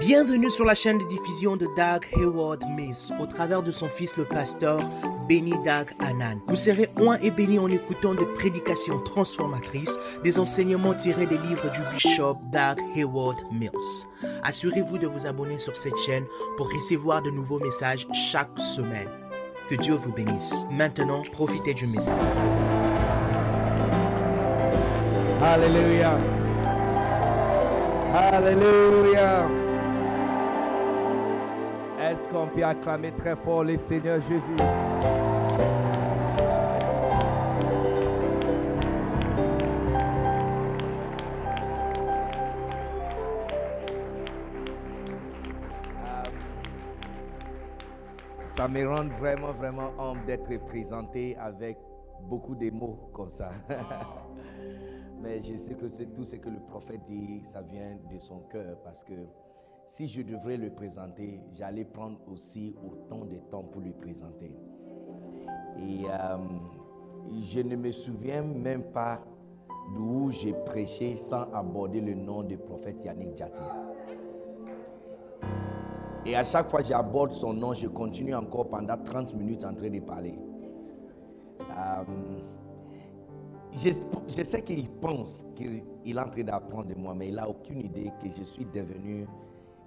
Bienvenue sur la chaîne de diffusion de Doug Hayward Mills au travers de son fils le pasteur Benny Doug Anan. Vous serez oint et béni en écoutant des prédications transformatrices, des enseignements tirés des livres du bishop Doug Hayward Mills. Assurez-vous de vous abonner sur cette chaîne pour recevoir de nouveaux messages chaque semaine. Que Dieu vous bénisse. Maintenant, profitez du message. Alléluia. Alléluia. Est-ce qu'on peut acclamer très fort le Seigneur Jésus? Ça me rend vraiment, vraiment homme d'être présenté avec beaucoup de mots comme ça. Mais je sais que c'est tout ce que le prophète dit, ça vient de son cœur parce que si je devrais le présenter, j'allais prendre aussi autant de temps pour le présenter. Et euh, je ne me souviens même pas d'où j'ai prêché sans aborder le nom du prophète Yannick Djati. Et à chaque fois que j'aborde son nom, je continue encore pendant 30 minutes en train de parler. Euh, je, je sais qu'il pense qu'il est en train d'apprendre de moi, mais il n'a aucune idée que je suis devenu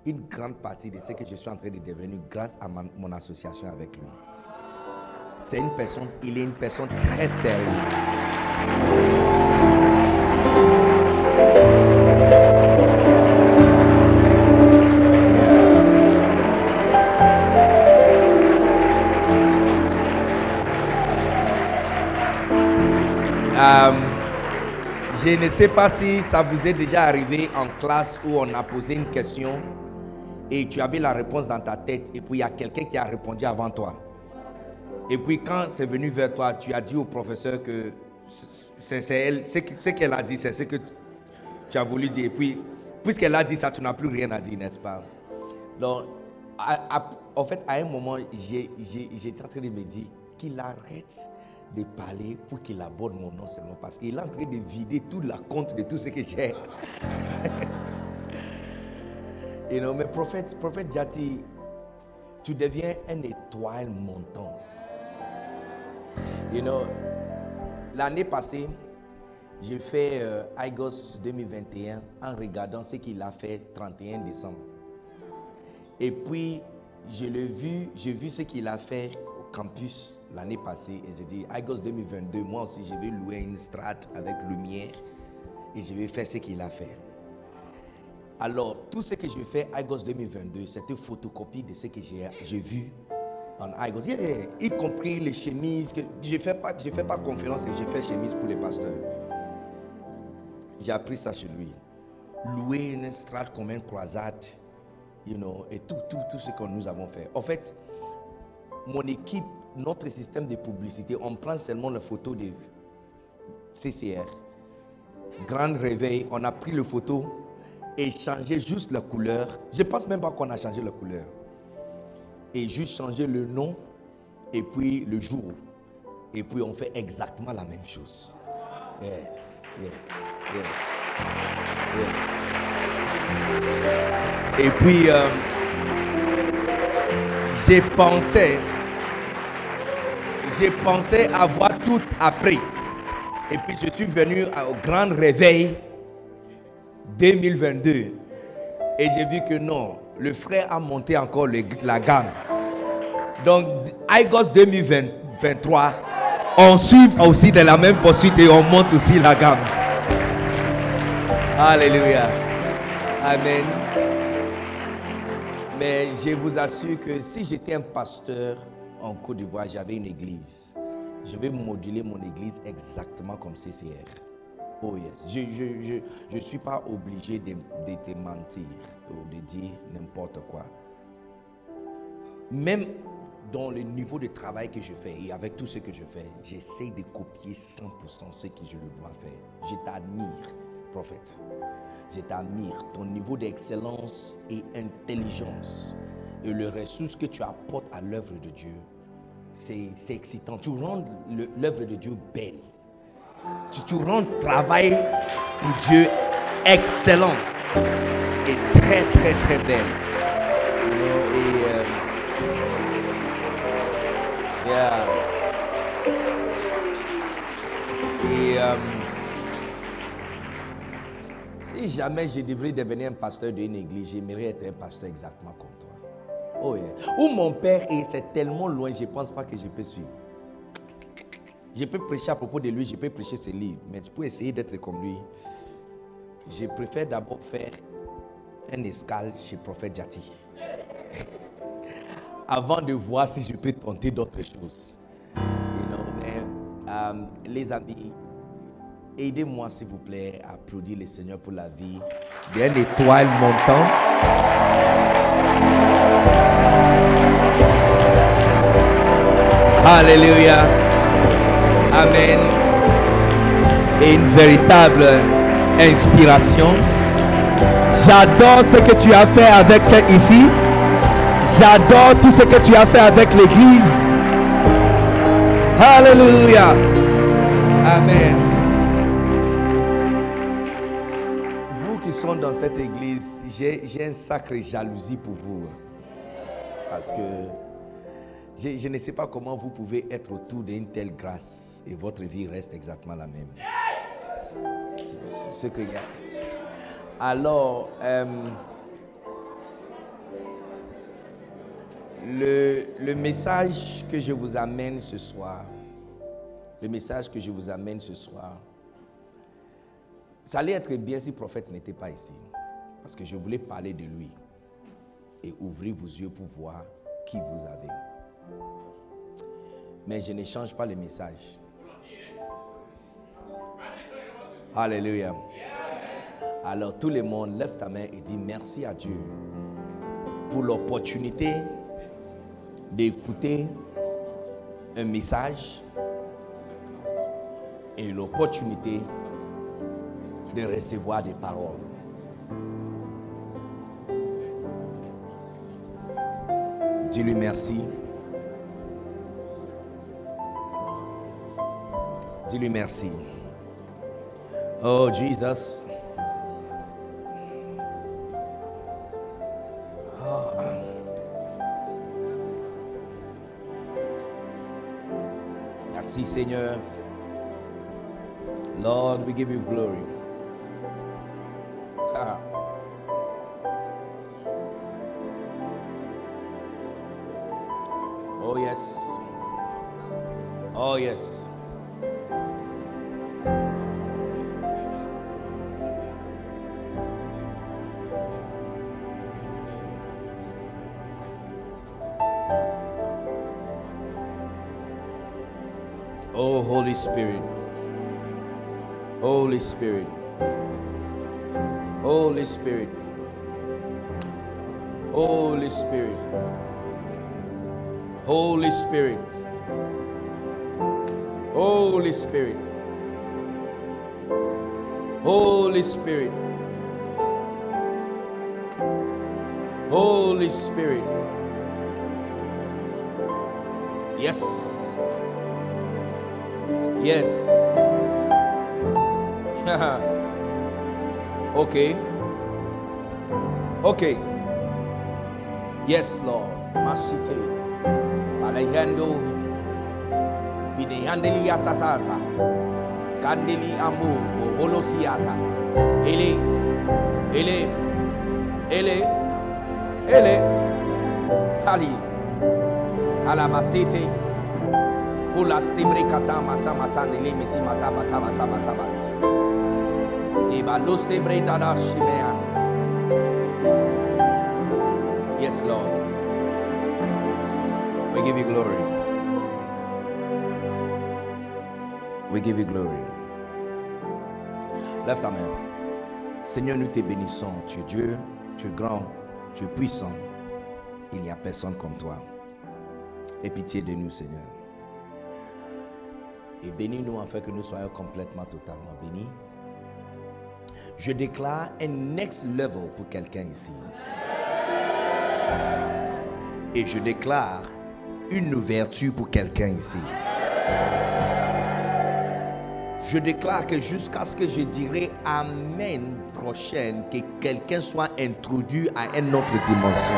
une grande partie de ce que je suis en train de devenir grâce à mon association avec lui. C'est une personne, il est une personne très sérieuse. Euh, je ne sais pas si ça vous est déjà arrivé en classe où on a posé une question et tu avais la réponse dans ta tête et puis il y a quelqu'un qui a répondu avant toi. Et puis quand c'est venu vers toi, tu as dit au professeur que c'est elle, ce que- ce qu'elle a dit, c'est ce que tu as voulu dire. Et puis, puisqu'elle a dit ça, tu n'as plus rien à dire, n'est-ce pas? Donc, en fait, à un moment, j'étais en train de me dire qu'il arrête de parler pour qu'il aborde mon nom seulement parce qu'il est en train de vider tout la compte de tout ce que j'ai. Et non, mais prophète, prophète Jati, tu deviens une étoile montante. You know, l'année passée, j'ai fait euh, IGOS 2021 en regardant ce qu'il a fait 31 décembre. Et puis, je l'ai vu, j'ai vu ce qu'il a fait au campus l'année passée et j'ai dit, IGOS 2022, moi aussi, je vais louer une strate avec lumière et je vais faire ce qu'il a fait. Alors, tout ce que je fais IGOS 2022, c'est une photocopie de ce que j'ai vu en IGOS. Y compris les chemises. Je ne fais, pas- je fais pas conférence et je fais chemise pour les pasteurs. J'ai appris ça chez lui. Louer une strate comme une croisade, you know, et tout, tout, tout ce que nous avons fait. En fait, mon équipe, notre système de publicité, on prend seulement la photo de CCR. Grand réveil, on a pris le photo et changé juste la couleur. Je pense même pas qu'on a changé la couleur. Et juste changé le nom et puis le jour. Et puis on fait exactement la même chose. Yes, yes, yes, yes. Et puis, euh, j'ai pensé, j'ai pensé avoir tout appris. Et puis je suis venu au grand réveil 2022. Et j'ai vu que non, le frère a monté encore la gamme. Donc, IGOS 2023, on suit aussi de la même poursuite et on monte aussi la gamme. Alléluia. Amen. Mais je vous assure que si j'étais un pasteur en Côte d'Ivoire, j'avais une église. Je vais moduler mon église exactement comme CCR. Oh. Je ne suis pas obligé de, de te mentir ou de dire n'importe quoi. Même dans le niveau de travail que je fais et avec tout ce que je fais, j'essaie de copier 100% ce que je le vois faire. Je t'admire, prophète. Je t'admire. Ton niveau d'excellence et intelligence et le ressource que tu apportes à l'œuvre de Dieu, c'est excitant. Tu rends l'œuvre de Dieu belle. Tu, tu rends travail pour Dieu excellent. est très, très, très belle. Et, euh. Et euh, si jamais je devrais devenir un pasteur d'une église, j'aimerais être un pasteur exactement comme toi. Oh. Où mon père est, c'est tellement loin, je ne pense pas que je peux suivre. Je peux prêcher à propos de lui, je peux prêcher ses livres, mais pour essayer d'être comme lui, je préfère d'abord faire un escale chez Prophète Jati. Avant de voir si je peux tenter d'autres choses. Euh, les amis, aidez-moi s'il vous plaît à applaudir le Seigneur pour la vie d'une étoile montant. Alléluia. Amen. Et une véritable inspiration. J'adore ce que tu as fait avec cette ici. J'adore tout ce que tu as fait avec l'église. Alléluia. Amen. Vous qui sont dans cette église, j'ai j'ai un sacré jalousie pour vous. Parce que je, ne sais pas comment vous pouvez être autour d'une telle grâce et votre vie reste exactement la même. Ce qu'il y a. Alors, euh, le, le message que je vous amène ce soir, le message que je vous amène ce soir, ça allait être bien si le prophète n'était pas ici. Parce que je voulais parler de lui et ouvrir vos yeux pour voir qui vous avez. Mais je ne change pas le message. Alléluia. Alors tout le monde lève ta main et dit merci à Dieu pour l'opportunité d'écouter un message et l'opportunité de recevoir des paroles. Dis-lui merci. Dis-lui merci. Oh Jesus. Merci Seigneur. Lord, we give you glory. Spirit. Holy Spirit. Holy Spirit. Holy Spirit. Holy Spirit. Holy Spirit. Holy Spirit. Holy Spirit. Yes. Yes. okay. Okay. Yes, Lord. Masite. Alejando. Binehandeli yatatata. Kandeli amu. Bolosiata. Ele. Ele. Ele. Ele. Ali. Alabasete. Yes, Lord. We give you glory. We give you glory. Lève ta main. Seigneur, nous te bénissons. Tu es Dieu, tu es grand, tu es puissant. Il n'y a personne comme toi. Aie pitié de nous, Seigneur. Et bénis-nous afin que nous soyons complètement, totalement bénis. Je déclare un next level pour quelqu'un ici. Et je déclare une ouverture pour quelqu'un ici. Je déclare que jusqu'à ce que je dirai Amen prochaine, que quelqu'un soit introduit à une autre dimension.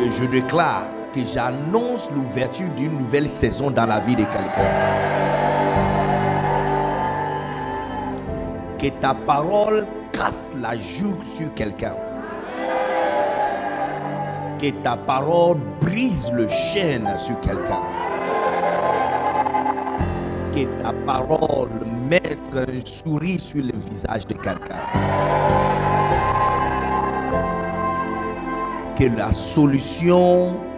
Et je déclare que j'annonce l'ouverture d'une nouvelle saison dans la vie de quelqu'un. Que ta parole casse la joue sur quelqu'un. Que ta parole brise le chêne sur quelqu'un. Que ta parole mette un sourire sur le visage de quelqu'un. Que la solution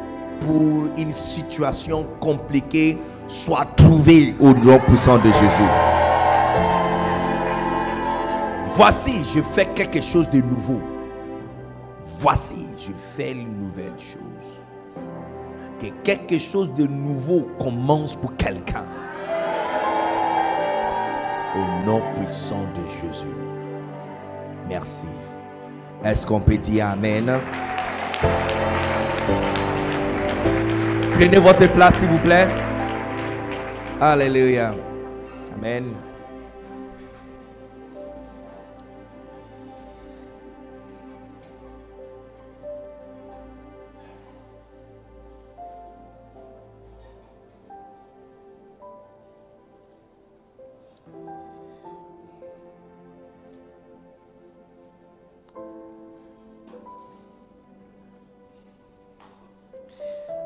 pour une situation compliquée soit trouvée au nom puissant de Jésus. Voici, je fais quelque chose de nouveau. Voici, je fais une nouvelle chose. Que quelque chose de nouveau commence pour quelqu'un. Au nom puissant de Jésus. Merci. Est-ce qu'on peut dire Amen? Prenez votre place, s'il vous plaît. Alléluia. Amen.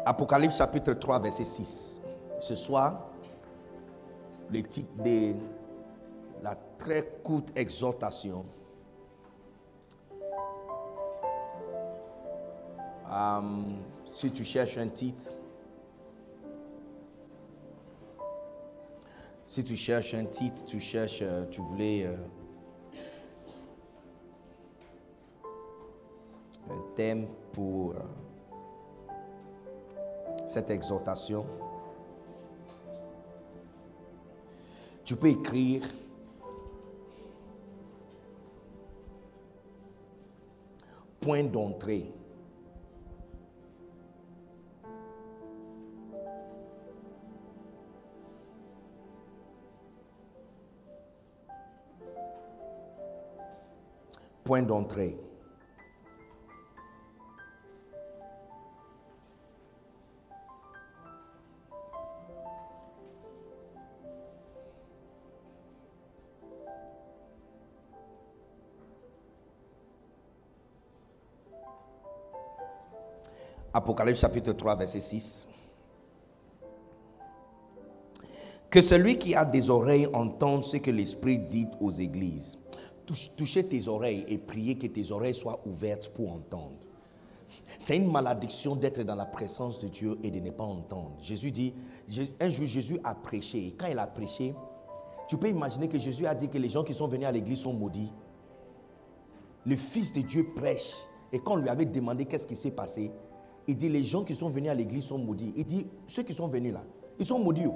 Apocalypse chapitre 3, verset 6. Ce soir, le titre de la très courte exhortation. Si tu cherches un titre, si tu cherches un titre, tu cherches, euh, tu voulais euh, un thème pour euh, cette exhortation, tu peux écrire point d'entrée. Point d'entrée. Apocalypse chapitre 3, verset 6. Que celui qui a des oreilles entende ce que l'Esprit dit aux églises. Touchez tes oreilles et priez que tes oreilles soient ouvertes pour entendre. C'est une malédiction d'être dans la présence de Dieu et de ne pas entendre. Jésus dit, un jour Jésus a prêché. Et quand il a prêché, tu peux imaginer que Jésus a dit que les gens qui sont venus à l'église sont maudits. Le Fils de Dieu prêche. Et quand on lui avait demandé qu'est-ce qui s'est passé, il dit les gens qui sont venus à l'église sont maudits. Il dit ceux qui sont venus là, ils sont maudits.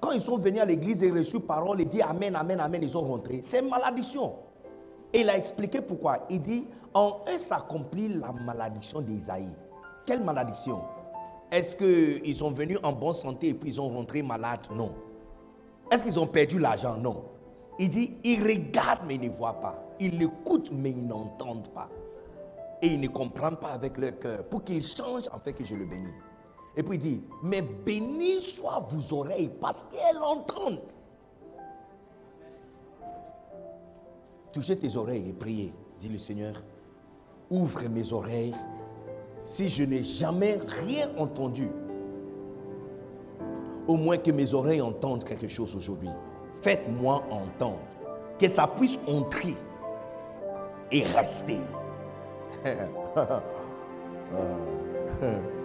Quand ils sont venus à l'église et reçu parole, il dit Amen, Amen, Amen, ils sont rentrés. C'est malédiction. Et il a expliqué pourquoi. Il dit En eux s'accomplit la malédiction d'Isaïe. Quelle malédiction? Est-ce qu'ils sont venus en bonne santé et puis ils sont rentrés malades? Non. Est-ce qu'ils ont perdu l'argent? Non. Il dit Ils regardent mais ils ne voient pas. Ils écoutent mais ils n'entendent pas et ils ne comprennent pas avec leur cœur pour qu'ils changent en fait que je le bénis. Et puis il dit, mais bénis soient vos oreilles parce qu'elles entendent. Touchez tes oreilles et priez, dit le Seigneur. Ouvre mes oreilles si je n'ai jamais rien entendu. Au moins que mes oreilles entendent quelque chose aujourd'hui. Faites-moi entendre. Que ça puisse entrer et rester. 哈哈哼。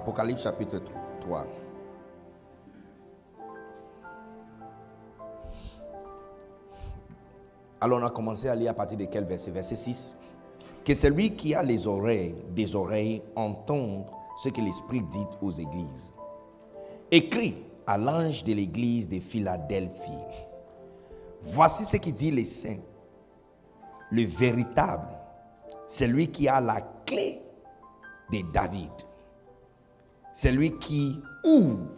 Apocalypse chapitre 3. Alors on a commencé à lire à partir de quel verset? Verset 6. Que celui qui a les oreilles, des oreilles, entende ce que l'Esprit dit aux églises. Écrit à l'ange de l'église de Philadelphie. Voici ce qui dit les saints. Le véritable, celui qui a la clé de David. Celui qui ouvre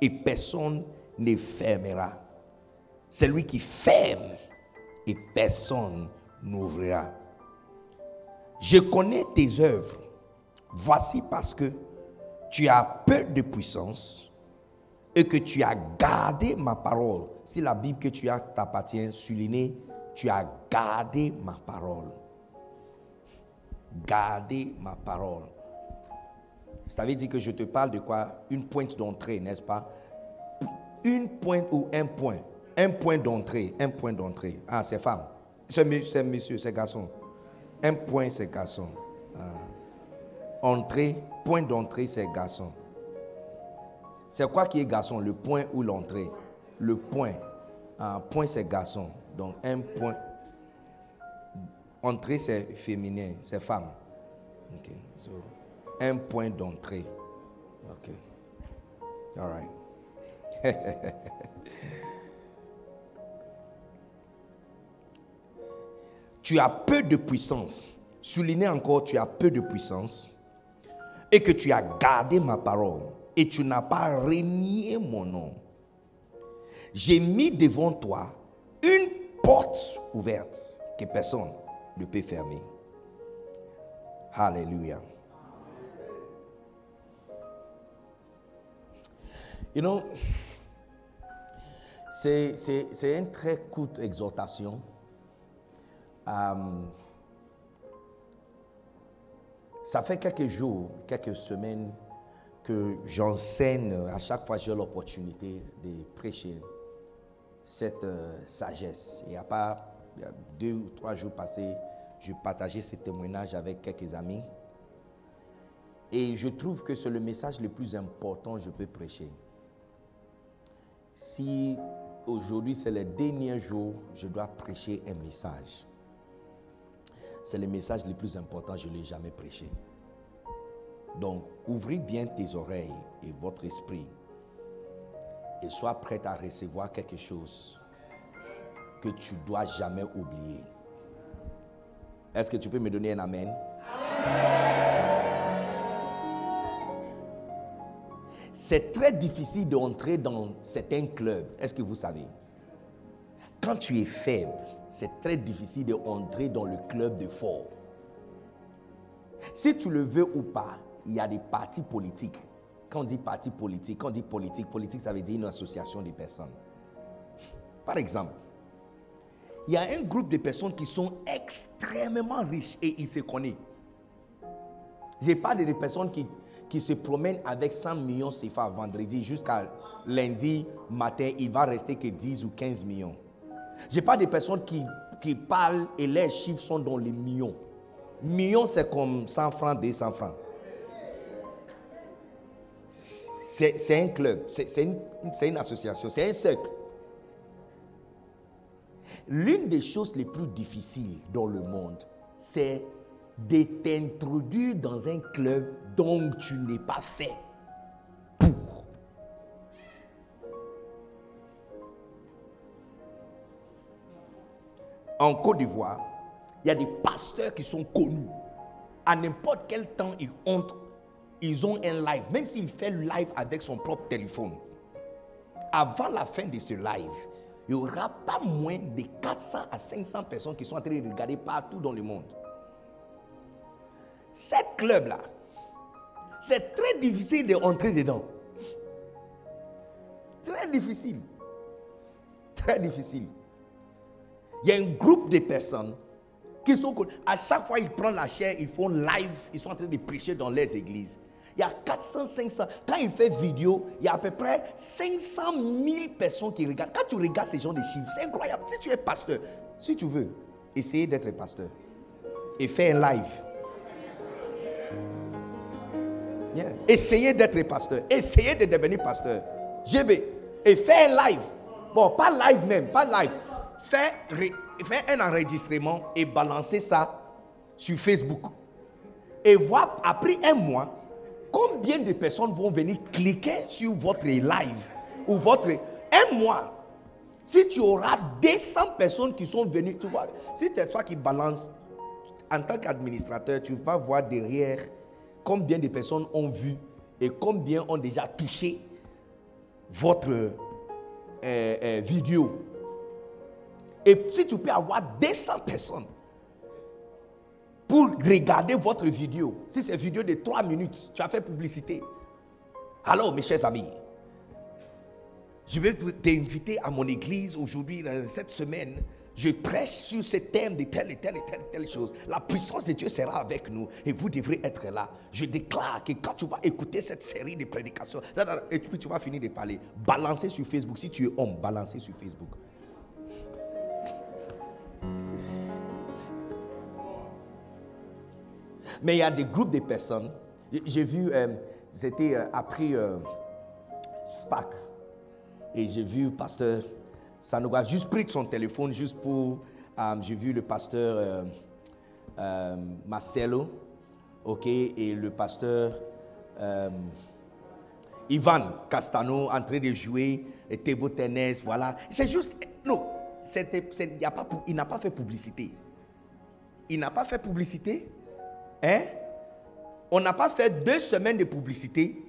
et personne ne fermera. Celui qui ferme et personne n'ouvrira. Je connais tes œuvres. Voici parce que tu as peu de puissance et que tu as gardé ma parole. Si la Bible que tu as t'appartient, souligné, tu as gardé ma parole. Gardé ma parole. Ça veut dire que je te parle de quoi? Une pointe d'entrée, n'est-ce pas? Une pointe ou un point? Un point d'entrée, un point d'entrée. Ah, c'est femme. C'est monsieur, c'est garçon. Un point, c'est garçon. Ah. Entrée, point d'entrée, c'est garçon. C'est quoi qui est garçon? Le point ou l'entrée? Le point. Un point, c'est garçon. Donc, un point. Entrée, c'est féminin, c'est femme. Ok. Un point d'entrée. Ok. All right. tu as peu de puissance. Soulignez encore, tu as peu de puissance. Et que tu as gardé ma parole et tu n'as pas renié mon nom. J'ai mis devant toi une porte ouverte que personne ne peut fermer. Alléluia. You know, c'est une très courte exhortation. Um, ça fait quelques jours, quelques semaines que j'enseigne à chaque fois que j'ai l'opportunité de prêcher cette euh, sagesse. Il y a deux ou trois jours passés, je partageais ce témoignage avec quelques amis. Et je trouve que c'est le message le plus important que je peux prêcher. Si aujourd'hui c'est le dernier jour, je dois prêcher un message. C'est le message le plus important je n'ai jamais prêché. Donc, ouvrez bien tes oreilles et votre esprit et sois prêt à recevoir quelque chose que tu dois jamais oublier. Est-ce que tu peux me donner un amen? C'est très difficile d'entrer dans certains clubs. Est-ce que vous savez? Quand tu es faible, c'est très difficile d'entrer dans le club de fort. Si tu le veux ou pas, il y a des partis politiques. Quand on dit parti politique, quand on dit politique, politique, ça veut dire une association de personnes. Par exemple, il y a un groupe de personnes qui sont extrêmement riches et ils se connaissent. Je parle des personnes qui, qui se promènent avec 100 millions CFA vendredi jusqu'à lundi matin, il va rester que 10 ou 15 millions. Je parle des personnes qui, qui parlent et les chiffres sont dans les millions. Millions, c'est comme 100 francs, 200 francs c'est un club, c'est une, une association, c'est un cercle. L'une des choses les plus difficiles dans le monde, c'est de t'introduire dans un club dont tu n'es pas fait pour. En Côte d'Ivoire, il y a des pasteurs qui sont connus. À n'importe quel temps, ils entrent ils ont un live, même s'il fait le live avec son propre téléphone. Avant la fin de ce live, il n'y aura pas moins de 400 à 500 personnes qui sont en train de regarder partout dans le monde. Cette club-là, c'est très difficile d'entrer dedans. Très difficile. Très difficile. Il y a un groupe de personnes qui sont... À chaque fois qu'ils prennent la chair, ils font live, ils sont en train de prêcher dans les églises. Il y a 400, 500. Quand il fait vidéo, il y a à peu près 500 000 personnes qui regardent. Quand tu regardes ces gens de chiffres, c'est incroyable. Si tu es pasteur, si tu veux, essayer d'être pasteur et faire un live. Essayez d'être pasteur. Essayez de devenir pasteur. GB. Et fais un live. Bon, pas live même, pas live. Fais un enregistrement et balancez ça sur Facebook. Et voir après un mois combien de personnes vont venir cliquer sur votre live ou votre. Un mois. Si tu auras 200 personnes qui sont venues, tu vois, si c'est toi qui balances, en tant qu'administrateur, tu vas voir derrière combien de personnes ont vu et combien ont déjà touché votre euh, euh, vidéo. Et si tu peux avoir 200 personnes pour regarder votre vidéo, si c'est une vidéo de 3 minutes, tu as fait publicité. Alors, mes chers amis, je vais t'inviter à mon église aujourd'hui, cette semaine. Je prêche sur ce thème de telle et telle et telle, telle chose. La puissance de Dieu sera avec nous et vous devrez être là. Je déclare que quand tu vas écouter cette série de prédications, et puis tu vas finir de parler, balancer sur Facebook. Si tu es homme, balancer sur Facebook. Mais il y a des groupes de personnes. J'ai vu, euh, c'était euh, après euh, SPAC. Et j'ai vu le pasteur Sanoga juste pris son téléphone juste pour. euh, j'ai vu le pasteur euh, euh, Marcelo, ok, et le pasteur Ivan Castano en train de jouer le table tennis, voilà. C'est juste. Non, a il n'a pas fait publicité. Il n'a pas fait publicité. Hein? On n'a pas fait deux semaines de publicité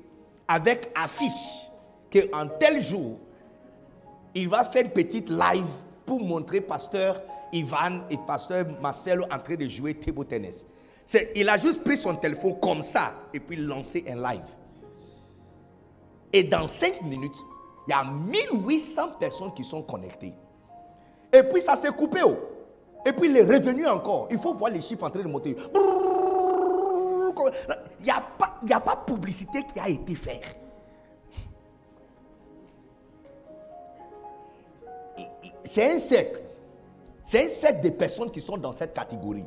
avec affiche qu'en tel jour, il va faire une petite live pour montrer pasteur Ivan et pasteur Marcelo en train de jouer table tennis. Il a juste pris son téléphone comme ça et puis lancé un live. Et dans cinq minutes, il y a 1800 personnes qui sont connectées. Et puis ça s'est coupé. oh. Et puis il est revenu encore. Il faut voir les chiffres en train de monter. Il n'y a, pas- il y a pas publicité qui a été faite. C'est un cercle. C'est un cercle de personnes qui sont dans cette catégorie.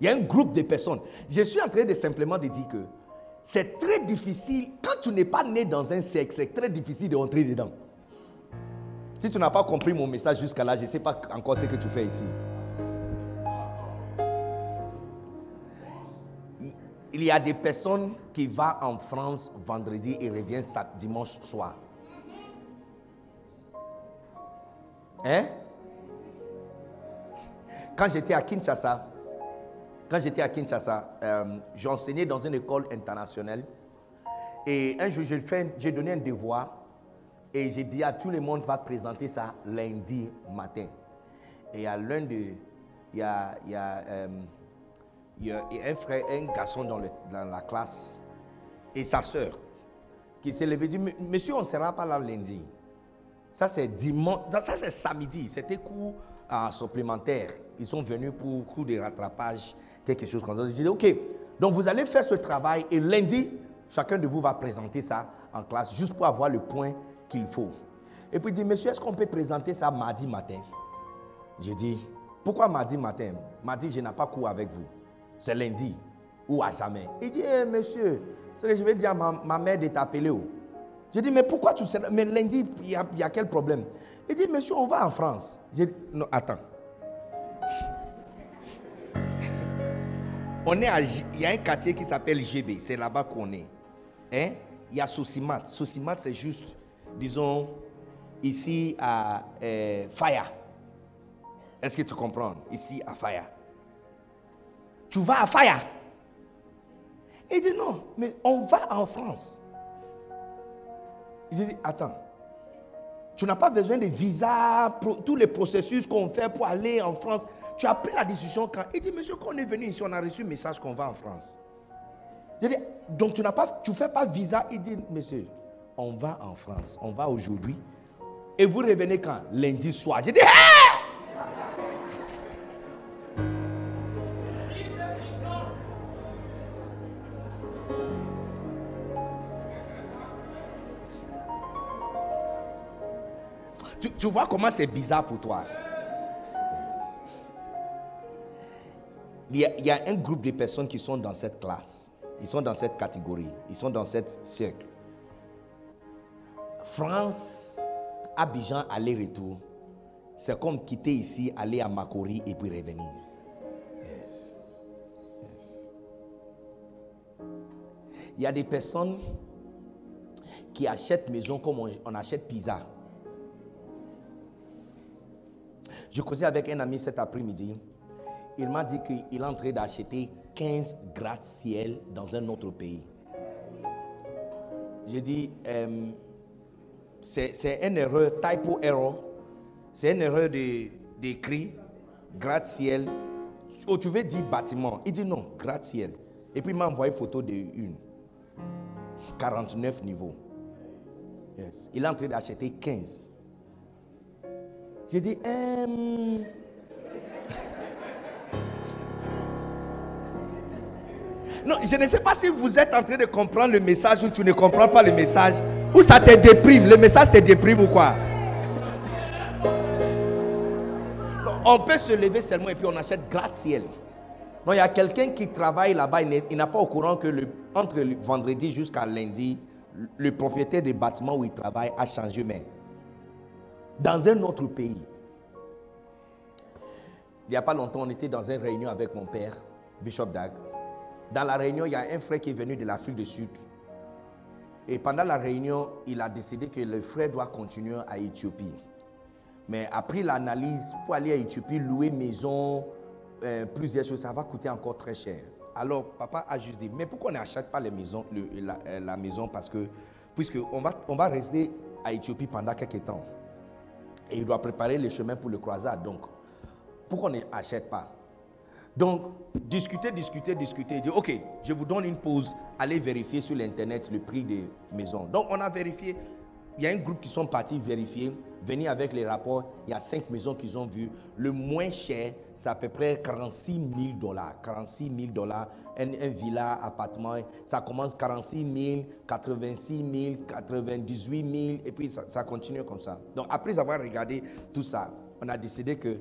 Il y a un groupe de personnes. Je suis en train de simplement de dire que c'est très difficile, quand tu n'es pas né dans un cercle, c'est très difficile d'entrer dedans. Si tu n'as pas compris mon message jusqu'à là, je ne sais pas encore ce que tu fais ici. Il y a des personnes qui vont en France vendredi et reviennent dimanche soir. Hein? Quand j'étais à Kinshasa, quand j'étais à Kinshasa, euh, j'enseignais dans une école internationale. Et un jour, j'ai donné un devoir et j'ai dit à tout le monde, va présenter ça lundi matin. Et à l'un de... Il y a, un frère, un garçon dans, la classe et sa soeur qui s'est levé et dit, monsieur, on ne sera pas là lundi. Ça, c'est dimanche, ça, c'est samedi. C'était cours euh, supplémentaire. Ils sont venus pour cours de rattrapage, quelque chose comme ça. J'ai dit, OK, donc vous allez faire ce travail et lundi, chacun de vous va présenter ça en classe, juste pour avoir le point qu'il faut. Et puis il dit, monsieur, est-ce qu'on peut présenter ça mardi matin? J'ai dit, pourquoi mardi matin? Mardi, je n'ai pas cours avec vous. C'est lundi ou à jamais. Il dit, Eh, monsieur, ce que je vais dire à ma, ma mère de t'appeler. J'ai dit, mais pourquoi tu sais Mais lundi, il y, a, quel problème? Il dit, monsieur, on va en France. J'ai dit, non, attends. On est à, il y a un quartier qui s'appelle GB, c'est là-bas qu'on est. Hein? Il y a Sosimat. Sosimat, c'est juste, disons, ici à euh, Faya. Est-ce que tu comprends? Ici à Faya. Tu vas à Faya? Il dit non, mais on va en France. J'ai dit, attends, tu n'as pas besoin de visa, pro- tous les processus qu'on fait pour aller en France. Tu as pris la décision quand? Il dit, monsieur, quand on est venu ici, on a reçu un message qu'on va en France. Dit, donc tu n'as pas, tu fais pas visa? Il dit, monsieur, on va en France, on va aujourd'hui. Et vous revenez quand? Lundi soir. J'ai dit, Hé tu, tu vois comment c'est bizarre pour toi. Il y, a, un groupe de personnes qui sont dans cette classe. Ils sont dans cette catégorie. Ils sont dans cette cercle. France, Abidjan, aller-retour. C'est comme quitter ici, aller à Makori et puis revenir. Il y a des personnes qui achètent maison comme on, on achète pizza. Je causais avec un ami cet après-midi. Il m'a dit qu'il est en train d'acheter 15 gratte-ciel dans un autre pays. J'ai dit, euh, c'est une erreur, typo error. C'est une erreur d'écrit, gratte-ciel. Oh, tu veux dire bâtiment? Il dit non, gratte-ciel. Et puis il m'a envoyé photo de une. 49 niveaux. Yes. Il est en train d'acheter 15. J'ai dit, euh, Non, je ne sais pas si vous êtes en train de comprendre le message ou tu ne comprends pas le message. Ou ça te déprime. Le message te déprime ou quoi? On peut se lever seulement et puis on achète gratte-ciel. Non, il y a quelqu'un qui travaille là-bas, il n'a pas au courant que le, entre vendredi jusqu'à lundi, le propriétaire du bâtiment où il travaille a changé main. Dans un autre pays. Il n'y a pas longtemps, on était dans une réunion avec mon père, Bishop Dag. Dans la réunion, il y a un frère qui est venu de l'Afrique du Sud. Et pendant la réunion, il a décidé que le frère doit continuer à Éthiopie. Mais après l'analyse, pour aller à Éthiopie, louer maison, euh, plusieurs choses, ça va coûter encore très cher. Alors, papa a juste dit, mais pourquoi on n'achète pas la, euh, la, maison? Parce que, puisqu'on va, on va rester à Éthiopie pendant quelques temps. Et il doit préparer le chemin pour le croisade. Donc, pourquoi on n'achète pas donc, discuter, discuter, discuter. Dire, OK, je vous donne une pause. Allez vérifier sur l'Internet le prix des maisons. Donc, on a vérifié. Il y a un groupe qui sont partis vérifier, venir avec les rapports. Il y a cinq maisons qu'ils ont vues. Le moins cher, c'est à peu près 46 000 dollars. 46 000 dollars. Un, villa, appartement, ça commence 46 000, 86 000, 98 000, et puis ça, ça continue comme ça. Donc, après avoir regardé tout ça, on a décidé que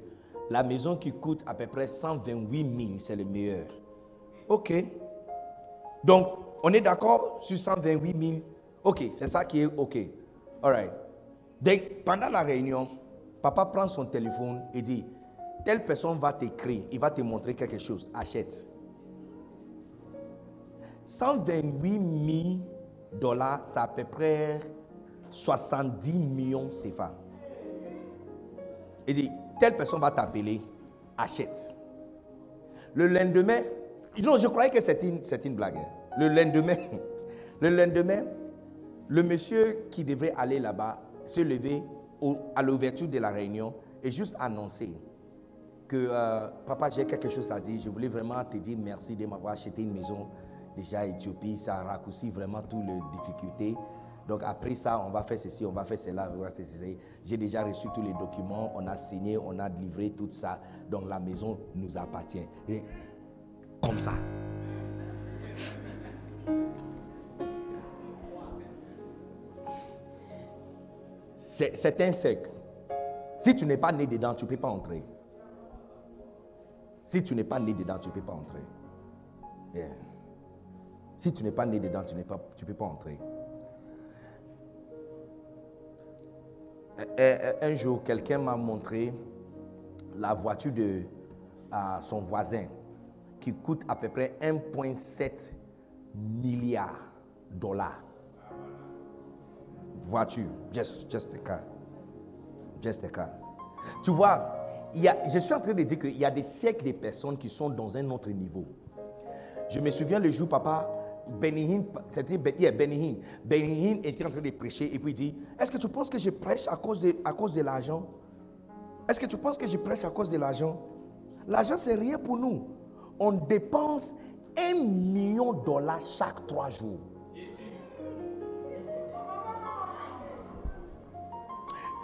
la maison qui coûte à peu près 128 000, c'est le meilleur. Ok. Donc, on est d'accord sur 128 000. Ok, c'est ça qui est ok. All right. Pendant la réunion, papa prend son téléphone et dit, telle personne va t'écrire, il va te montrer quelque chose, achète. 128 000 dollars, c'est à peu près 70 millions CFA. Il dit, telle personne va t'appeler, achète. Le lendemain, non, je croyais que c'était une, une, blague. Hein. Le lendemain, le lendemain, le monsieur qui devrait aller là-bas se lever à l'ouverture de la réunion et juste annoncer que euh, papa, j'ai quelque chose à dire. Je voulais vraiment te dire merci de m'avoir acheté une maison déjà à Éthiopie. Ça a raccourci vraiment toutes les difficultés. Donc après ça, on va faire ceci, on va faire cela. J'ai déjà reçu tous les documents, on a signé, on a livré tout ça. Donc la maison nous appartient. Et comme ça. C'est un cercle. Si tu n'es pas né dedans, tu ne peux pas entrer. Si tu n'es pas né dedans, tu ne peux pas entrer. Si tu n'es pas né dedans, tu ne peux pas entrer. Un jour, quelqu'un m'a montré la voiture de son voisin qui coûte à peu près 1,7 milliard de dollars. Voiture, just, just a car. Just car. Tu vois, je suis en train de dire qu'il y a des siècles de personnes qui sont dans un autre niveau. Je me souviens le jour, papa, Benihin, c'était Benihin. Benihin était en train de prêcher et puis il dit Est-ce que tu penses que je prêche à cause de, à cause de l'argent? Est-ce que tu penses que je prêche à cause de l'argent? L'argent, c'est rien pour nous. On dépense un million de dollars chaque trois jours.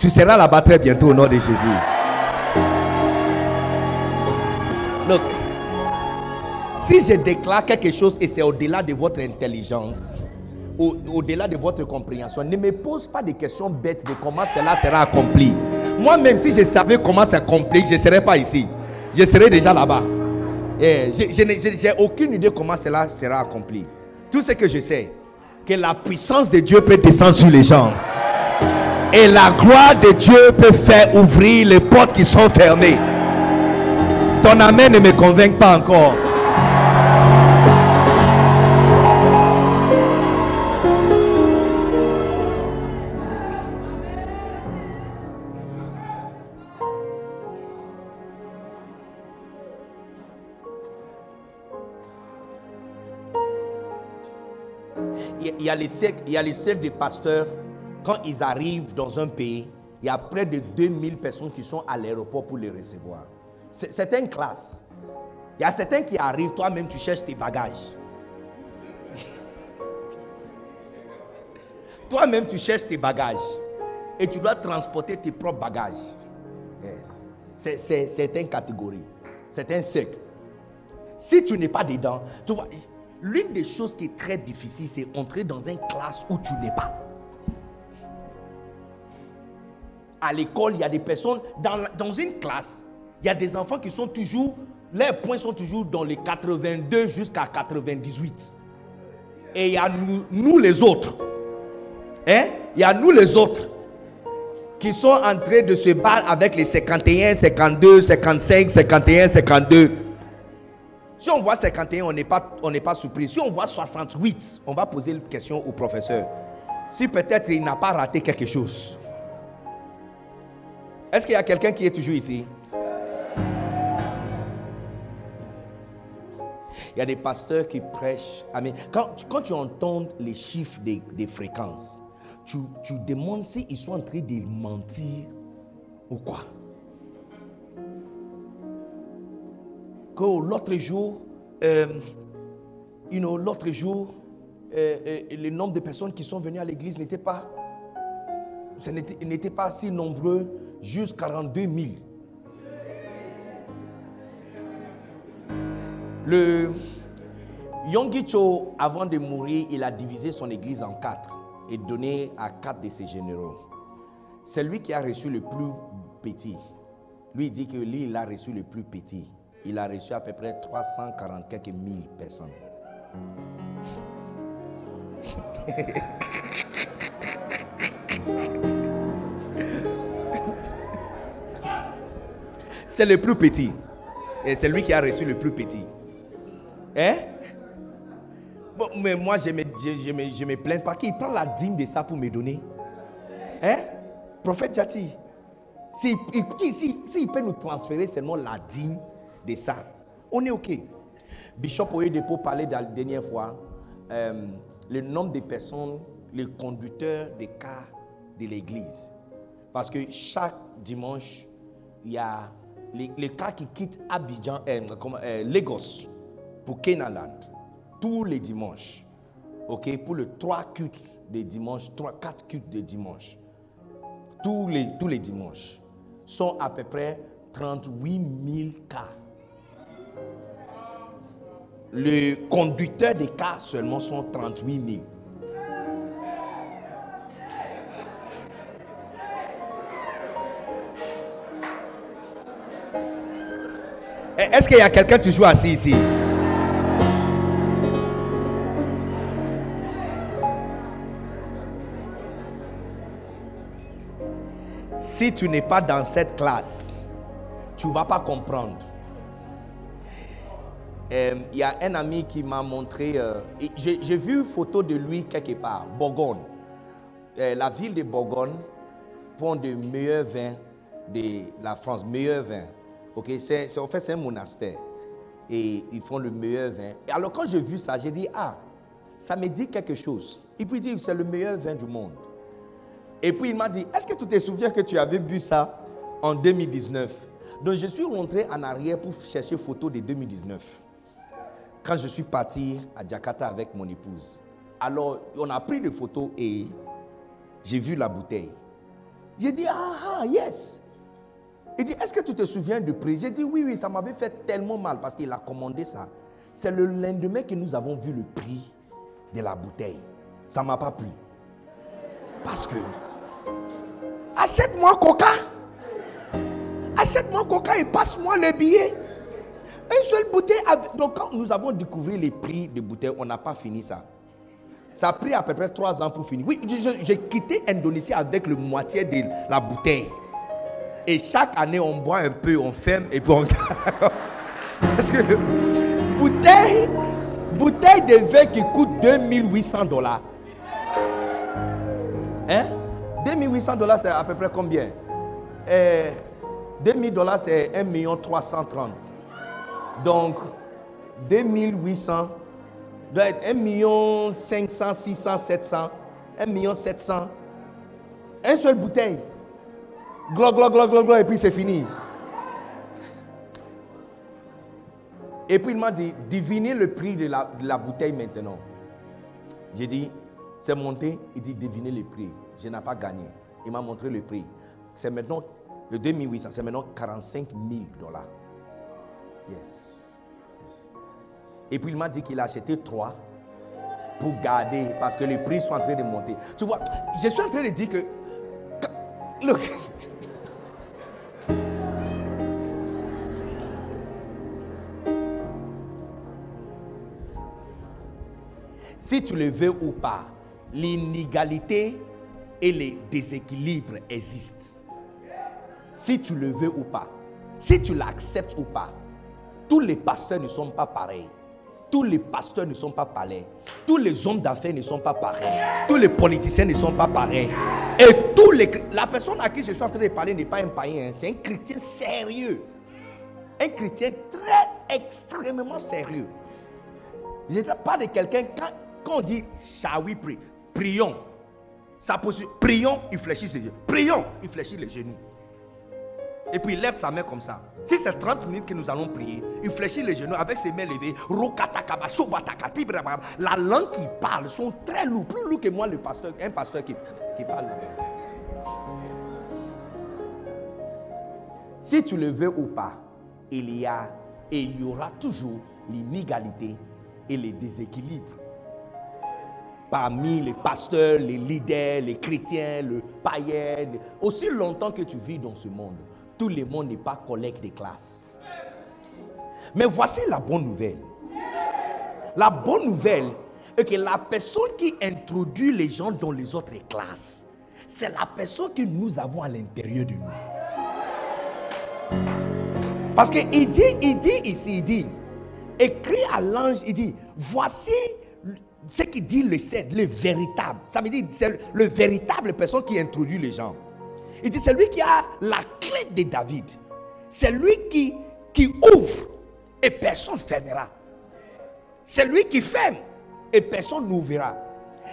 Tu seras là-bas très bientôt au nom de Jésus. Look, si je déclare quelque chose et c'est au-delà de votre intelligence, au-delà de votre compréhension, ne me pose pas de questions bêtes de comment cela sera accompli. Moi-même, si je savais comment c'est accompli, je ne serais pas ici. Je serais déjà là-bas. je n'ai aucune idée comment cela sera accompli. Tout ce que je sais, que la puissance de Dieu peut descendre sur les gens. Et la gloire de Dieu peut faire ouvrir les portes qui sont fermées. Ton amen ne me convainc pas encore. il y a les siècles, il y a les siècles des pasteurs, quand ils arrivent dans un pays, il y a près de 2000 personnes qui sont à l'aéroport pour les recevoir. C'est une classe. Il y a certains qui arrivent, toi-même tu cherches tes bagages. toi-même tu cherches tes bagages. Et tu dois transporter tes propres bagages. C'est une catégorie. C'est un cercle. Si tu n'es pas dedans, tu vois, l'une des choses qui est très difficile, c'est entrer dans une classe où tu n'es pas. À l'école, il y a des personnes, dans, une classe, il y a des enfants qui sont toujours, leurs points sont toujours dans les 82 jusqu'à 98. Et il y a nous, nous les autres. Hein? Il y a nous les autres qui sont en train de se battre avec les 51, 52, 55, 51, 52. Si on voit 51, on n'est pas, on n'est pas surpris. Si on voit 68, on va poser une question au professeur. Si peut-être il n'a pas raté quelque chose. Est-ce qu'il y a quelqu'un qui est toujours ici? Il y a des pasteurs qui prêchent. Quand, quand tu entends les chiffres des, fréquences, tu, tu demandes s'ils sont en train de mentir ou quoi. que l'autre jour, euh, you know, l'autre jour, euh, euh, le nombre de personnes qui sont venues à l'église n'était pas, n'était pas si nombreux, juste 42 000. Le Yongicho, avant de mourir, il a divisé son église en quatre et donné à quatre de ses généraux. C'est lui qui a reçu le plus petit. Lui dit que lui, il a reçu le plus petit il a reçu à peu près 340 quelques mille personnes. c'est le plus petit. Et c'est lui qui a reçu le plus petit. Hein? Bon, mais moi, je ne me, je, me, plains pas qu'il prend la dîme de ça pour me donner. Hein? Prophète Jati. S'il si, si, peut nous transférer seulement la dîme de ça. On est OK. Bishop Oyedepo parlait la dernière fois euh, le nombre de personnes, les conducteurs des cas de l'église. Parce que chaque dimanche, il y a les, cas qui quittent Abidjan, euh, euh, Lagos pour Kenaland. Tous les dimanches. Pour le 3 cultes de dimanche, 3, 4 cultes de dimanche. Tous les, tous les dimanches sont à peu près 38 000 cas le conducteur des cars seulement sont 38 000. Est-ce qu'il y a quelqu'un toujours assis ici? Si tu n'es pas dans cette classe, tu ne vas pas comprendre. Euh, il y a un ami qui m'a montré, euh, j'ai vu une photo de lui quelque part, Bourgogne. Euh, la ville de Bourgogne font de meilleurs vins de la France, meilleurs vins. Ok, c'est en fait c'est un monastère et ils font le meilleur vin. Et alors quand j'ai vu ça, j'ai dit ah, ça me dit quelque chose. Et puis il dit c'est le meilleur vin du monde. Et puis il m'a dit est-ce que tu te souviens que tu avais bu ça en 2019 Donc je suis rentré en arrière pour chercher photo de 2019 quand je suis parti à Jakarta avec mon épouse. Alors, on a pris des photos et j'ai vu la bouteille. J'ai dit, ah, ah, yes. Il dit, est-ce que tu te souviens du prix J'ai dit, oui, oui, ça m'avait fait tellement mal parce qu'il a commandé ça. C'est le lendemain que nous avons vu le prix de la bouteille. Ça ne m'a pas plu. Parce que, achète-moi Coca. Achète-moi Coca et passe-moi le billet. Une seule bouteille. Donc, quand nous avons découvert les prix des bouteilles, on n'a pas fini ça. Ça a pris à peu près trois ans pour finir. Oui, j'ai quitté Indonésie avec le moitié de la bouteille. Et chaque année, on boit un peu, on ferme et puis on. Parce que bouteille, bouteille de vin qui coûte 2800 dollars. Hein? 2800 dollars, c'est à peu près combien? 2000 eh, dollars, c'est 1 330. Donc, 2800 doit être 1 million 500, 600, 700, 1 million 700. Un seul bouteille. Glo, glo, glo, glo, glo, et puis c'est fini. Et puis il m'a dit, devinez le prix de la, bouteille maintenant. J'ai dit, c'est monté. Il dit, devinez le prix. Je n'ai pas gagné. Il m'a montré le prix. C'est maintenant, le 2800, c'est maintenant 45 000 dollars. Yes. Et puis il m'a dit qu'il a acheté trois pour garder parce que les prix sont en train de monter. Tu vois, je suis en train de dire que. Look. Si tu le veux ou pas, l'inégalité et les déséquilibres existent. Si tu le veux ou pas, si tu l'acceptes ou pas, tous les pasteurs ne sont pas pareils. Tous les pasteurs ne sont pas pareils. Tous les hommes d'affaires ne sont pas pareils. Tous les politiciens ne sont pas pareils. Et tous les... La personne à qui je suis en train de parler n'est pas un païen. Hein. C'est un chrétien sérieux. Un chrétien très extrêmement sérieux. Je ne pas de quelqu'un, quand, on dit shall we pray, prions. Prions, il fléchit ses yeux. Prions, il fléchit les genoux. Et puis il lève sa main comme ça. Si c'est 30 minutes que nous allons prier, il fléchit les genoux avec ses mains levées. La langue qu'il parle sont très lourds, plus lourds que moi, le pasteur, un pasteur qui, qui parle. Si tu le veux ou pas, il y a et il y aura toujours l'inégalité et les déséquilibres parmi les pasteurs, les leaders, les chrétiens, les païens, aussi longtemps que tu vis dans ce monde tout le monde n'est pas collègue de classe. Mais voici la bonne nouvelle. La bonne nouvelle est que la personne qui introduit les gens dans les autres classes, c'est la personne que nous avons à l'intérieur de nous. Parce qu'il dit, il dit ici, il dit, écrit à l'ange, il dit, voici ce qui dit le cèdre, le véritable. Ça veut dire, c'est le véritable personne qui introduit les gens. Il dit, c'est lui qui a la clé de David. C'est lui qui, qui ouvre et personne ne fermera. C'est lui qui ferme et personne n'ouvrira.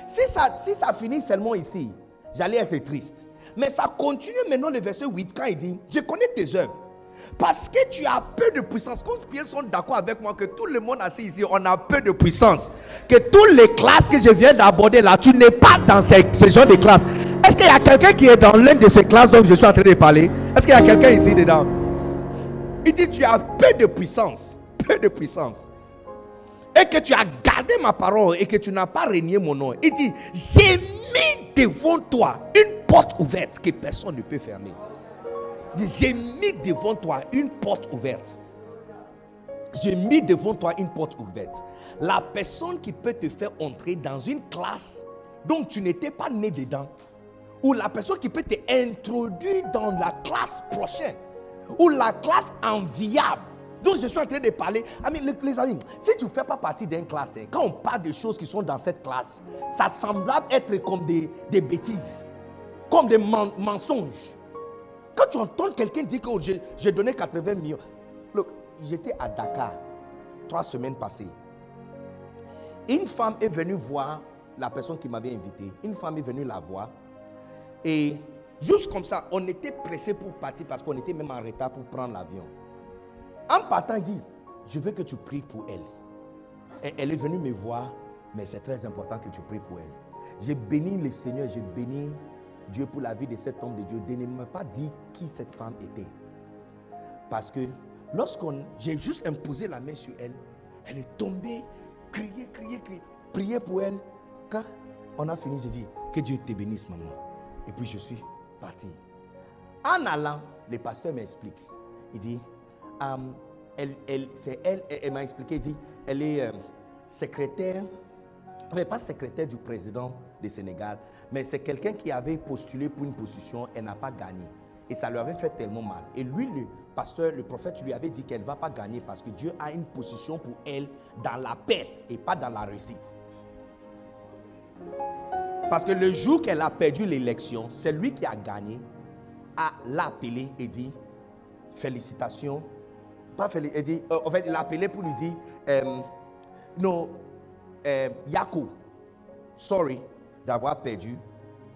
Si ça, si ça finit seulement ici, j'allais être triste. Mais ça continue maintenant le verset 8 quand il dit, je connais tes œuvres. Parce que tu as peu de puissance. Combien sont d'accord avec moi que tout le monde assis ici, on a peu de puissance. Que toutes les classes que je viens d'aborder là, tu n'es pas dans ce, ce genre de classe. Est-ce qu'il y a quelqu'un qui est dans l'une de ces classes dont je suis en train de parler? Est-ce qu'il y a quelqu'un ici dedans? Il dit, tu as peu de puissance. Peu de puissance. Et que tu as gardé ma parole et que tu n'as pas régné mon nom. Il dit, j'ai mis devant toi une porte ouverte que personne ne peut fermer. J'ai mis devant toi une porte ouverte. J'ai mis devant toi une porte ouverte. La personne qui peut te faire entrer dans une classe dont tu n'étais pas né dedans, ou la personne qui peut te introduire dans la classe prochaine, ou la classe enviable dont je suis en train de parler. Les, amis, si tu ne fais pas partie d'une classe, hein, quand on parle des choses qui sont dans cette classe, ça semble être comme des, des bêtises, comme des mensonges. Quand tu entends quelqu'un dire que j'ai donné 80 millions. Look, j'étais à Dakar trois semaines passées. Une femme est venue voir la personne qui m'avait invité. Une femme est venue la voir. Et juste comme ça, on était pressé pour partir parce qu'on était même en retard pour prendre l'avion. En partant, il dit, je veux que tu pries pour elle. Et elle est venue me voir, mais c'est très important que tu pries pour elle. J'ai béni le Seigneur, j'ai béni Dieu pour la vie de cet homme de Dieu. Je ne m'a pas dit qui cette femme était. Parce que lorsqu'on, j'ai juste imposé la main sur elle, elle est tombée, criée, criée, criée, prier pour elle. Quand on a fini, j'ai dit, que Dieu te bénisse, maman. Et puis je suis parti. En allant, le pasteur m'explique. Il dit, um, elle, c'est elle, elle, m'a expliqué, dit, elle est euh, secrétaire n'est pas secrétaire du président du Sénégal, mais c'est quelqu'un qui avait postulé pour une position, elle n'a pas gagné. Et ça lui avait fait tellement mal. Et lui, le pasteur, le prophète lui avait dit qu'elle ne va pas gagner parce que Dieu a une position pour elle dans la perte et pas dans la réussite. Parce que le jour qu'elle a perdu l'élection, c'est lui qui a gagné, a l'a appelé et dit félicitations. Pas félicitations, dit, euh, en fait, il l'a appelé pour lui dire euh, non, euh, Yako, sorry d'avoir perdu,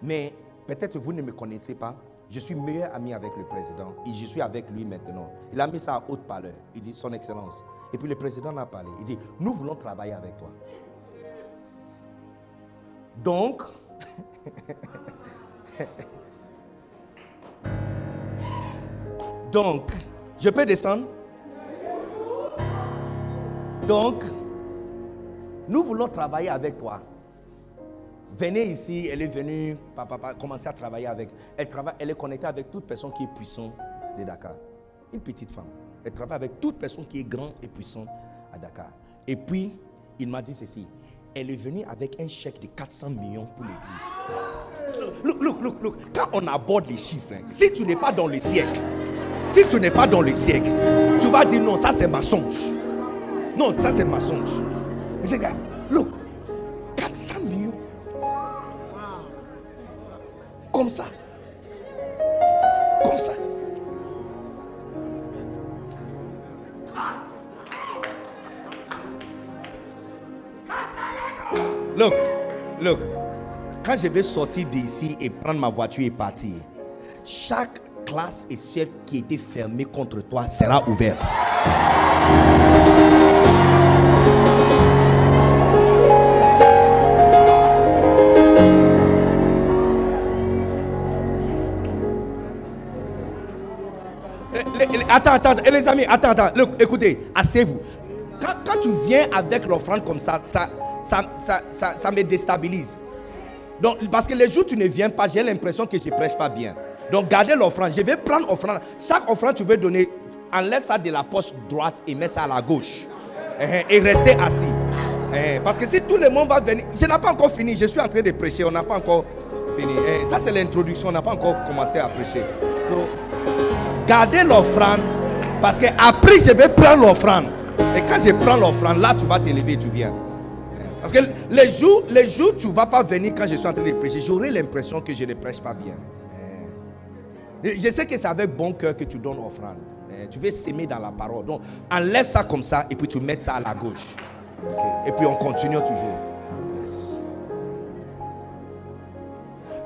mais peut-être vous ne me connaissez pas. Je suis meilleur ami avec le président et je suis avec lui maintenant. Il a mis ça à haute parleur. Il dit Son Excellence. Et puis le président a parlé. Il dit Nous voulons travailler avec toi. Donc, donc, je peux descendre? Donc, nous voulons travailler avec toi. Venez ici, elle est venue, papa, commencer à travailler avec. Elle, travaille, elle est connectée avec toute personne qui est puissante de Dakar. Une petite femme. Elle travaille avec toute personne qui est grand et puissant à Dakar. Et puis, il m'a dit ceci. Elle est venue avec un chèque de 400 millions pour l'église. Look, look, look, look. Quand on aborde les chiffres, hein, si tu n'es pas dans le siècle, si tu n'es pas dans le siècle, tu vas dire non, ça c'est mensonge. Non, ça c'est mensonge. Look, 400 millions. Comme ça. Comme ça. Look, look. Quand je vais sortir d'ici et prendre ma voiture et partir, chaque classe et celle qui était fermée contre toi sera ouverte. Attends, attends, et les amis, attends, attends. écoutez, asseyez-vous. Quand, tu viens avec l'offrande comme ça ça, ça, ça, ça, me déstabilise. Donc, parce que les jours où tu ne viens pas, j'ai l'impression que je ne prêche pas bien. Donc, gardez l'offrande. Je vais prendre l'offrande. Chaque offrande, tu veux donner, enlève ça de la poche droite et mets ça à la gauche. Eh, eh, et restez assis. Eh, parce que si tout le monde va venir, je n'ai pas encore fini, je suis en train de prêcher, on n'a pas encore fini. Ça, c'est l'introduction, on n'a pas encore commencé à prêcher. Gardez l'offrande parce que après je vais prendre l'offrande. Et quand je prends l'offrande, là tu vas t'élever, tu viens. Parce que les jours, les jours tu ne vas pas venir quand je suis en train de prêcher, j'aurai l'impression que je ne prêche pas bien. Je sais que c'est avec bon cœur que tu donnes l'offrande. Tu veux s'aimer dans la parole. Donc enlève ça comme ça et puis tu mets ça à la gauche. Et puis on continue toujours.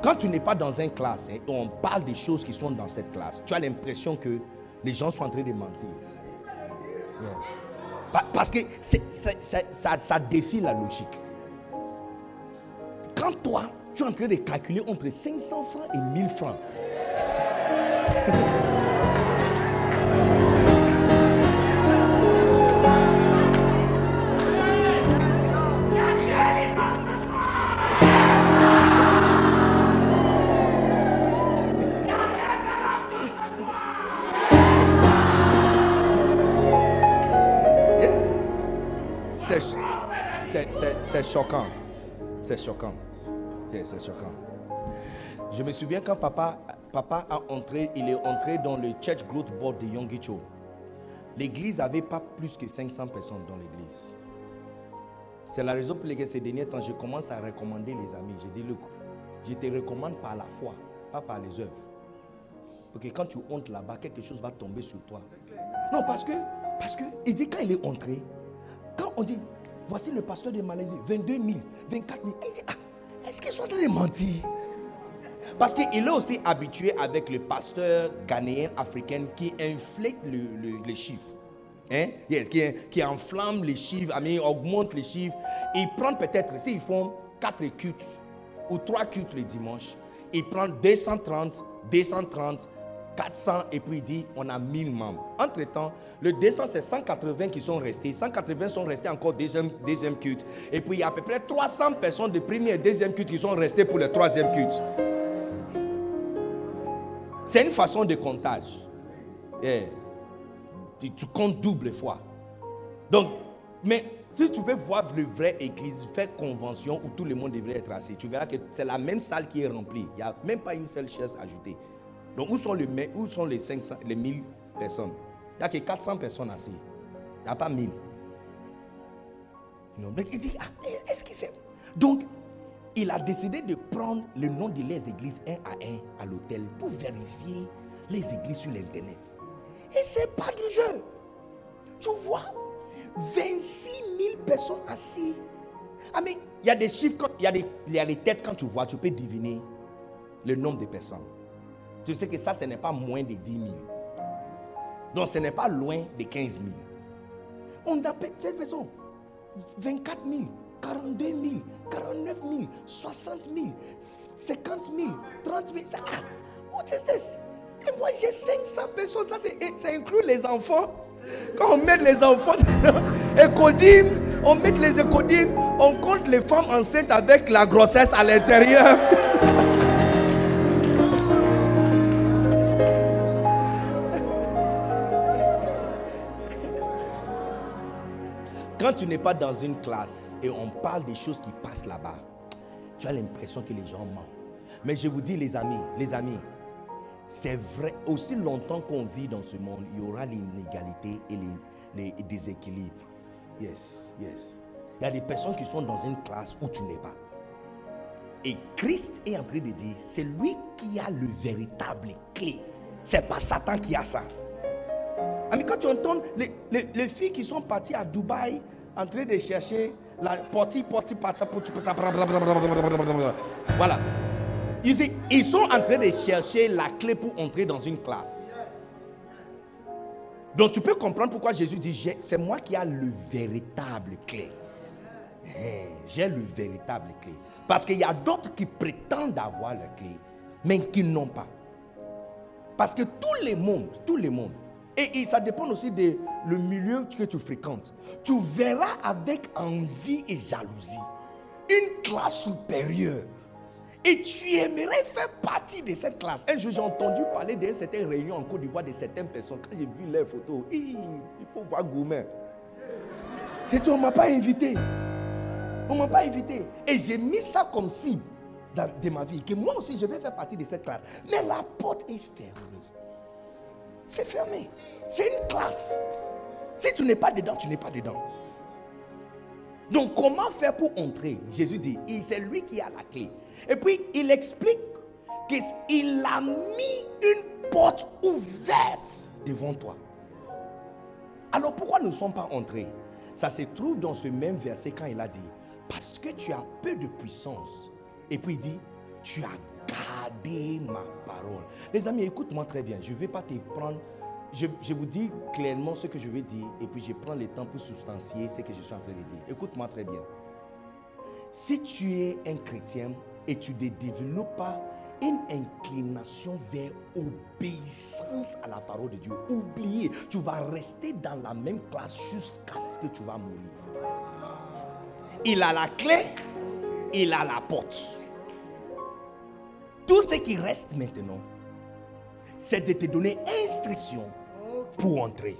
Quand tu n'es pas dans une classe et on parle des choses qui sont dans cette classe, tu as l'impression que les gens sont en train de mentir. Parce que ça défie la logique. Quand toi, tu es en train de calculer entre 500 francs et 1000 francs. c'est choquant. C'est choquant. c'est choquant. Je me souviens quand papa, papa a entré, il est entré dans le church growth board de Yongicho. L'église n'avait pas plus que 500 personnes dans l'église. C'est la raison pour laquelle ces derniers temps, je commence à recommander les amis. Je dis, look, je te recommande par la foi, pas par les œuvres. Parce que quand tu hontes là-bas, quelque chose va tomber sur toi. Non, parce que, parce que, il dit quand il est entré, quand on dit, Voici le pasteur de Malaisie, 22 000, 24 000. Il dit, ah, est-ce qu'ils sont en train de mentir? Parce qu'il est aussi habitué avec le pasteur ghanéen africain qui inflète les chiffres. Hein? qui, qui, enflamme les chiffres, augmente les chiffres. Ils prennent peut-être, s'ils font 4 cultes ou 3 cultes le dimanche, ils prennent 230, 230, 400 et puis il dit on a 1000 membres. Entre-temps, le 200 c'est 180 qui sont restés. 180 sont restés encore deuxième, deuxième culte. Et puis il y a à peu près 300 personnes de premier et deuxième culte qui sont restées pour le troisième culte. C'est une façon de comptage. Tu, comptes double fois. Donc, mais Si tu veux voir le vrai église, fais convention où tout le monde devrait être assis. Tu verras que c'est la même salle qui est remplie. Il n'y a même pas une seule chaise ajoutée. Donc, où sont les, où sont les, 500, les 1000 personnes? Il n'y a que 400 personnes assises. Il n'y a pas 1000. Non, mais il dit, ah, est-ce que c'est. Donc, il a décidé de prendre le nom de les églises un à un à l'hôtel pour vérifier les églises sur l'internet. Et c'est pas du jeu. Tu vois, 26 000 personnes assises. Ah, mais il y a des chiffres, il y a, des, y a les têtes quand tu vois, tu peux deviner le nombre de personnes. Tu sais que ça, ce n'est pas moins de 10 000. Donc, ce n'est pas loin de 15 000. On appelle cette personne 24 000, 42 000, 49 000, 60 000, 50 000, 30 000. Ah, what is this? Et moi, j'ai 500 personnes. Ça, ça inclut les enfants. Quand on met les enfants dans écodime, on met les écodimes, on compte les femmes enceintes avec la grossesse à l'intérieur. Quand tu n'es pas dans une classe et on parle des choses qui passent là-bas, tu as l'impression que les gens mentent. Mais je vous dis, les amis, les amis, c'est vrai, aussi longtemps qu'on vit dans ce monde, il y aura l'inégalité et les, déséquilibres. Yes, yes. Il y a des personnes qui sont dans une classe où tu n'es pas. Et Christ est en train de dire, c'est lui qui a le véritable clé. C'est pas Satan qui a ça. Ami, quand tu entends les, les, filles qui sont parties à Dubaï en train de chercher la porti, porti, porti, voilà. Ils sont en train de chercher la clé pour entrer dans une classe. Donc tu peux comprendre pourquoi Jésus dit, c'est moi qui ai le véritable clé. Eh, j'ai le véritable clé. Parce qu'il y a d'autres qui prétendent avoir la clé, mais qui n'ont pas. Parce que tous les mondes, tous les mondes, et, ça dépend aussi du milieu que tu fréquentes, tu verras avec envie et jalousie une classe supérieure et tu aimerais faire partie de cette classe. Un jour, j'ai entendu parler d'une certaine réunion en Côte d'Ivoire de certaines personnes. Quand j'ai vu leurs photos, il faut voir Gourmet. C'est on ne m'a pas invité. On ne m'a pas invité. Et j'ai mis ça comme cible de ma vie. Que moi aussi, je vais faire partie de cette classe. Mais la porte est fermée. C'est fermé. C'est une classe. Si tu n'es pas dedans, tu n'es pas dedans. Donc, comment faire pour entrer? Jésus dit, c'est lui qui a la clé. Et puis, il explique qu'il a mis une porte ouverte devant toi. Alors, pourquoi nous ne sommes pas entrés? Ça se trouve dans ce même verset quand il a dit, parce que tu as peu de puissance. Et puis il dit, tu as gardé ma parole. Les amis, écoute-moi très bien. Je ne vais pas te prendre je, vous dis clairement ce que je vais dire et puis je prends le temps pour substancier ce que je suis en train de dire. Écoute-moi très bien. Si tu es un chrétien et tu ne développes pas une inclination vers obéissance à la parole de Dieu, oubliez, tu vas rester dans la même classe jusqu'à ce que tu vas mourir. Il a la clé, il a la porte. Tout ce qui reste maintenant, c'est de te donner instruction pour entrer.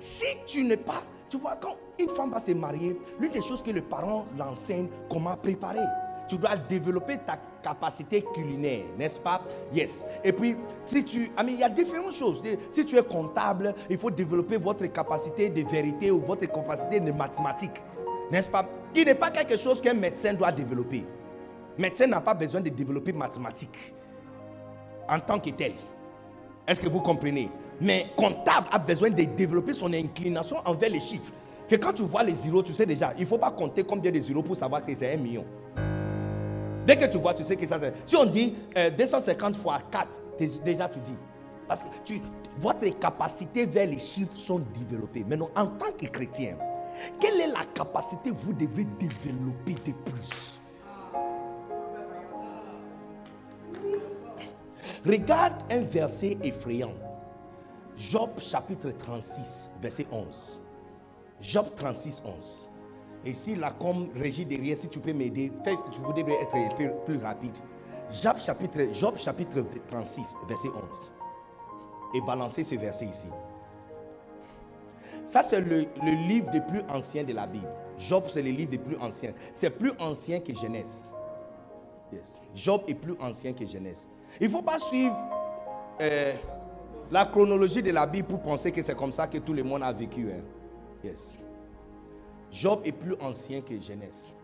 Si tu n'es pas, tu vois, quand une femme va se marier, l'une des choses que les parents l'enseignent, comment préparer. Tu dois développer ta capacité culinaire, n'est-ce pas? Yes. Et puis, si tu. il y a différentes choses. Si tu es comptable, il faut développer votre capacité de vérité ou votre capacité de mathématiques, n'est-ce pas? Qui n'est pas quelque chose qu'un médecin doit développer. Médecin n'a pas besoin de développer mathématiques en tant que tel. Est-ce que vous comprenez? Mais comptable a besoin de développer son inclination envers les chiffres. Que quand tu vois les zéros, tu sais déjà, il ne faut pas compter combien de zéros pour savoir que c'est un million. Dès que tu vois, tu sais que ça c'est. Si on dit 250 euh, fois 4, déjà tu dis. Parce que tu, votre capacité vers les chiffres sont développées. Maintenant, en tant que chrétien, quelle est la capacité que vous devez développer de plus? Regarde un verset effrayant. Job chapitre 36, verset 11. Job 36, 11. Et si la com régie derrière, si tu peux m'aider, je vous devrais être plus rapide. Job chapitre, Job chapitre 36, verset 11. Et balancer ce verset ici. Ça, c'est le, le livre des plus anciens de la Bible. Job, c'est le livre des plus anciens. C'est plus ancien que Genèse. Yes. Job est plus ancien que Genèse. Il ne faut pas suivre euh, la chronologie de la Bible pour penser que c'est comme ça que tout le monde a vécu. hein. Yes. Job est plus ancien que Genèse.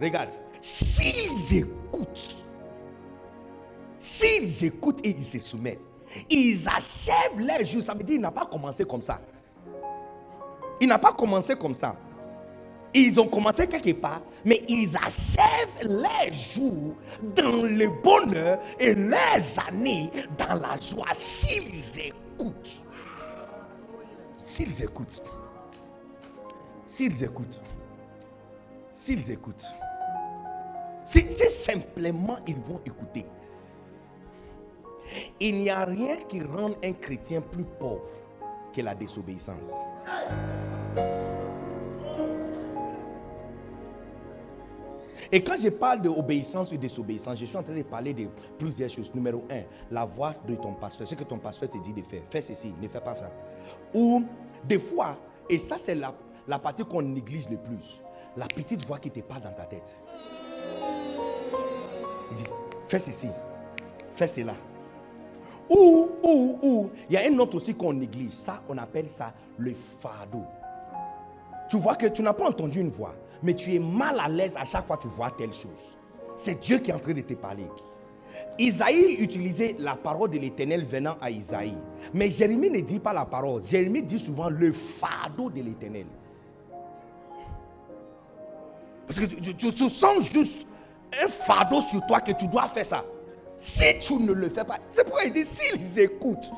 Regarde, s'ils écoutent, s'ils écoutent et ils se soumettent, ils achèvent leur jour. Ça veut dire qu'il n'a pas commencé comme ça. Il n'a pas commencé comme ça. Ils ont commencé quelque part, mais ils achèvent leurs jours dans le bonheur et leurs années dans la joie s'ils écoutent. S'ils écoutent. S'ils écoutent. S'ils écoutent. Si simplement ils vont écouter. Il n'y a rien qui rende un chrétien plus pauvre que la désobéissance. Et quand je parle d'obéissance ou désobéissance, je suis en train de parler de plusieurs choses. Numéro un, la voix de ton pasteur. Ce que ton pasteur te dit de faire. Fais ceci, ne fais pas ça. Ou des fois, et ça c'est la, partie qu'on néglige le plus, la petite voix qui te parle dans ta tête. Il dit, fais ceci, fais cela. Ou, ou, ou, il y a un autre aussi qu'on néglige. Ça, on appelle ça le fardeau. Tu vois que tu n'as pas entendu une voix, mais tu es mal à l'aise à chaque fois que tu vois telle chose. C'est Dieu qui est en train de te parler. Isaïe utilisait la parole de l'éternel venant à Isaïe. Mais Jérémie ne dit pas la parole. Jérémie dit souvent le fardeau de l'éternel. Parce que tu, sens juste un fardeau sur toi que tu dois faire ça. Si tu ne le fais pas, c'est pourquoi il dit s'ils écoutent.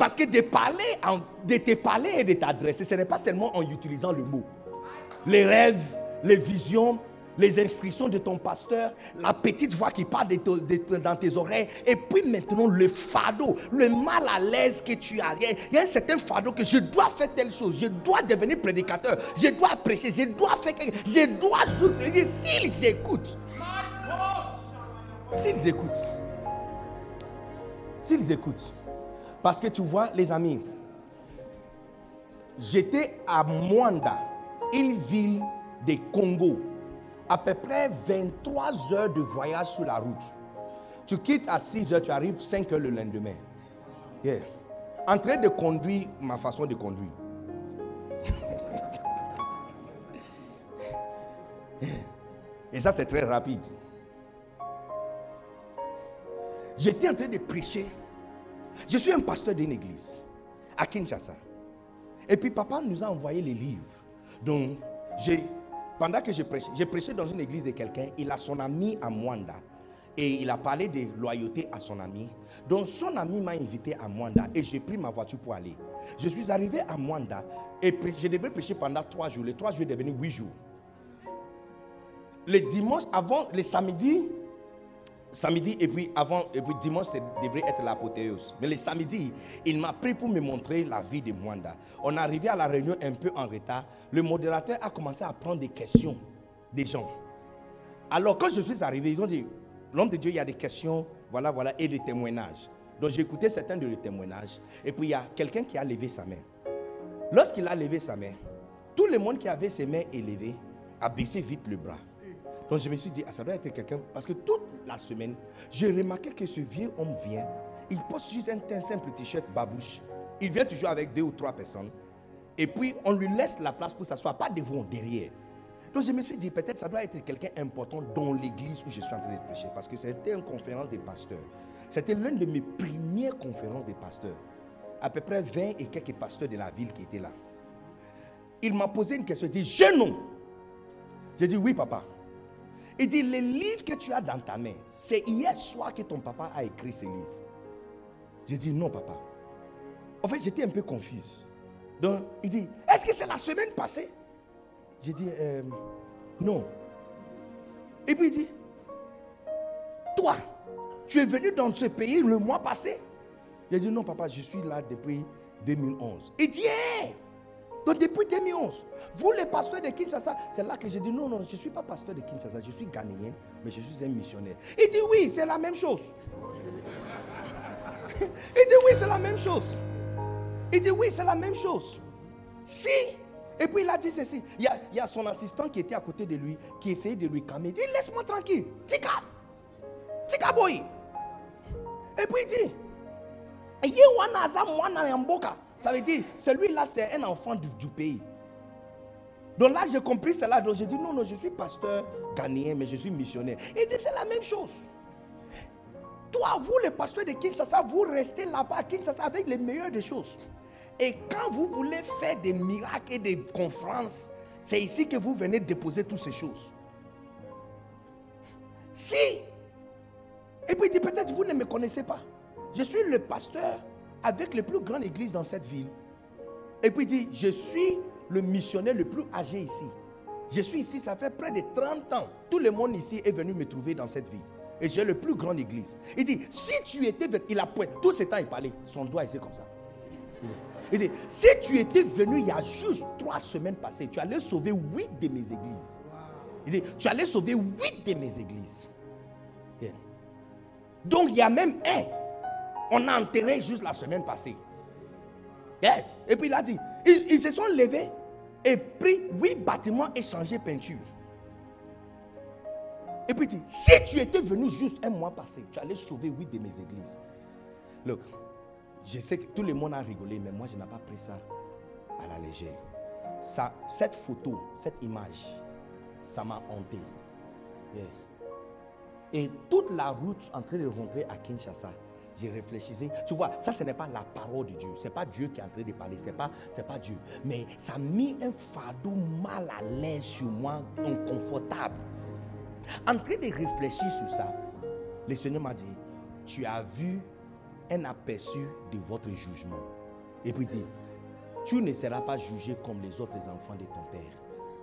Parce que de parler, de te parler et de t'adresser, ce n'est pas seulement en utilisant le mot. Les rêves, les visions, les instructions de ton pasteur, la petite voix qui parle dans tes oreilles, et puis maintenant le fardeau, le mal à l'aise que tu as. Il y a- un certain fardeau que je dois faire telle chose, je dois devenir prédicateur, je dois prêcher, je dois faire quelque je dois dit, S'ils écoutent, s'ils écoutent, s'ils écoutent, parce que tu vois, les amis, j'étais à Mwanda, une ville de Congo, à peu près 23 heures de voyage sur la route. Tu quittes à 6 heures, tu arrives 5 heures le lendemain. En train de conduire ma façon de conduire. Et ça, c'est très rapide. J'étais en train de prêcher. Je suis un pasteur d'une église à Kinshasa. Et puis papa nous a envoyé les livres. Donc, pendant que je prêchais, j'ai prêché dans une église de quelqu'un, il a son ami à Mwanda. Et il a parlé de loyauté à son ami. Donc son ami m'a invité à Mwanda et j'ai pris ma voiture pour aller. Je suis arrivé à Mwanda et je devais prêcher pendant trois jours. Les trois jours devenaient huit jours. Le dimanche, avant, le samedi, samedi et puis avant et puis dimanche devrait être l'apothéose. Mais le samedi il m'a pris pour me montrer la vie de Mwanda. On est arrivé à la réunion un peu en retard. Le modérateur a commencé à prendre des questions des gens. Alors quand je suis arrivé ils ont dit l'homme de Dieu il y a des questions voilà voilà et des témoignages donc j'ai écouté certains de les témoignages et puis il y a quelqu'un qui a levé sa main. Lorsqu'il a levé sa main tout le monde qui avait ses mains élevées a baissé vite le bras donc je me suis dit, ah, ça doit être quelqu'un. Parce que toute la semaine, j'ai remarqué que ce vieux homme vient, il porte juste un, un simple t-shirt babouche. Il vient toujours avec deux ou trois personnes. Et puis, on lui laisse la place pour s'asseoir, pas devant, derrière. Donc je me suis dit, peut-être ça doit être quelqu'un important dans l'église où je suis en train de prêcher. Parce que c'était une conférence des pasteurs. C'était l'une de mes premières conférences des pasteurs. À peu près 20 et quelques pasteurs de la ville qui étaient là. Il m'a posé une question. Il dit, jeune homme. J'ai dit, oui, papa. Il dit, les livres que tu as dans ta main, c'est hier soir que ton papa a écrit ces livres. J'ai dit, non, papa. En fait, j'étais un peu confuse. Donc, il dit, est-ce que c'est la semaine passée? J'ai dit, Euh, non. Et puis il dit, toi, tu es venu dans ce pays le mois passé? J'ai dit, non, papa, je suis là depuis 2011. Il dit, Hey! Donc depuis 2011, vous les pasteurs de Kinshasa, c'est là que j'ai dit non, non, je ne suis pas pasteur de Kinshasa, je suis ghanéen, mais je suis un missionnaire. Il dit oui, c'est la même chose. Il dit oui, c'est la même chose. Il dit, oui, c'est la même chose. Si, et puis il a dit ceci, il y a, il y a son assistant qui était à côté de lui, qui essayait de lui calmer. Il dit, laisse-moi tranquille. Tika, tika boy. Et puis il dit, Ça veut dire, celui-là, c'est un enfant du, du pays. Donc là, j'ai compris cela. Donc j'ai dit, non, non, je suis pasteur ghanéen, mais je suis missionnaire. Il dit, c'est la même chose. Toi, vous, les pasteurs de Kinshasa, vous restez là-bas à Kinshasa avec les meilleures des choses. Et quand vous voulez faire des miracles et des conférences, c'est ici que vous venez déposer toutes ces choses. Si, et puis il dit, peut-être vous ne me connaissez pas. Je suis le pasteur avec les plus grandes églises dans cette ville. Et puis il dit, je suis le missionnaire le plus âgé ici. Je suis ici, ça fait près de 30 ans. Tout le monde ici est venu me trouver dans cette ville. Et j'ai le plus grande église. Il dit, si tu étais venu, il a pointé, tout ce temps il parlait, son doigt était comme ça. Il dit, si tu étais venu il y a juste trois semaines passées, tu allais sauver huit de mes églises. Il dit, tu allais sauver huit de mes églises. Donc il y a même un, on a enterré juste la semaine passée. Yes. Et puis il a dit, ils, se sont levés et pris huit bâtiments et changé peinture. Et puis il dit, si tu étais venu juste un mois passé, tu allais sauver huit de mes églises. Look, je sais que tout le monde a rigolé, mais moi je n'ai pas pris ça à la légère. Ça, cette photo, cette image, ça m'a hanté. Et toute la route en train de rentrer à Kinshasa, j'ai réfléchissais. Tu vois, ça ce n'est pas la parole de Dieu. Ce n'est pas Dieu qui est en train de parler. Ce pas, c'est pas Dieu. Mais ça a mis un fardeau mal à l'aise sur moi, inconfortable. En train de réfléchir sur ça, le Seigneur m'a dit, tu as vu un aperçu de votre jugement. Et puis dit, tu ne seras pas jugé comme les autres enfants de ton Père.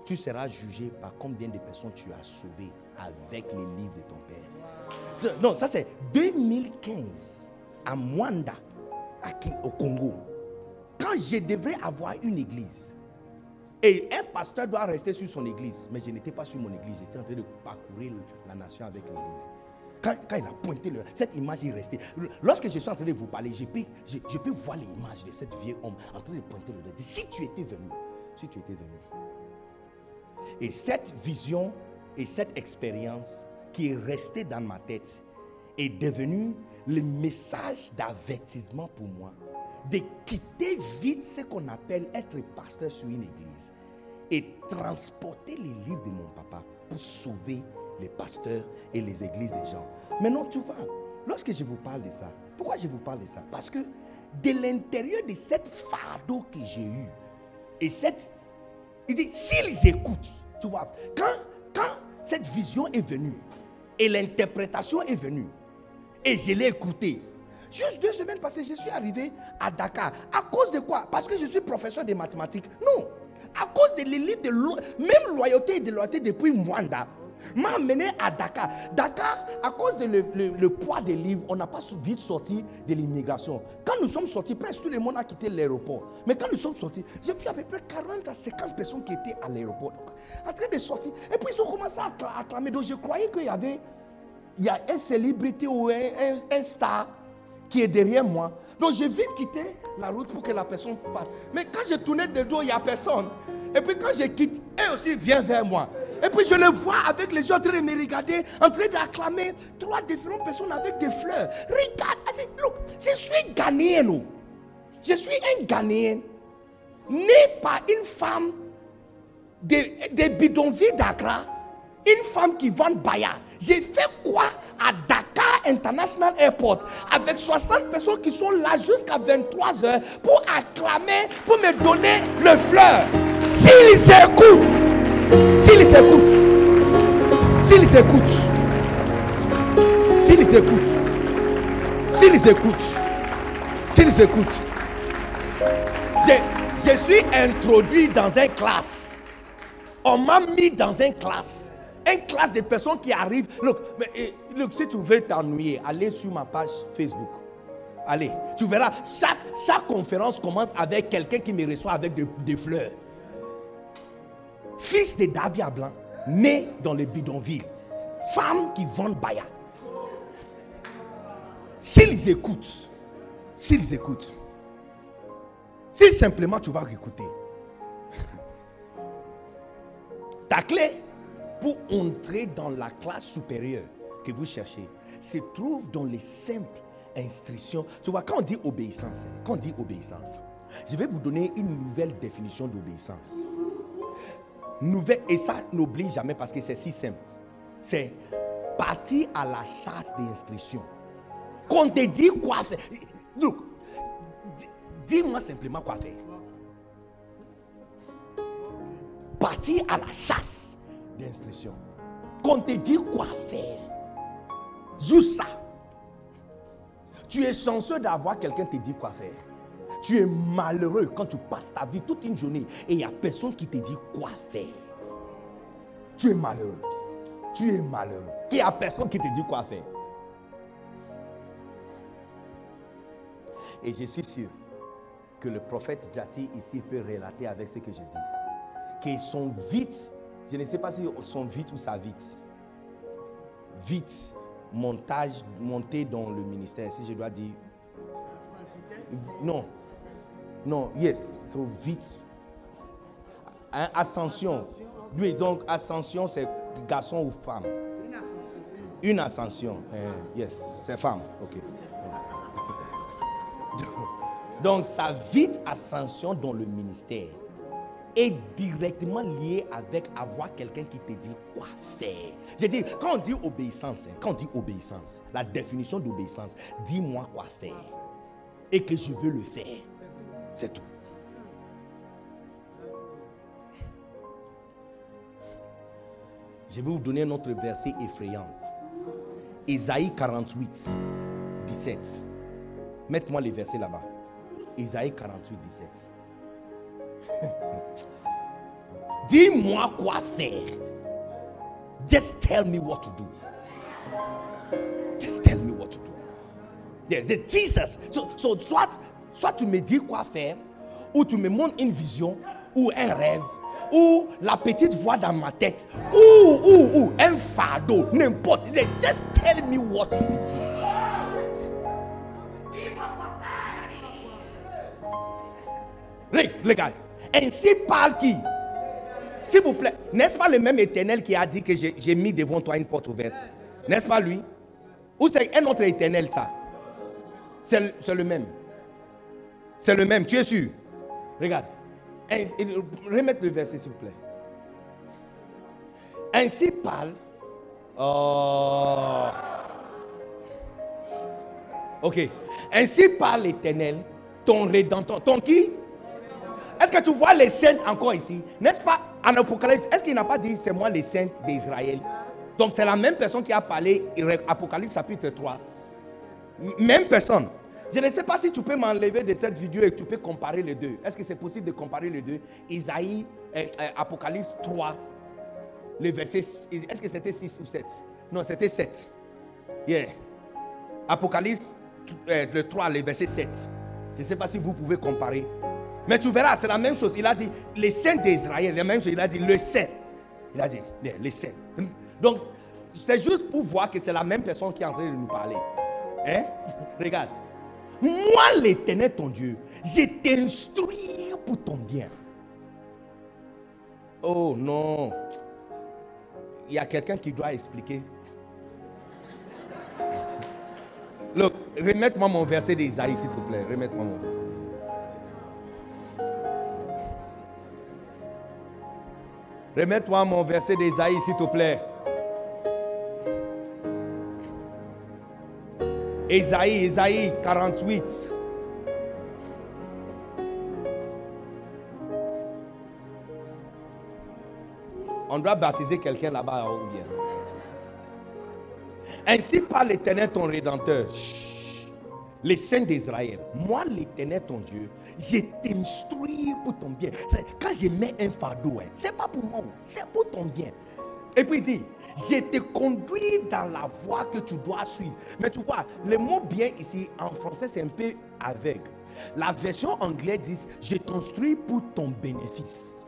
Tu seras jugé par combien de personnes tu as sauvées avec les livres de ton Père. Non, ça c'est 2015 à Mwanda, au Congo. Quand je devrais avoir une église, et un pasteur doit rester sur son église, mais je n'étais pas sur mon église, j'étais en train de parcourir la nation avec les. Quand, il a pointé le- cette image est restée. Lorsque je suis en train de vous parler, je peux, je, je voir l'image de cet vieux homme en train de pointer le doigt. Si tu étais venu, si tu étais venu. Et cette vision et cette expérience qui est restée dans ma tête est devenue le message d'avertissement pour moi de quitter vite ce qu'on appelle être pasteur sur une église et transporter les livres de mon papa pour sauver les pasteurs et les églises des gens. Maintenant, tu vois, lorsque je vous parle de ça, pourquoi je vous parle de ça? Parce que de l'intérieur de cette fardeau que j'ai eu et cette il dit, s'ils écoutent, tu vois, quand, quand cette vision est venue et l'interprétation est venue, et je l'ai écouté, juste deux semaines passées, je suis arrivé à Dakar. À cause de quoi? Parce que je suis professeur de mathématiques. Non. À cause de l'élite de lo- même loyauté et de loyauté depuis Mwanda, m'a amené à Dakar. Dakar, à cause de le, poids des livres, on n'a pas vite sorti de l'immigration. Quand nous sommes sortis, presque tout le monde a quitté l'aéroport. Mais quand nous sommes sortis, j'ai vu à peu près 40 à 50 personnes qui étaient à l'aéroport. En train de sortir. Et puis ils ont commencé à accla- acclamer. Donc je croyais qu'il y avait il y a une célébrité ou un, star qui est derrière moi. Donc j'ai vite quitté la route pour que la personne parte. Mais quand je tournais de dos, il n'y a personne. Et puis quand je quitte, elle aussi vient vers moi. Et puis je le vois avec les yeux en train de me regarder, en train d'acclamer trois différentes personnes avec des fleurs. Regarde, look, je suis Ghanéen. oh. Je suis un Ghanéen né par une femme des, des bidonvilles d'Accra, une femme qui vend Baya. J'ai fait quoi à Dakar International Airport avec 60 personnes qui sont là jusqu'à 23 heures pour acclamer, pour me donner le fleur? S'ils écoutent, s'ils écoutent, s'ils écoutent, s'ils écoutent, s'ils écoutent, s'ils écoutent, je, je suis introduit dans une classe. On m'a mis dans une classe. Une classe de personnes qui arrivent. Look, mais, eh, look, si tu veux t'ennuyer, allez sur ma page Facebook. Allez, tu verras, chaque, chaque conférence commence avec quelqu'un qui me reçoit avec de- des fleurs. Fils de Davia Blanc, né dans le bidonville. Femme qui vend Baya. S'ils écoutent, s'ils écoutent, Si simplement tu vas écouter, ta clé pour entrer dans la classe supérieure que vous cherchez se trouve dans les simples instructions. Tu vois, quand on dit obéissance, hein, quand on dit obéissance, je vais vous donner une nouvelle définition d'obéissance. Nouvelle, et ça n'oublie jamais parce que c'est si simple. C'est partir à la chasse des instructions. Qu'on te dit quoi faire. Look, dis-moi simplement quoi faire. Partir à la chasse des instructions. Qu'on te dit quoi faire. Juste ça. Tu es chanceux d'avoir quelqu'un qui te dit quoi faire. Tu es malheureux quand tu passes ta vie toute une journée et il n'y a personne qui te dit quoi faire. Tu es malheureux. Tu es malheureux. Il n'y a personne qui te dit quoi faire. Et je suis sûr que le prophète Jati ici peut relater avec ce que je dis. Qu'ils sont vite, je ne sais pas si sont vite ou ça vite. Vite, montage, monté dans le ministère, si je dois dire. Non. Non, yes, trop vite. Hein, ascension. Oui, donc ascension, c'est garçon ou femme? Une ascension. Eh, yes, c'est femme. Ok. Donc, sa vite ascension dans le ministère est directement lié avec avoir quelqu'un qui te dit quoi faire. Je dis, quand on dit obéissance, hein, quand on dit obéissance, la définition d'obéissance, dis-moi quoi faire. Et que je veux le faire. C'est tout. Je vais vous donner un autre verset effrayant. Isaïe 48, 17. Mettez-moi les versets là-bas. Isaïe 48, 17. Dis-moi quoi faire. Just tell me what to do. Just tell me what to do. The, the Jesus. So, so soit, soit tu me dis quoi faire, ou tu me montres une vision, ou un rêve, ou la petite voix dans ma tête, ou, ou, ou un fardeau, n'importe. Just tell me what to do. Ainsi parle qui? S'il vous plaît, n'est-ce pas le même éternel qui a dit que j'ai mis devant toi une porte ouverte? N'est-ce pas lui? Ou c'est un autre éternel ça? C'est le même. C'est le même, tu es sûr? Regarde. Remettez le verset s'il vous plaît. Ainsi parle. Oh. Ok. Ainsi parle l'éternel, ton rédempteur. Ton qui? Est-ce que tu vois les saints encore ici? N'est-ce pas en Apocalypse Est-ce qu'il n'a pas dit c'est moi les saints d'Israël? Donc c'est la même personne qui a parlé Apocalypse chapitre 3. Même personne. Je ne sais pas si tu peux m'enlever de cette vidéo et tu peux comparer les deux. Est-ce que c'est possible de comparer les deux? Isaïe, euh, euh, Apocalypse 3, le verset. Est-ce que c'était 6 ou 7 Non, c'était 7. Yeah. Apocalypse euh, le 3, le verset 7. Je ne sais pas si vous pouvez comparer. Mais tu verras, c'est la même chose. Il a dit les saints d'Israël, la même chose. Il a dit le saint. Il a dit les saints. Donc, c'est juste pour voir que c'est la même personne qui est en train de nous parler. Hein? Regarde. Moi, l'éternel, ton Dieu, je t'instruis pour ton bien. Oh non. Il y a quelqu'un qui doit expliquer. Look, remette-moi mon verset d'Isaïe, s'il te plaît. Remette-moi mon verset. Remets-toi mon verset d'Ésaïe, s'il te plaît. Ésaïe, Ésaïe 48. On doit baptiser quelqu'un là-bas ou bien. Ainsi parle l'Éternel ton Rédempteur les saints d'Israël, moi l'éternel ton Dieu, je t'instruis pour ton bien. Quand je mets un fardeau, hein, c'est pas pour moi, c'est pour ton bien. Et puis il dit, je te conduis dans la voie que tu dois suivre. Mais tu vois, le mot bien ici en français c'est un peu aveugle. La version anglaise dit, je t'instruis pour ton bénéfice.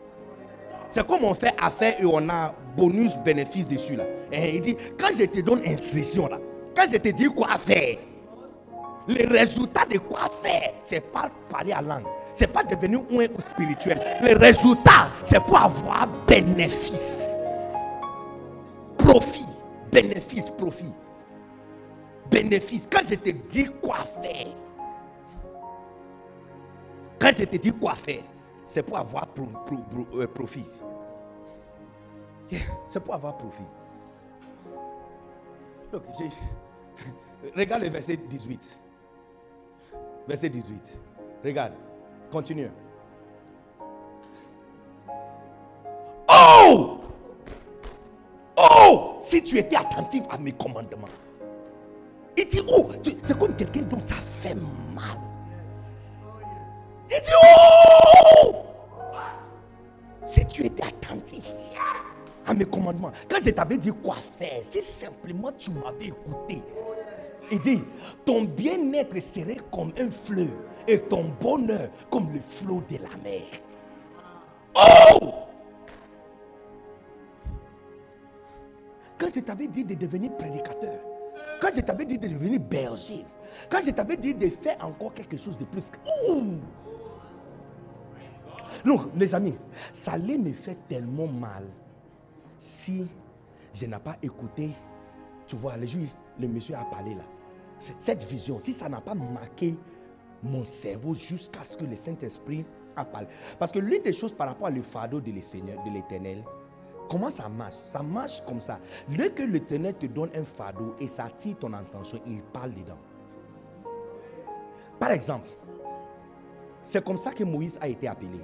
C'est comme on fait affaire et on a bonus bénéfice dessus là. Et il dit, quand je te donne instruction là, quand je te dis quoi faire, le résultat de quoi faire, c'est pas parler à langue. C'est pas devenir un ou spirituel. Le résultat, c'est pour avoir bénéfice. Profit. Bénéfice, profit. Bénéfice. Quand je te dis quoi faire, quand je te dis quoi faire, c'est pour avoir euh, profit. C'est pour avoir profit. regarde le verset 18. Verset 18. Regarde. Continue. Oh! Oh! Si tu étais attentif à mes commandements. Il dit, oh, c'est comme quelqu'un dont ça fait mal. Il dit, oh! Si tu étais attentif à mes commandements, quand je t'avais dit quoi faire, si simplement tu m'avais écouté, il dit, ton bien-être serait comme un fleuve et ton bonheur comme le flot de la mer. Oh! Quand je t'avais dit de devenir prédicateur, quand je t'avais dit de devenir berger, quand je t'avais dit de faire encore quelque chose de plus. Non, les amis, ça allait me faire tellement mal si je n'ai pas écouté. Tu vois, le le monsieur a parlé là. Cette vision, si ça n'a pas marqué mon cerveau jusqu'à ce que le Saint-Esprit a parlé. Parce que l'une des choses par rapport au fardeau de l'éternel, comment ça marche? Ça marche comme ça. Dès que l'éternel te donne un fardeau et ça attire ton attention, il parle dedans. Par exemple, c'est comme ça que Moïse a été appelé.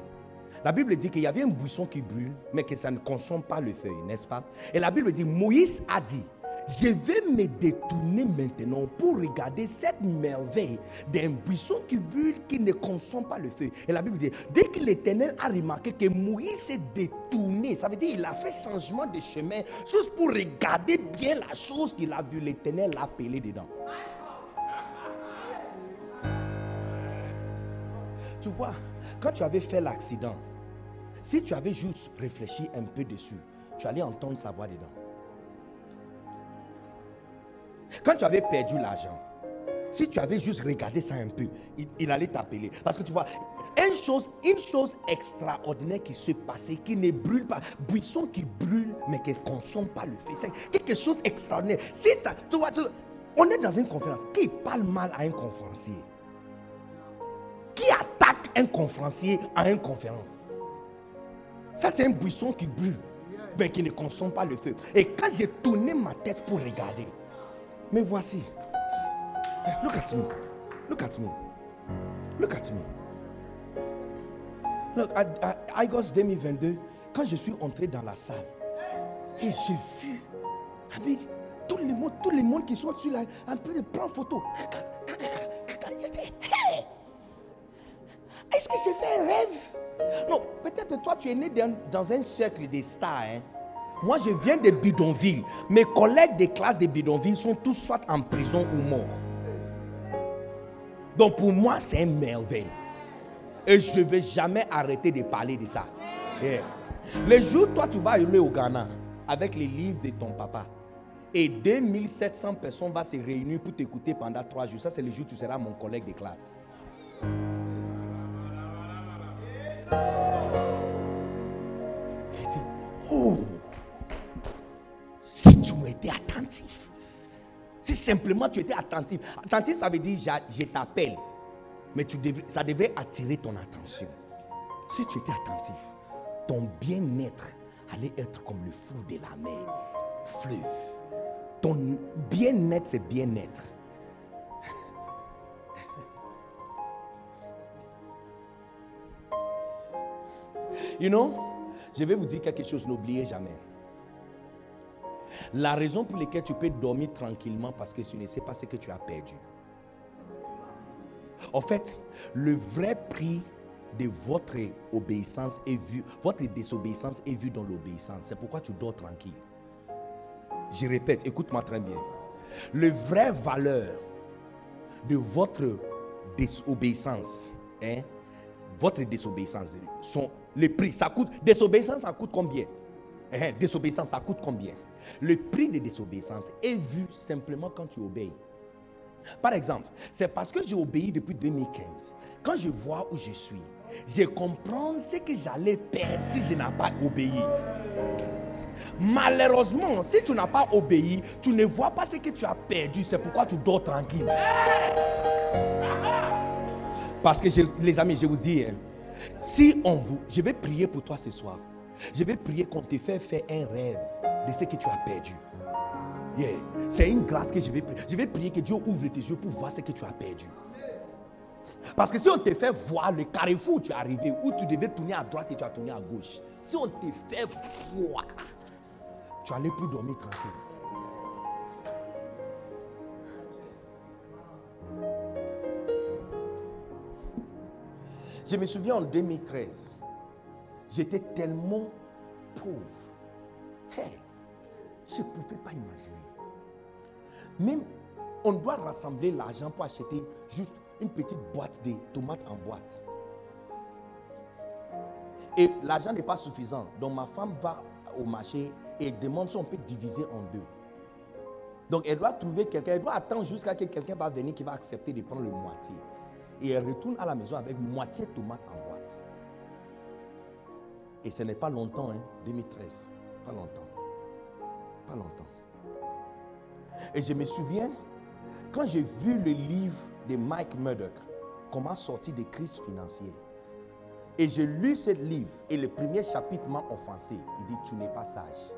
La Bible dit qu'il y avait un buisson qui brûle, mais que ça ne consomme pas le feuille, n'est-ce pas? Et la Bible dit, Moïse a dit, je vais me détourner maintenant pour regarder cette merveille d'un buisson qui brûle, qui ne consomme pas le feu. Et la Bible dit, dès que l'Éternel a remarqué que Moïse s'est détourné, ça veut dire qu'il a fait changement de chemin, juste pour regarder bien la chose qu'il a vue, l'Éternel l'a appelé dedans. Tu vois, quand tu avais fait l'accident, si tu avais juste réfléchi un peu dessus, tu allais entendre sa voix dedans. Quand tu avais perdu l'argent, si tu avais juste regardé ça un peu, il, allait t'appeler. Parce que tu vois, une chose, une chose extraordinaire qui se passait, qui ne brûle pas, buisson qui brûle, mais qui ne consomme pas le feu. Quelque chose d'extraordinaire. Si tu vois, on est dans une conférence. Qui parle mal à un conférencier? Qui attaque un conférencier à une conférence? Ça, c'est un buisson qui brûle, mais qui ne consomme pas le feu. Et quand j'ai tourné ma tête pour regarder, mais voici. Eh, look at me. Look at me. Look at me. Look, à, Igos 2022, quand je suis entré dans la salle, et j'ai vu, tous les mondes, tous les mondes qui sont dessus là, en train de prendre photo. Est-ce que j'ai fait un rêve? Non, peut-être toi tu es né dans, dans un cercle des stars. Hein? Moi, je viens de bidonville. Mes collègues des classes de bidonville sont tous soit en prison ou morts. Donc pour moi, c'est un merveille. Et je ne vais jamais arrêter de parler de ça. Le jour, toi, tu vas aller au Ghana avec les livres de ton papa. Et 2700 personnes vont se réunir pour t'écouter pendant trois jours. Ça, c'est le jour où tu seras mon collègue de classe. oh, si tu étais attentif. Si simplement tu étais attentif. Attentif, ça veut dire je, t'appelle. Mais ça devait attirer ton attention. Si tu étais attentif, ton bien-être allait être comme le flou de la mer. Fleuve. Ton bien-être, c'est bien-être. You know, je vais vous dire quelque chose, n'oubliez jamais. La raison pour laquelle tu peux dormir tranquillement parce que tu ne sais pas ce que tu as perdu. En fait, le vrai prix de votre obéissance est vu, votre désobéissance est vu dans l'obéissance. C'est pourquoi tu dors tranquille. Je répète, écoute-moi très bien. Le vrai valeur de votre désobéissance, hein, votre désobéissance, sont les prix. Ça coûte, désobéissance, ça coûte combien? Hein, Désobéissance, ça coûte combien? Le prix de désobéissance est vu simplement quand tu obéis. Par exemple, c'est parce que j'ai obéi depuis 2015. Quand je vois où je suis, je comprends ce que j'allais perdre si je n'ai pas obéi. Malheureusement, si tu n'as pas obéi, tu ne vois pas ce que tu as perdu. C'est pourquoi tu dors tranquille. Parce que les amis, je vous dis, hein, si on vous, je vais prier pour toi ce soir. Je vais prier qu'on te fait faire un rêve de ce que tu as perdu. C'est une grâce que je vais prier. Je vais prier que Dieu ouvre tes yeux pour voir ce que tu as perdu. Parce que si on te fait voir le carrefour où tu es arrivé, où tu devais tourner à droite et tu as tourné à gauche, si on te fait voir, tu n'allais plus dormir tranquille. Je me souviens en 2013, j'étais tellement pauvre. je ne pouvais pas imaginer. Même, on doit rassembler l'argent pour acheter juste une petite boîte de tomates en boîte. Et l'argent n'est pas suffisant. Donc ma femme va au marché et demande si on peut diviser en deux. Donc elle doit trouver quelqu'un, elle doit attendre jusqu'à ce que quelqu'un va venir qui va accepter de prendre le moitié. Et elle retourne à la maison avec moitié tomate en boîte. Et ce n'est pas longtemps, hein, 2013. Pas longtemps. Pas longtemps. Et je me souviens, quand j'ai vu le livre de Mike Murdoch, Comment sortir des crises financières, et j'ai lu ce livre, et le premier chapitre m'a offensé. Il dit, tu n'es pas sage.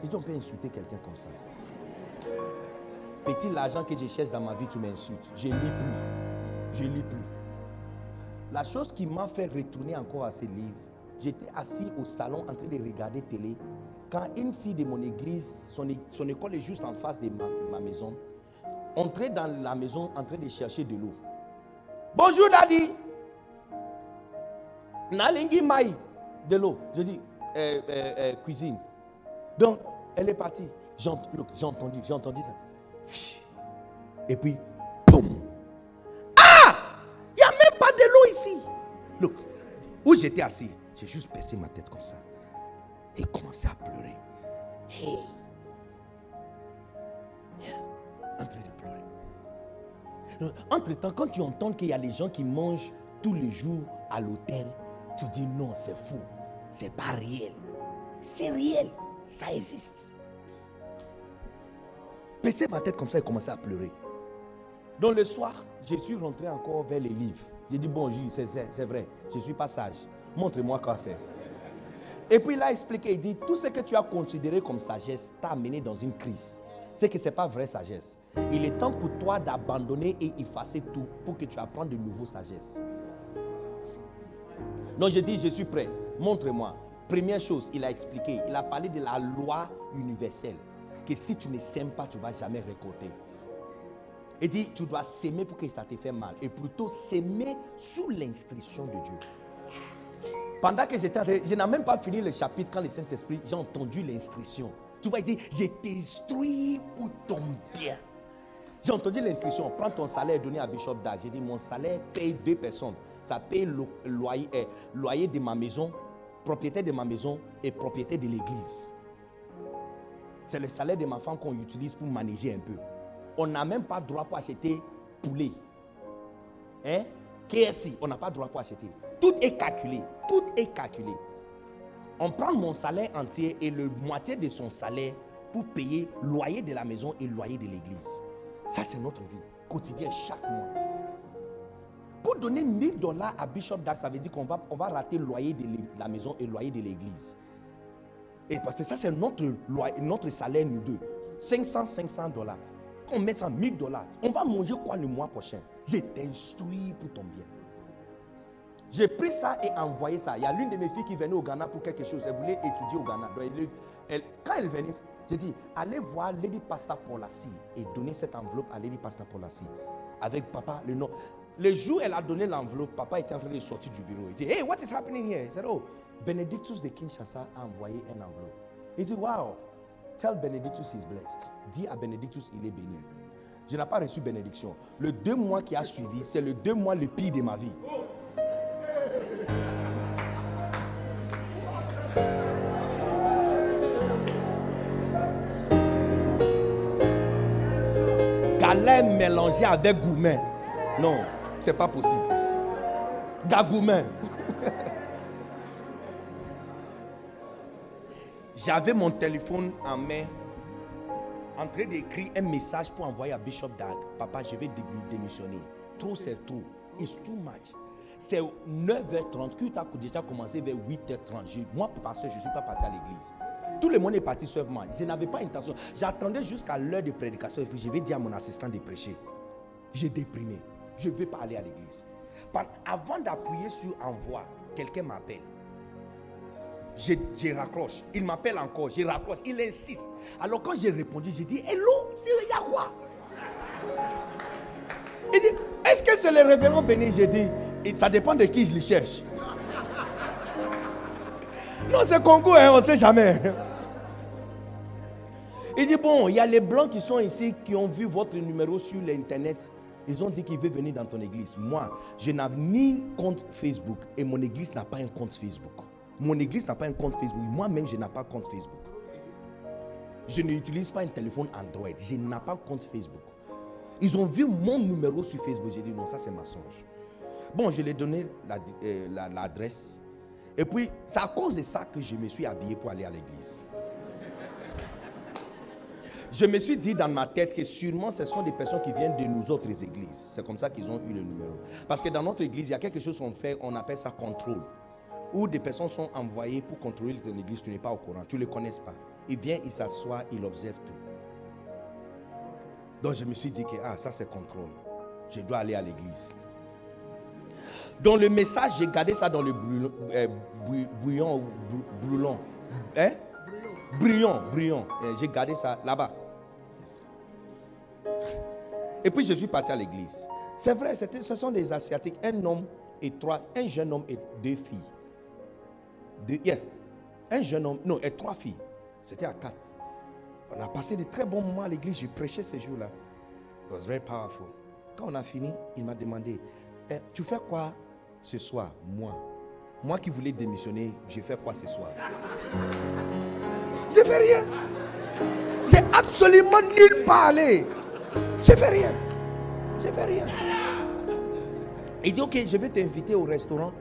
J'ai dit, on peut insulter quelqu'un comme ça. Petit, l'argent que je cherche dans ma vie, tu m'insultes. Je lis plus. Je lis plus. La chose qui m'a fait retourner encore à ce livre, j'étais assis au salon en train de regarder télé quand une fille de mon église, son, école est juste en face de ma, maison, entrait dans la maison en train de chercher de l'eau. Bonjour, daddy. Nalingi Mai, de l'eau. Je dis, euh, euh, euh, cuisine. Donc, elle est partie. J'ai entendu, j'ai entendu ça. Et puis, boum. Ah! Il n'y a même pas de l'eau ici. Look, où j'étais assis, juste percé ma tête comme ça et commençait à pleurer. Hey. En train de pleurer. Entre-temps, quand tu entends qu'il y a des gens qui mangent tous les jours à l'hôtel, tu dis non, c'est faux. C'est pas réel. C'est réel. Ça existe. Baissez ma tête comme ça et commençait à pleurer. Donc le soir, je suis rentré encore vers les livres. J'ai dit, bon, c'est vrai, je ne suis pas sage. Montre-moi quoi faire. Et puis il a expliqué, il dit, tout ce que tu as considéré comme sagesse t'a amené dans une crise. C'est que ce n'est pas vraie sagesse. Il est temps pour toi d'abandonner et effacer tout pour que tu apprennes de nouveaux sagesse. Donc je dis, je suis prêt. Montre-moi. Première chose, il a expliqué, il a parlé de la loi universelle. Que si tu ne sèmes pas, tu ne vas jamais récolter. Il dit, tu dois s'aimer pour que ça te fait mal. Et plutôt s'aimer sous l'instruction de Dieu. Pendant que j'étais je n'ai même pas fini le chapitre quand le Saint-Esprit, j'ai entendu l'instruction. Tu vas dire, je t'instruis pour ton bien. J'ai entendu l'instruction, prends ton salaire donné à Bishop Dag. J'ai dit, mon salaire paye deux personnes. Ça paye le loyer, eh, loyer de ma maison, propriétaire de ma maison et propriétaire de l'église. C'est le salaire de ma femme qu'on utilise pour manager un peu. On n'a même pas droit pour acheter poulet. Hein? KFC, on n'a pas droit pour acheter. Tout est calculé. Tout est calculé. On prend mon salaire entier et le moitié de son salaire pour payer loyer de la maison et loyer de l'église. Ça, c'est notre vie quotidienne chaque mois. Pour donner 1000 dollars à Bishop Dag, ça veut dire qu'on va, on va rater le loyer de la maison et le loyer de l'église. Et parce que ça, c'est notre, notre salaire, nous deux. 500, 500 dollars. On met ça 1000 dollars. On va manger quoi le mois prochain? Je t'instruis pour ton bien. J'ai pris ça et envoyé ça. Il y a l'une de mes filles qui venait au Ghana pour quelque chose. Elle voulait étudier au Ghana. quand elle est venue, j'ai dit, allez voir Lady Pastor Polassi et donnez cette enveloppe à Lady Pastor Polassi. Avec papa, le nom. Le jour où elle a donné l'enveloppe, papa était en train de sortir du bureau. Il dit, hey, what is happening here? Il dit, oh, Benedictus de Kinshasa a envoyé un enveloppe. Il dit, wow, tell Benedictus he's blessed. Dis à Benedictus, il est béni. Je n'ai pas reçu bénédiction. Le deux mois qui a suivi, c'est le deux mois le pire de ma vie. Galère mélangée avec gourmet. Non, c'est pas possible. Gagourmet. J'avais mon téléphone en main, en train d'écrire un message pour envoyer à Bishop Dag. Papa, je vais démissionner. Trop, c'est trop. It's too much. C'est 9h30. Tu as déjà commencé vers 8h30. Moi, parce que je ne suis pas parti à l'église. Tout le monde est parti sauf moi. Je n'avais pas intention. J'attendais jusqu'à l'heure de prédication et puis je vais dire à mon assistant de prêcher. J'ai déprimé. Je ne vais pas aller à l'église. Avant d'appuyer sur envoi, quelqu'un m'appelle. Je, raccroche. Il m'appelle encore. Je raccroche. Il insiste. Alors quand j'ai répondu, j'ai dit Hello, c'est Yahweh. Il dit Est-ce que c'est le révérend béni? J'ai dit Ça dépend de qui je le cherche. non, c'est Congo, hein, on ne sait jamais. Il dit Bon, il y a les blancs qui sont ici qui ont vu votre numéro sur l'internet. Ils ont dit qu'ils veulent venir dans ton église. Moi, je n'ai ni compte Facebook et mon église n'a pas un compte Facebook. Mon église n'a pas un compte Facebook. Moi-même, je n'ai pas compte Facebook. Je n'utilise pas un téléphone Android. Je n'ai pas compte Facebook. Ils ont vu mon numéro sur Facebook. J'ai dit non, ça c'est mensonge. Bon, je lui ai donné euh, l'adresse. Et puis, c'est à cause de ça que je me suis habillé pour aller à l'église. Je me suis dit dans ma tête que sûrement ce sont des personnes qui viennent de nos autres églises. C'est comme ça qu'ils ont eu le numéro. Parce que dans notre église, il y a quelque chose qu'on fait, on appelle ça contrôle où des personnes sont envoyées pour contrôler ton église, tu n'es pas au courant, tu ne le connais pas. Il vient, il s'assoit, il observe tout. Donc je me suis dit que ah, ça c'est contrôle. Je dois aller à l'église. Dans le message, j'ai gardé ça dans le euh, bouillon, brûlant. Hein? Brillant. J'ai gardé ça là-bas. Et puis je suis parti à l'église. C'est vrai, ce sont des Asiatiques, un homme et trois, un jeune homme et deux filles un jeune homme, non, et trois filles. C'était à quatre. On a passé de très bons moments à l'église. J'ai prêché ces jours-là. It was very powerful. Quand on a fini, il m'a demandé eh, Tu fais quoi ce soir Moi. Moi qui voulais démissionner, j'ai fait quoi ce soir? J'ai fait rien. J'ai absolument nulle part allé. J'ai fait rien. J'ai fait rien. Il dit Ok, je vais t'inviter au restaurant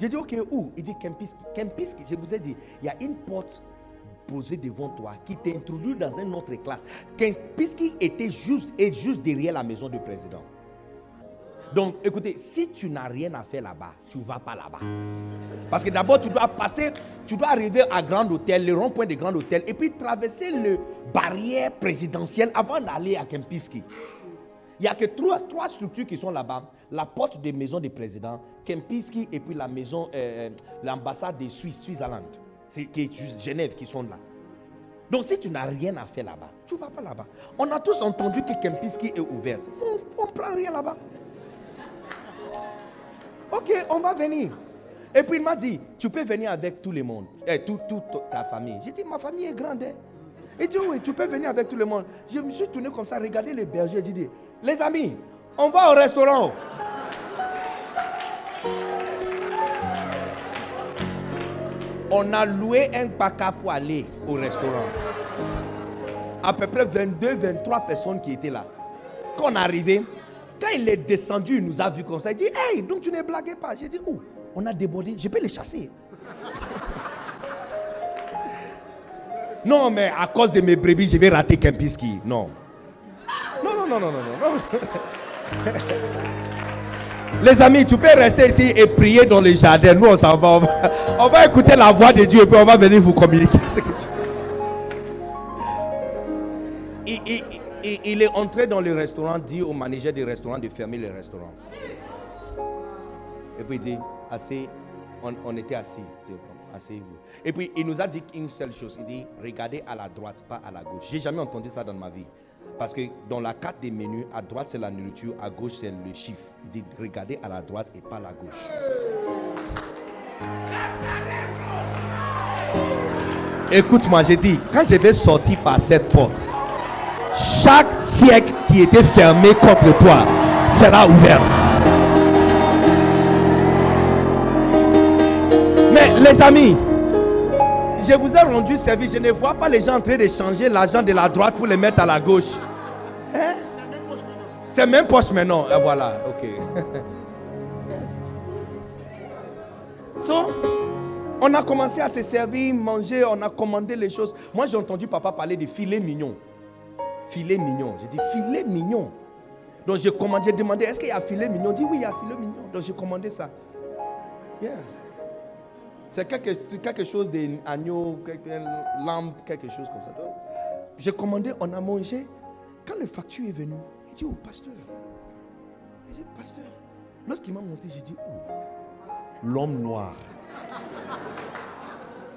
j'ai dit, ok, où? Il dit Kempiski. Kempiski, je vous ai dit, il y a une porte posée devant toi qui t'introduit dans une autre classe. Kempiski était juste, est juste derrière la maison du président. Donc, écoutez, si tu n'as rien à faire là-bas, tu ne vas pas là-bas. Parce que d'abord, tu dois passer, tu dois arriver à Grand Hôtel, le rond-point de Grand Hôtel, et puis traverser le barrière présidentielle avant d'aller à Kempiski. Il n'y a que trois, structures qui sont là-bas. La porte des maisons des présidents, Kempinski et puis la maison, euh, l'ambassade de Suisse, Switzerland. C'est qui est juste Genève qui sont là. Donc si tu n'as rien à faire là-bas, tu ne vas pas là-bas. On a tous entendu que Kempinski est ouverte. On ne prend rien là-bas. Ok, on va venir. Et puis il m'a dit, tu peux venir avec tout le monde, eh, toute ta famille. J'ai dit, ma famille est grande. Hein. Il dit, oui, tu peux venir avec tout le monde. Je me suis tourné comme ça, regardé les bergers. J'ai dit, les amis, on va au restaurant. On a loué un paca pour aller au restaurant. À peu près 22, 23 personnes qui étaient là. Quand on est arrivé, quand il est descendu, il nous a vu comme ça. Il dit Hey, donc tu ne blagues pas. J'ai dit Où On a débordé. Je peux les chasser. non, mais à cause de mes brebis, je vais rater Kempiski. Non. Non, non, non, non, non, non. Les amis, tu peux rester ici et prier dans les jardins. Nous, on s'en va. On va, écouter la voix de Dieu et puis on va venir vous communiquer ce que Il, est entré dans le restaurant, dit au manager du restaurant de fermer le restaurant. Et puis il dit, assez, on, était assis. Et puis il nous a dit une seule chose. Il dit, regardez à la droite, pas à la gauche. J'ai jamais entendu ça dans ma vie. Parce que dans la carte des menus, à droite c'est la nourriture, à gauche c'est le chiffre. Il dit regardez à la droite et pas à la gauche. Écoute-moi, j'ai dit, quand je vais sortir par cette porte, chaque siècle qui était fermé contre toi sera ouvert. Mais les amis, je vous ai rendu service. Je ne vois pas les gens en train de changer l'argent de la droite pour le mettre à la gauche. Hein? C'est même poche maintenant. Ah, voilà, ok. So, on a commencé à se servir, manger, on a commandé les choses. Moi, j'ai entendu papa parler de filet mignon. Filet mignon. J'ai dit filet mignon. Donc j'ai commandé, j'ai demandé, est-ce qu'il y a filet mignon? Il dit oui, il y a filet mignon. Donc j'ai commandé ça. C'est quelque, quelque chose d'agneau, lampe, quelque chose comme ça. J'ai commandé, on a mangé. Quand le facture est venu, il dit, oh pasteur. Il dit, pasteur. Lorsqu'il m'a monté, j'ai dit, oh, l'homme noir.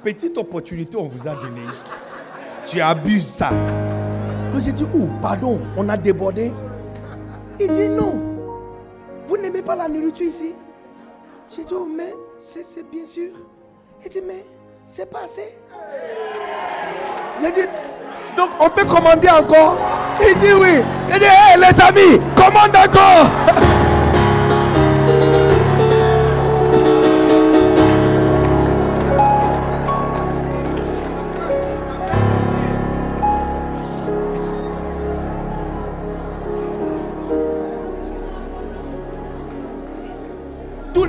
Petite opportunité, on vous a donné. Tu abuses ça. J'ai dit, oh, pardon, on a débordé. Il dit non. Vous n'aimez pas la nourriture ici J'ai dit, oh, mais c'est bien sûr? Il dit, mais c'est pas assez? J'ai dit, donc on peut commander encore? Il dit oui. Il dit, hé les amis, commande encore?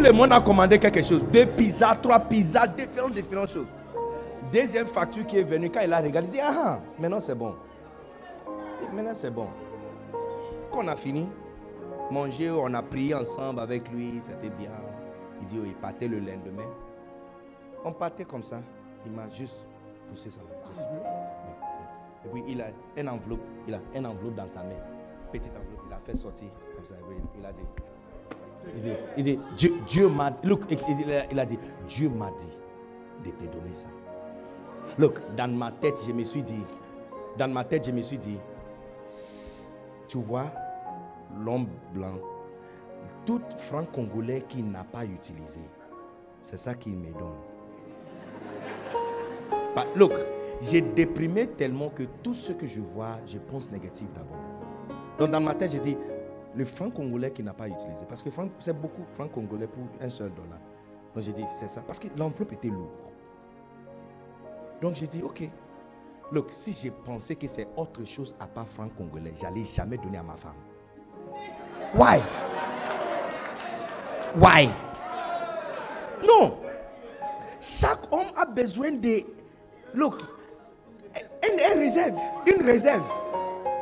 le monde a commandé quelque chose. Deux pizzas, trois pizzas, différentes, différentes choses. Deuxième facture qui est venue, quand il a regardé, il dit Ah, ah maintenant c'est bon. maintenant c'est bon. Quand on a fini, manger, on a prié ensemble avec lui, c'était bien. Il dit oh, il partait le lendemain. On partait comme ça. Il m'a juste poussé ça. Et puis il a une enveloppe, il a une enveloppe dans sa main. Petite enveloppe, il a fait sortir comme ça. Il a dit il dit, Dieu, m'a look, il, a dit, Dieu m'a dit de te donner ça. Look, dans ma tête, je me suis dit, dans ma tête, je me suis dit, tu vois, l'homme blanc, tout franc congolais qui n'a pas utilisé, c'est ça qu'il me donne. look, j'ai déprimé tellement que tout ce que je vois, je pense négatif d'abord. Donc dans ma tête, j'ai dit, le franc congolais qui n'a pas utilisé. Parce que c'est beaucoup franc congolais pour un seul dollar. Donc j'ai dit, c'est ça. Parce que l'enveloppe était lourde. Donc j'ai dit, ok. Look, si j'ai pensé que c'est autre chose à part franc congolais, j'allais jamais donner à ma femme. Why? Why? Non. Chaque homme a besoin de. Look, une, une réserve. Une réserve.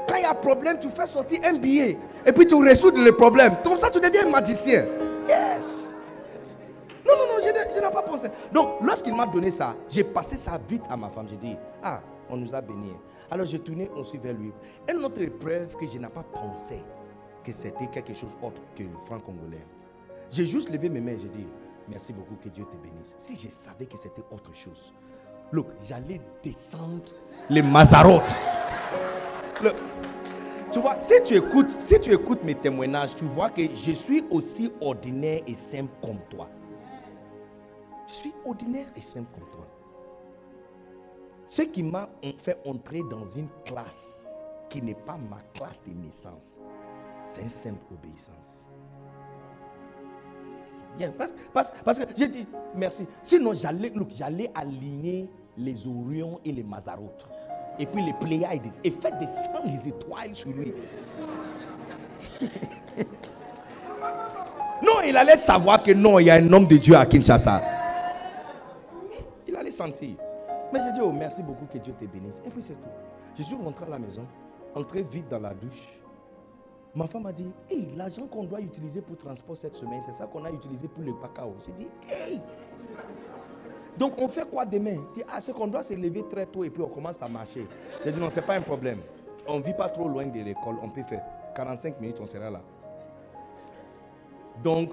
Quand il y a problème, tu fais sortir un billet. Et puis tu résous le problème. Comme ça, tu deviens magicien. Yes. Non, non, non, je, n'ai pas pensé. Donc, lorsqu'il m'a donné ça, j'ai passé ça vite à ma femme. J'ai dit, ah, on nous a bénis. Alors, j'ai tourné aussi vers lui. Une autre épreuve que je n'ai pas pensé que c'était quelque chose autre que le franc congolais. J'ai juste levé mes mains et j'ai dit, merci beaucoup, que Dieu te bénisse. Si je savais que c'était autre chose, look, j'allais descendre les Mazarotes. Look, tu vois, si tu écoutes, si tu écoutes mes témoignages, tu vois que je suis aussi ordinaire et simple comme toi. Je suis ordinaire et simple comme toi. Ce qui m'a fait entrer dans une classe qui n'est pas ma classe de naissance, c'est une simple obéissance. Bien, parce, parce que j'ai dit merci. Sinon, j'allais, j'allais aligner les Orions et les Mazarotes et puis les Pléiades et fait descendre les étoiles sur lui. non, il allait savoir que non, il y a un homme de Dieu à Kinshasa. Il allait sentir. Mais j'ai dit, oh, merci beaucoup, que Dieu te bénisse. Et puis c'est tout. Je suis rentré à la maison, entré vite dans la douche. Ma femme a dit, hey, l'argent qu'on doit utiliser pour transport cette semaine, c'est ça qu'on a utilisé pour le cacao. J'ai dit, hey, donc on fait quoi demain? Dit, ah, c'est qu'on doit se lever très tôt et puis on commence à marcher. J'ai dit non, ce n'est pas un problème. On ne vit pas trop loin de l'école, on peut faire 45 minutes, on sera là. Donc,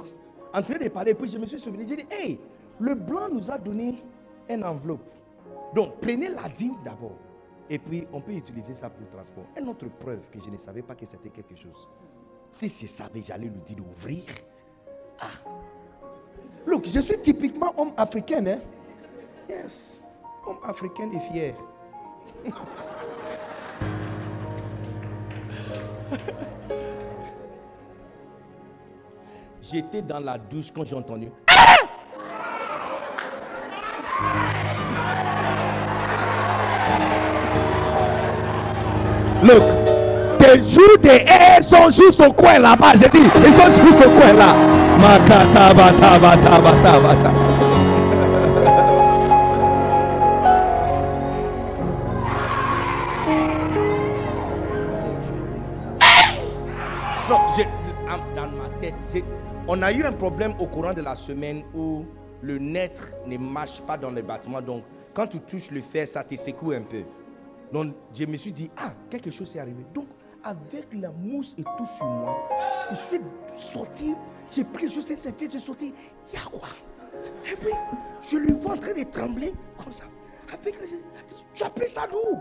en train de parler, puis je me suis souvenu, j'ai dit, hey, le blanc nous a donné une enveloppe. Donc, prenez la dîme d'abord. Et puis, on peut utiliser ça pour le transport. Une autre preuve que je ne savais pas que c'était quelque chose. Si je savais, j'allais lui dire d'ouvrir. Ah. Look, je suis typiquement homme africain, hein. Yes. Homme africain est fier. J'étais dans la douche quand j'ai entendu. Look, les jours des airs sont juste au coin là-bas. J'ai dit, ils sont juste au coin là. Makata, bata, bata, bata, bata. On a eu un problème au courant de la semaine où le net ne marche pas dans les bâtiments. Donc, quand tu touches le fer, ça te secoue un peu. Donc, je me suis dit, ah, quelque chose est arrivé. Donc, avec la mousse et tout sur moi, je suis sorti, j'ai pris juste cette fille, j'ai sorti, il y a quoi? Et puis, je le vois en train de trembler, comme ça. Avec tu as pris ça d'où?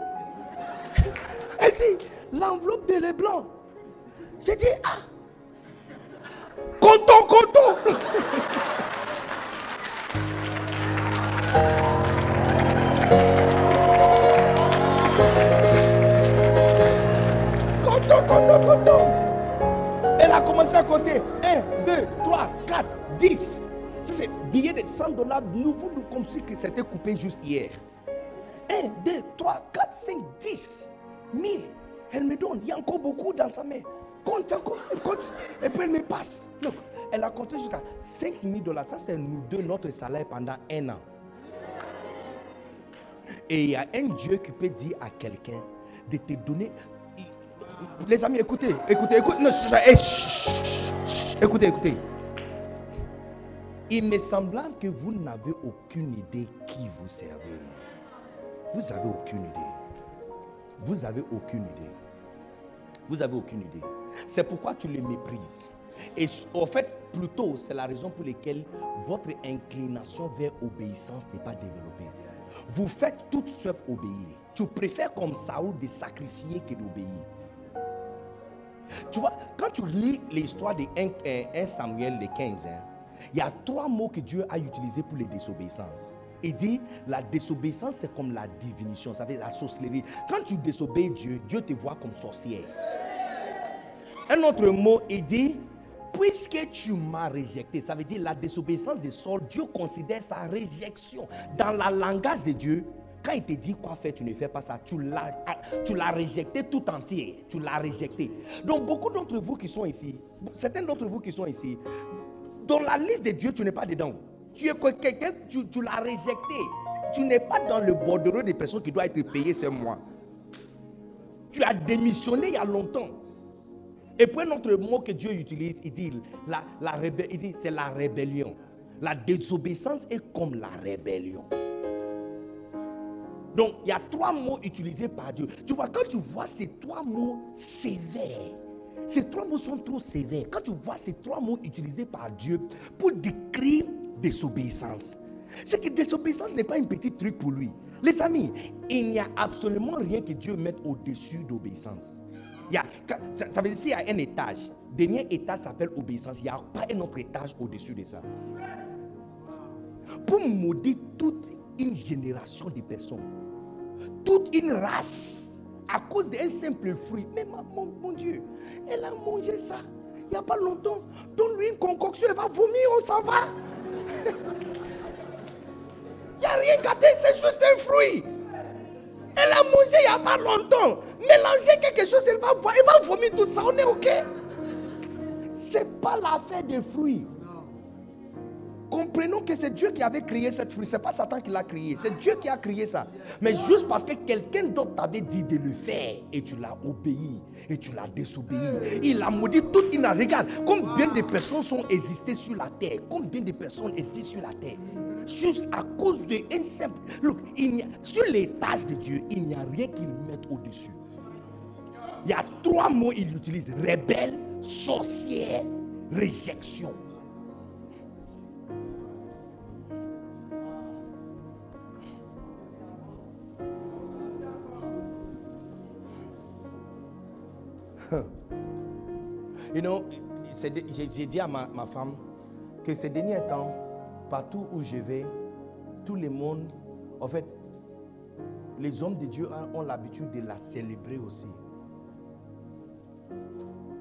Elle dit, l'enveloppe de Leblanc. J'ai dit, ah, Coton, coton Coton, coton, coton Elle a commencé à compter 1, 2, 3, 4, 10. Ça, c'est billet de 100 dollars nouveau, nou- comme si c'était coupé juste hier. 1, 2, 3, 4, 5, 10. 1000. Elle me donne. Il y a encore beaucoup dans sa main. Compte. Elle compte. Et puis elle me passe. Look, elle a compté jusqu'à 5 000 dollars. Ça, c'est nous deux, notre salaire pendant un an. Et il y a un Dieu qui peut dire à quelqu'un de te donner. Les amis, écoutez, écoutez, écoutez. Non, écoutez, écoutez. Il me semblant que vous n'avez aucune idée qui vous servez. Vous n'avez aucune idée. Vous avez aucune idée. Vous avez aucune idée. C'est pourquoi tu les méprises. Et en fait, plutôt, c'est la raison pour laquelle votre inclination vers obéissance n'est pas développée. Vous faites tout sauf obéir. Tu préfères comme Saoul de sacrifier que d'obéir. Tu vois, quand tu lis l'histoire de 1, 1 Samuel de 15, hein, il y a trois mots que Dieu a utilisés pour les désobéissances. Il dit, la désobéissance, c'est comme la divination, ça dire la sorcellerie. Quand tu désobéis Dieu, Dieu te voit comme sorcière. Un autre mot, il dit, puisque tu m'as rejeté, ça veut dire la désobéissance de Saul, Dieu considère sa réjection. Dans le langage de Dieu, quand il te dit quoi faire, tu ne fais pas ça. Tu l'as, tu l'as rejeté tout entier. Tu l'as rejeté. Donc beaucoup d'entre vous qui sont ici, certains d'entre vous qui sont ici, dans la liste de Dieu, tu n'es pas dedans. Tu es quelqu'un, tu, tu l'as rejeté. Tu n'es pas dans le bordereau des personnes qui doivent être payées ce mois. Tu as démissionné il y a longtemps. Et puis un autre mot que Dieu utilise, il dit, c'est la rébellion. La désobéissance est comme la rébellion. Donc, il y a trois mots utilisés par Dieu. Tu vois, quand tu vois ces trois mots sévères, ces trois mots sont trop sévères. Quand tu vois ces trois mots utilisés par Dieu pour décrire désobéissance, c'est que désobéissance n'est pas un petit truc pour lui. Les amis, il n'y a absolument rien que Dieu mette au-dessus d'obéissance. Y a, ça, veut dire s'il y a un étage, dernier étage s'appelle obéissance, il n'y a pas un autre étage au-dessus de ça. Pour maudire toute une génération de personnes, toute une race, à cause d'un simple fruit. Mais ma- mon, mon Dieu, elle a mangé ça il n'y a pas longtemps. Donne-lui une concoction, elle va vomir, on s'en va. Il n'y a rien gâté, c'est juste un fruit. Elle a mangé il n'y a pas longtemps. Mélanger quelque chose, elle va, va vomir tout ça, on est OK. C'est pas l'affaire des fruits. Comprenons que c'est Dieu qui avait créé cette fruit. C'est pas Satan qui l'a créé. C'est Dieu qui a créé ça. Mais juste parce que quelqu'un d'autre t'avait dit de le faire et tu l'as obéi et tu l'as désobéi. Il a maudit toute une. Regarde combien de personnes sont existées sur la terre. Combien de personnes existent sur la terre. Juste à cause d'un simple. Look, il sur tâches de Dieu, il n'y a rien qu'il mette au-dessus. Il y a trois mots il utilise rebelle, sorcière, réjection. You know, j'ai dit à ma, femme que ces derniers temps, partout où je vais, tout le monde, en fait, les hommes de Dieu ont, l'habitude de la célébrer aussi.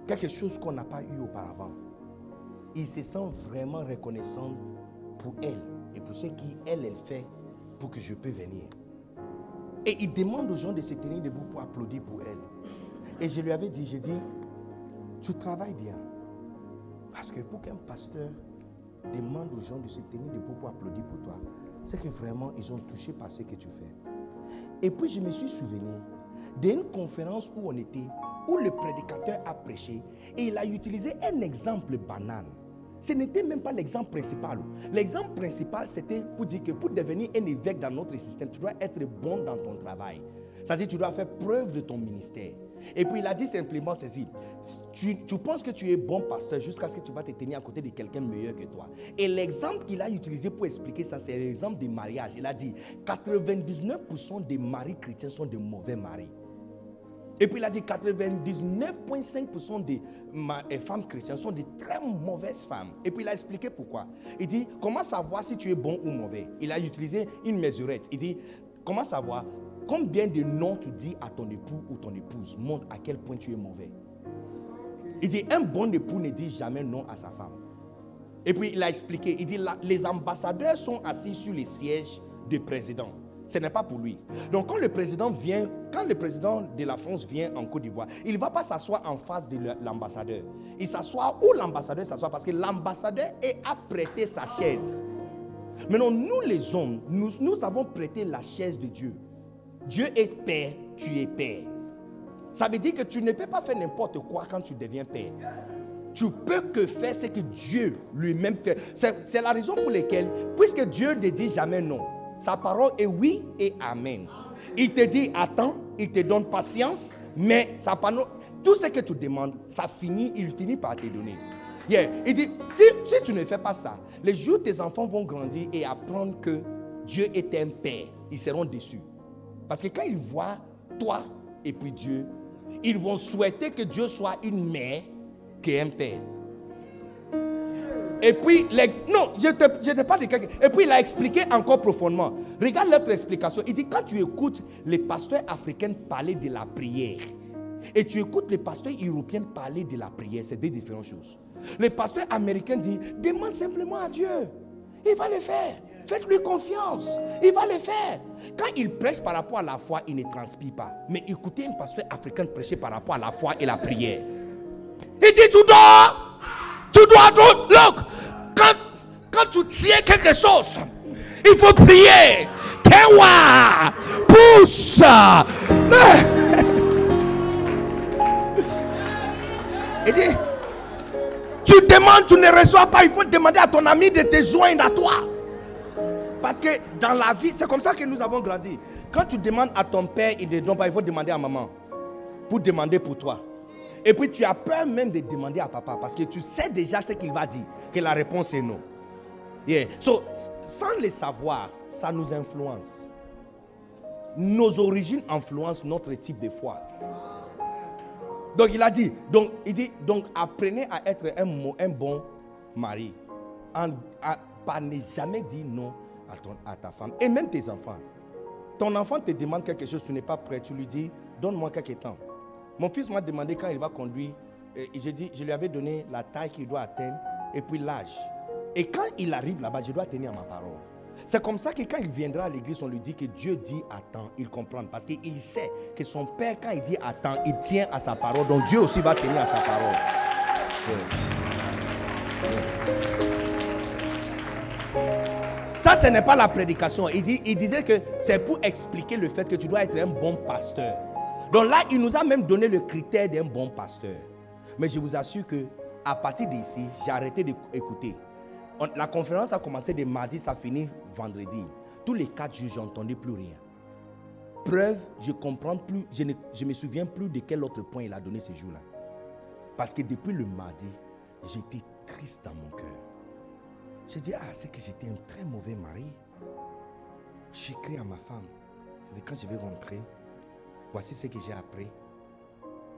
Quelque chose qu'on n'a pas eu auparavant. Ils se sentent vraiment reconnaissants pour elle et pour ce qu'elle, elle fait pour que je peux venir. Et ils demandent aux gens de se tenir debout pour applaudir pour elle. Et je lui avais dit, j'ai dit, tu travailles bien. Parce que pour qu'un pasteur demande aux gens de se tenir debout pour applaudir pour toi, c'est que vraiment ils ont touché par ce que tu fais. Et puis je me suis souvenu d'une conférence où on était, où le prédicateur a prêché et il a utilisé un exemple banal. Ce n'était même pas l'exemple principal. L'exemple principal, c'était pour dire que pour devenir un évêque dans notre système, tu dois être bon dans ton travail. C'est-à-dire tu dois faire preuve de ton ministère. Et puis il a dit simplement ceci. Tu, penses que tu es bon pasteur jusqu'à ce que tu vas te tenir à côté de quelqu'un meilleur que toi. Et l'exemple qu'il a utilisé pour expliquer ça, c'est l'exemple des mariages. Il a dit 99% des maris chrétiens sont de mauvais maris. Et puis il a dit 99,5% des eh, femmes chrétiennes sont de très mauvaises femmes. Et puis il a expliqué pourquoi. Il dit, comment savoir si tu es bon ou mauvais? Il a utilisé une mesurette. Il dit, comment savoir Combien de noms tu dis à ton époux ou ton épouse montre à quel point tu es mauvais? Il dit, un bon époux ne dit jamais non à sa femme. Et puis il a expliqué, il dit, les ambassadeurs sont assis sur les sièges du président. Ce n'est pas pour lui. Donc quand le président vient, quand le président de la France vient en Côte d'Ivoire, il ne va pas s'asseoir en face de l'ambassadeur. Il s'assoit où l'ambassadeur s'assoit? Parce que l'ambassadeur a prêté sa chaise. Maintenant, nous les hommes, nous, nous avons prêté la chaise de Dieu. Dieu est père, tu es père. Ça veut dire que tu ne peux pas faire n'importe quoi quand tu deviens père. Tu peux que faire ce que Dieu lui-même fait. C'est la raison pour laquelle, puisque Dieu ne dit jamais non, sa parole est oui et amen. Il te dit attends, il te donne patience, mais sa parole, tout ce que tu demandes, ça finit, il finit par te donner. Il dit, si, tu ne fais pas ça, les jours tes enfants vont grandir et apprendre que Dieu est un père, ils seront déçus. Parce que quand ils voient toi et puis Dieu, ils vont souhaiter que Dieu soit une mère qu'un père. Et puis, non, je ne te, parle de quelqu'un. Et puis, il a expliqué encore profondément. Regarde l'autre explication. Il dit, quand tu écoutes les pasteurs africains parler de la prière, et tu écoutes les pasteurs européens parler de la prière, c'est deux différentes choses. Les pasteurs américains disent, demande simplement à Dieu. Il va le faire. Faites-lui confiance. Il va le faire. Quand il prêche par rapport à la foi, il ne transpire pas. Mais écoutez un pasteur africain prêcher par rapport à la foi et la prière. Il dit, tu dois, tu dois, look, quand, quand tu tiens quelque chose, il faut prier. Tiens-moi, pousse. Il dit, tu demandes, tu ne reçois pas, il faut demander à ton ami de te joindre à toi. Parce que dans la vie, c'est comme ça que nous avons grandi. Quand tu demandes à ton père, il ne donne pas, il faut demander à maman. Pour demander pour toi. Et puis tu as peur même de demander à papa parce que tu sais déjà ce qu'il va dire, que la réponse est non. Yeah. So, sans le savoir, ça nous influence. Nos origines influencent notre type de foi. Donc il a dit, donc il dit, donc apprenez à être un, bon mari. En, ne jamais dire non à, ta femme et même tes enfants. Ton enfant te demande quelque chose, tu n'es pas prêt, tu lui dis, donne-moi quelques temps. Mon fils m'a demandé quand il va conduire, dit, je lui avais donné la taille qu'il doit atteindre et puis l'âge. Et quand il arrive là-bas, je dois tenir ma parole. C'est comme ça que quand il viendra à l'église, on lui dit que Dieu dit attends, il comprend. Parce qu'il sait que son père, quand il dit attends, il tient à sa parole. Donc Dieu aussi va tenir à sa parole. Ça, ce n'est pas la prédication. Il, il disait que c'est pour expliquer le fait que tu dois être un bon pasteur. Donc là, il nous a même donné le critère d'un bon pasteur. Mais je vous assure que à partir d'ici, j'ai arrêté d'écouter. La conférence a commencé de mardi, ça finit vendredi. Tous les quatre jours, je n'entendais plus rien. Preuve, je comprends plus, je ne je me souviens plus de quel autre point il a donné ce jour-là. Parce que depuis le mardi, j'étais triste dans mon cœur. J'ai dit, ah, c'est que j'étais un très mauvais mari. J'ai écrit à ma femme. J'ai dit, quand je vais rentrer, voici ce que j'ai appris.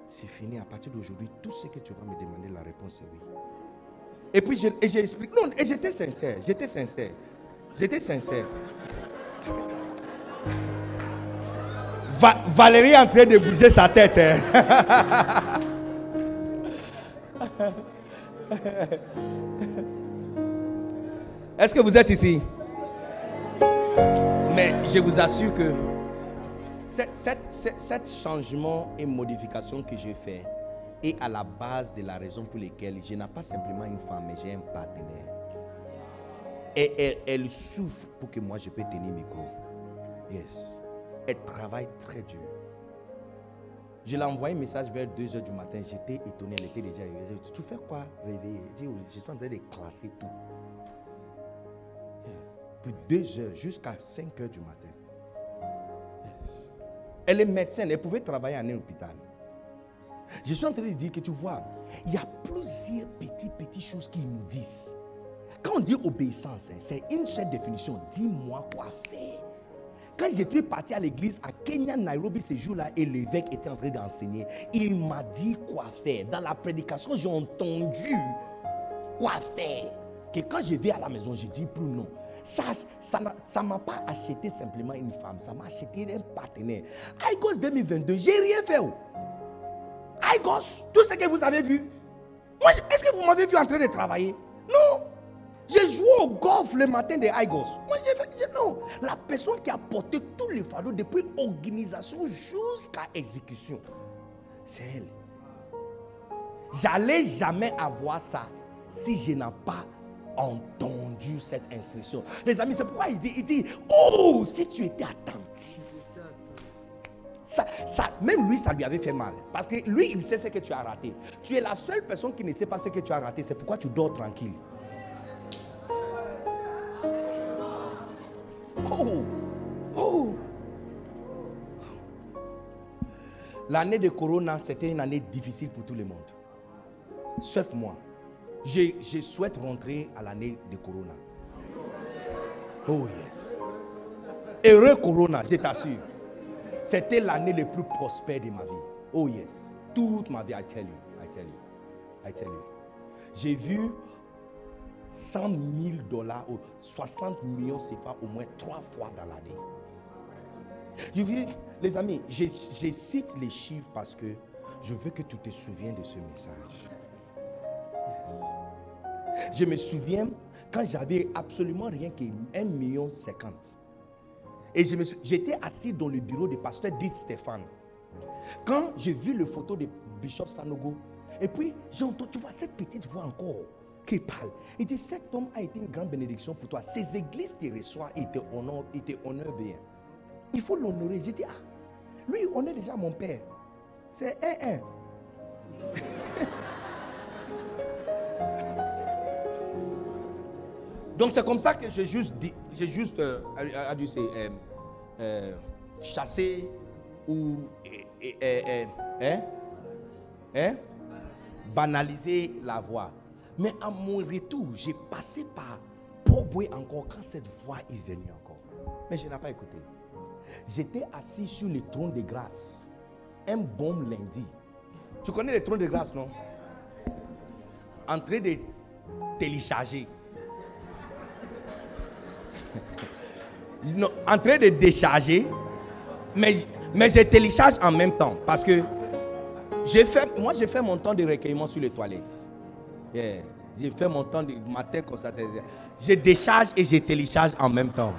C'est fini. À partir d'aujourd'hui, tout ce que tu vas me demander, la réponse est oui. Et puis j'ai expliqué. Non, et j'étais sincère. J'étais sincère. J'étais sincère. Valérie est en train de bouger sa tête. Hein. Est-ce que vous êtes ici? Mais je vous assure que Cet changement et modification que j'ai fait est à la base de la raison pour laquelle je n'ai pas simplement une femme, mais j'ai un partenaire. Et elle, souffre pour que moi je puisse tenir mes cours. Yes. Elle travaille très dur. Je l'ai envoyé un message vers 2h du matin. J'étais étonné. Elle était déjà réveillée. Tu fais quoi réveiller Je suis en train de classer tout. Puis 2h jusqu'à 5h du matin. Elle est médecin. Elle pouvait travailler en un hôpital. Je suis en train de dire que tu vois, il y a plusieurs petites, petites choses qu'ils nous disent. Quand on dit obéissance, hein, c'est une seule définition. Dis-moi quoi faire. Quand j'étais parti à l'église à Kenya, Nairobi, ce jour-là, et l'évêque était en train d'enseigner, il m'a dit quoi faire. Dans la prédication, j'ai entendu quoi faire. Que quand je vais à la maison, je dis plus non. Ça ça ne m'a pas acheté simplement une femme, ça m'a acheté un partenaire. Aïgos 2022, j'ai rien fait. Aïgos, tout ce que vous avez vu. Moi, est-ce que vous m'avez vu en train de travailler? Non. J'ai joué au golf le matin de Igos. Moi, j'ai fait, non. La personne qui a porté tous les fardeaux depuis organisation jusqu'à exécution, c'est elle. J'allais jamais avoir ça si je n'ai pas entendu cette instruction. Les amis, c'est pourquoi il dit, il dit, oh, si tu étais attentif. Même lui, ça lui avait fait mal. Parce que lui, il sait ce que tu as raté. Tu es la seule personne qui ne sait pas ce que tu as raté. C'est pourquoi tu dors tranquille. Oh, oh. L'année de Corona, c'était une année difficile pour tout le monde. Sauf moi. Je, je souhaite rentrer à l'année de Corona. Oh yes. Heureux Corona, je t'assure. C'était l'année la plus prospère de ma vie. Oh yes. Toute ma vie, I tell you. I tell you. I tell you. J'ai vu 100 000 dollars ou 60 millions CFA au moins trois fois dans l'année. Les amis, je, cite les chiffres parce que je veux que tu te souviennes de ce message. Je me souviens quand j'avais absolument rien que 1 million 50. Et j'étais assis dans le bureau du pasteur Dit Stéphane. Quand j'ai vu le photo de Bishop Sanogo, et puis j'ai entendu, tu vois, cette petite voix encore qui parle. Il dit, cet homme a été une grande bénédiction pour toi. Ces églises te reçoivent et te honorent, et bien. Il faut l'honorer. J'ai dit, ah, lui, on est déjà mon père. C'est un, un. Donc c'est comme ça que j'ai juste dit, j'ai juste euh, euh, chassé ou hein, hein, banaliser la voix. Mais à mon retour, j'ai passé par Poboué encore quand cette voix est venue encore. Mais je n'ai pas écouté. J'étais assis sur le trône de grâce. Un bon lundi. Tu connais le trône de grâce, non? En train de télécharger. en train de décharger. Mais, mais je télécharge en même temps. Parce que j'ai fait, moi, j'ai fait mon temps de recueillement sur les toilettes. J'ai fait mon temps du matin comme ça. Je décharge et je télécharge en même temps.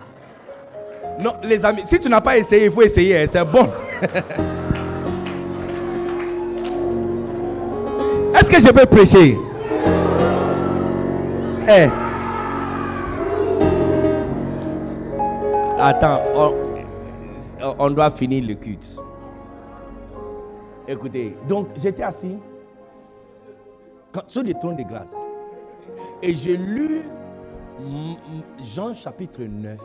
Non, les amis, si tu n'as pas essayé, il faut essayer. Hein, c'est bon. Est-ce que je peux prêcher? Eh. Attends, on, doit finir le culte. Écoutez, donc j'étais assis sur le trône de grâce. Et j'ai lu Jean chapitre 9,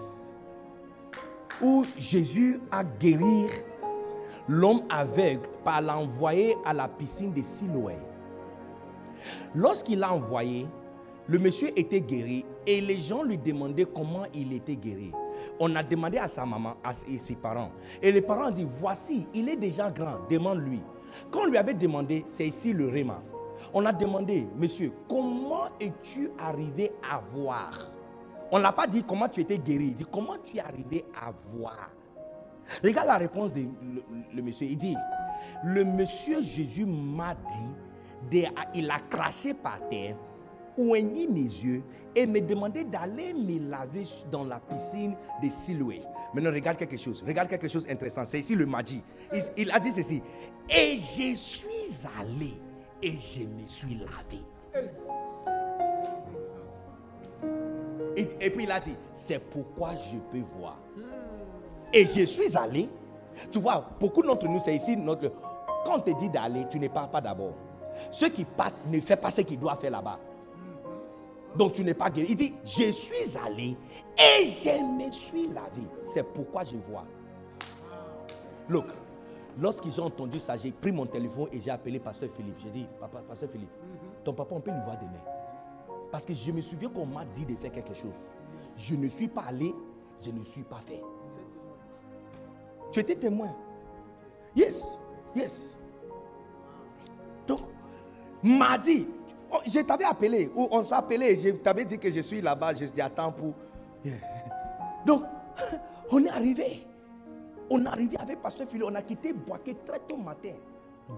où Jésus a guéri l'homme aveugle par l'envoyer à la piscine de Siloé. Lorsqu'il l'a envoyé, le monsieur était guéri et les gens lui demandaient comment il était guéri. On a demandé à sa maman, à ses parents. Et les parents ont dit, voici, il est déjà grand, demande-lui. Quand on lui avait demandé, c'est ici le Réma. On a demandé, monsieur, comment es-tu arrivé à voir? On n'a pas dit comment tu étais guéri, il dit comment tu es arrivé à voir? Regarde la réponse du le, monsieur. Il dit, le monsieur Jésus m'a dit, il a craché par terre oigné mes yeux et me demandé d'aller me laver dans la piscine de Siloué. Maintenant, regarde quelque chose. Regarde quelque chose d'intéressant. C'est ici le Magi. Il, il a dit ceci. Et je suis allé et je me suis lavé. Et, et puis il a dit, c'est pourquoi je peux voir. Et je suis allé. Tu vois, beaucoup d'entre nous, c'est ici notre... Quand on te dit d'aller, tu ne pars pas d'abord. Ceux qui partent ne font pas ce qu'ils doivent faire là-bas. Donc tu n'es pas guéri. Il dit, je suis allé et je me suis lavé. C'est pourquoi je vois. Look, lorsqu'ils ont entendu ça, j'ai pris mon téléphone et j'ai appelé Pasteur Philippe. J'ai dit, papa, Pasteur Philippe, ton papa, on peut lui voir demain. Parce que je me souviens qu'on m'a dit de faire quelque chose. Je ne suis pas allé, je ne suis pas fait. Tu étais témoin. Yes, yes. Donc, mardi, oh, je t'avais appelé, on s'est appelé, je t'avais dit que je suis là-bas, je j'attends pour. Yeah. Donc, on est arrivé. On est arrivé avec Pasteur Philo, on a quitté Boaké très tôt matin,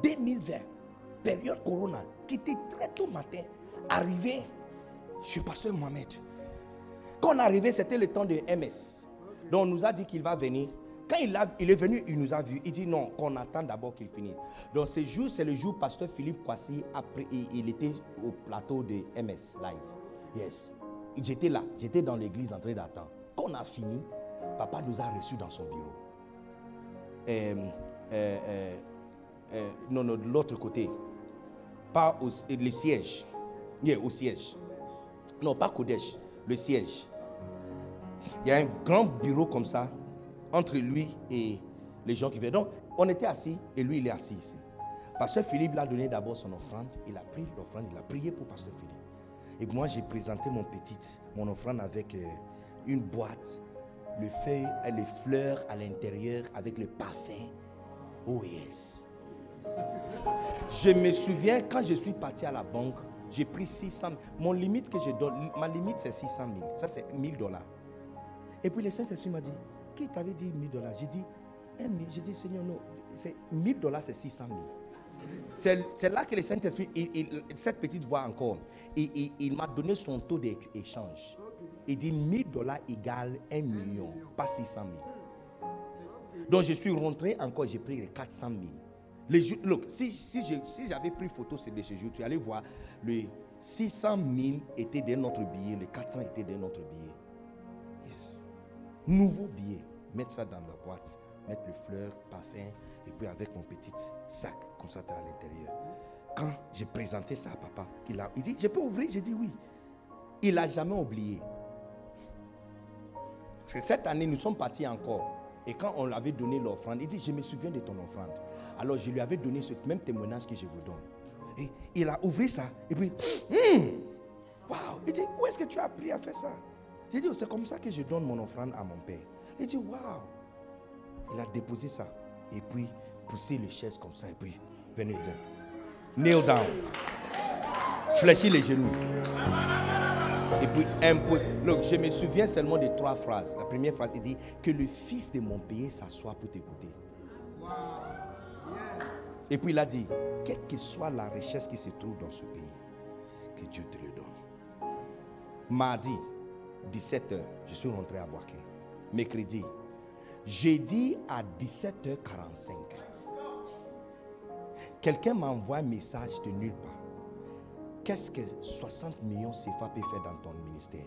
2020, période Corona, quitté très tôt matin, arrivé chez Pasteur Mohamed. Quand on est arrivé, c'était le temps de MS. Donc on nous a dit qu'il va venir. Quand il, il est venu, il nous a vus. Il dit non, qu'on attend d'abord qu'il finisse. Donc ce jour, c'est le jour où Pasteur Philippe Kwasi, il, était au plateau de MS Live. Yes. J'étais là, j'étais dans l'église en train d'attendre. Quand on a fini, papa nous a reçus dans son bureau. Euh, euh, euh, non, non, de l'autre côté. Pas au le siège. Yeah, au siège. Non, pas Kodesh, le siège. Il y a un grand bureau comme ça entre lui et les gens qui viennent. Donc, on était assis et lui, il est assis ici. Pasteur Philippe l'a donné d'abord son offrande. Il a pris l'offrande, il a prié pour Pasteur Philippe. Et moi, j'ai présenté mon petit, mon offrande avec euh, une boîte, le feuille, et les fleurs à l'intérieur avec le parfum. Oh yes. Je me souviens quand je suis parti à la banque, j'ai pris 600 000. Mon limite que je donne, ma limite c'est 600 000. Ça c'est 1000 dollars. Et puis le Saint-Esprit m'a dit, qui t'avait dit 1000 dollars? J'ai dit, 1 000. J'ai dit, Seigneur, non, c'est 1000 dollars c'est 600 000. C'est là que le Saint-Esprit, cette petite voix encore, il, m'a donné son taux d'échange. Il dit 1000 dollars égale 1 million, pas 600 000. Donc je suis rentré encore, j'ai pris les 400 000. Les jours- look, si, j'avais pris photo de ce jour, tu allais voir, le 600 000 était de notre billet, les 400 étaient de notre billet. Nouveau billet, mettre ça dans la boîte, mettre le fleur, parfum, et puis avec mon petit sac, comme ça, à l'intérieur. Quand j'ai présenté ça à papa, il, a, dit, je peux ouvrir? J'ai dit oui. Il n'a jamais oublié. Que cette année, nous sommes partis encore. Et quand on l'avait donné l'offrande, il dit, je me souviens de ton offrande. Alors je lui avais donné ce même témoignage que je vous donne. Et il a ouvert ça. Et puis, Hum, waouh. Il dit, où est-ce que tu as appris à faire ça? J'ai dit, Oh, c'est comme ça que je donne mon offrande à mon père. Il dit, waouh. Il a déposé ça. Et puis, poussé les chaises comme ça. Et puis, venez dire, kneel down. Fléchis les genoux. Et puis impose. Look, je me souviens seulement de trois phrases. La première phrase, il dit que le fils de mon pays s'assoit pour t'écouter. Et puis il a dit, quelle que soit la richesse qui se trouve dans ce pays, que Dieu te le donne. Mardi, 17h, je suis rentré à Boaké. Mercredi, jeudi à 17h45, quelqu'un m'a envoyé un message de nulle part. Qu'est-ce que 60 millions CFA peut faire dans ton ministère?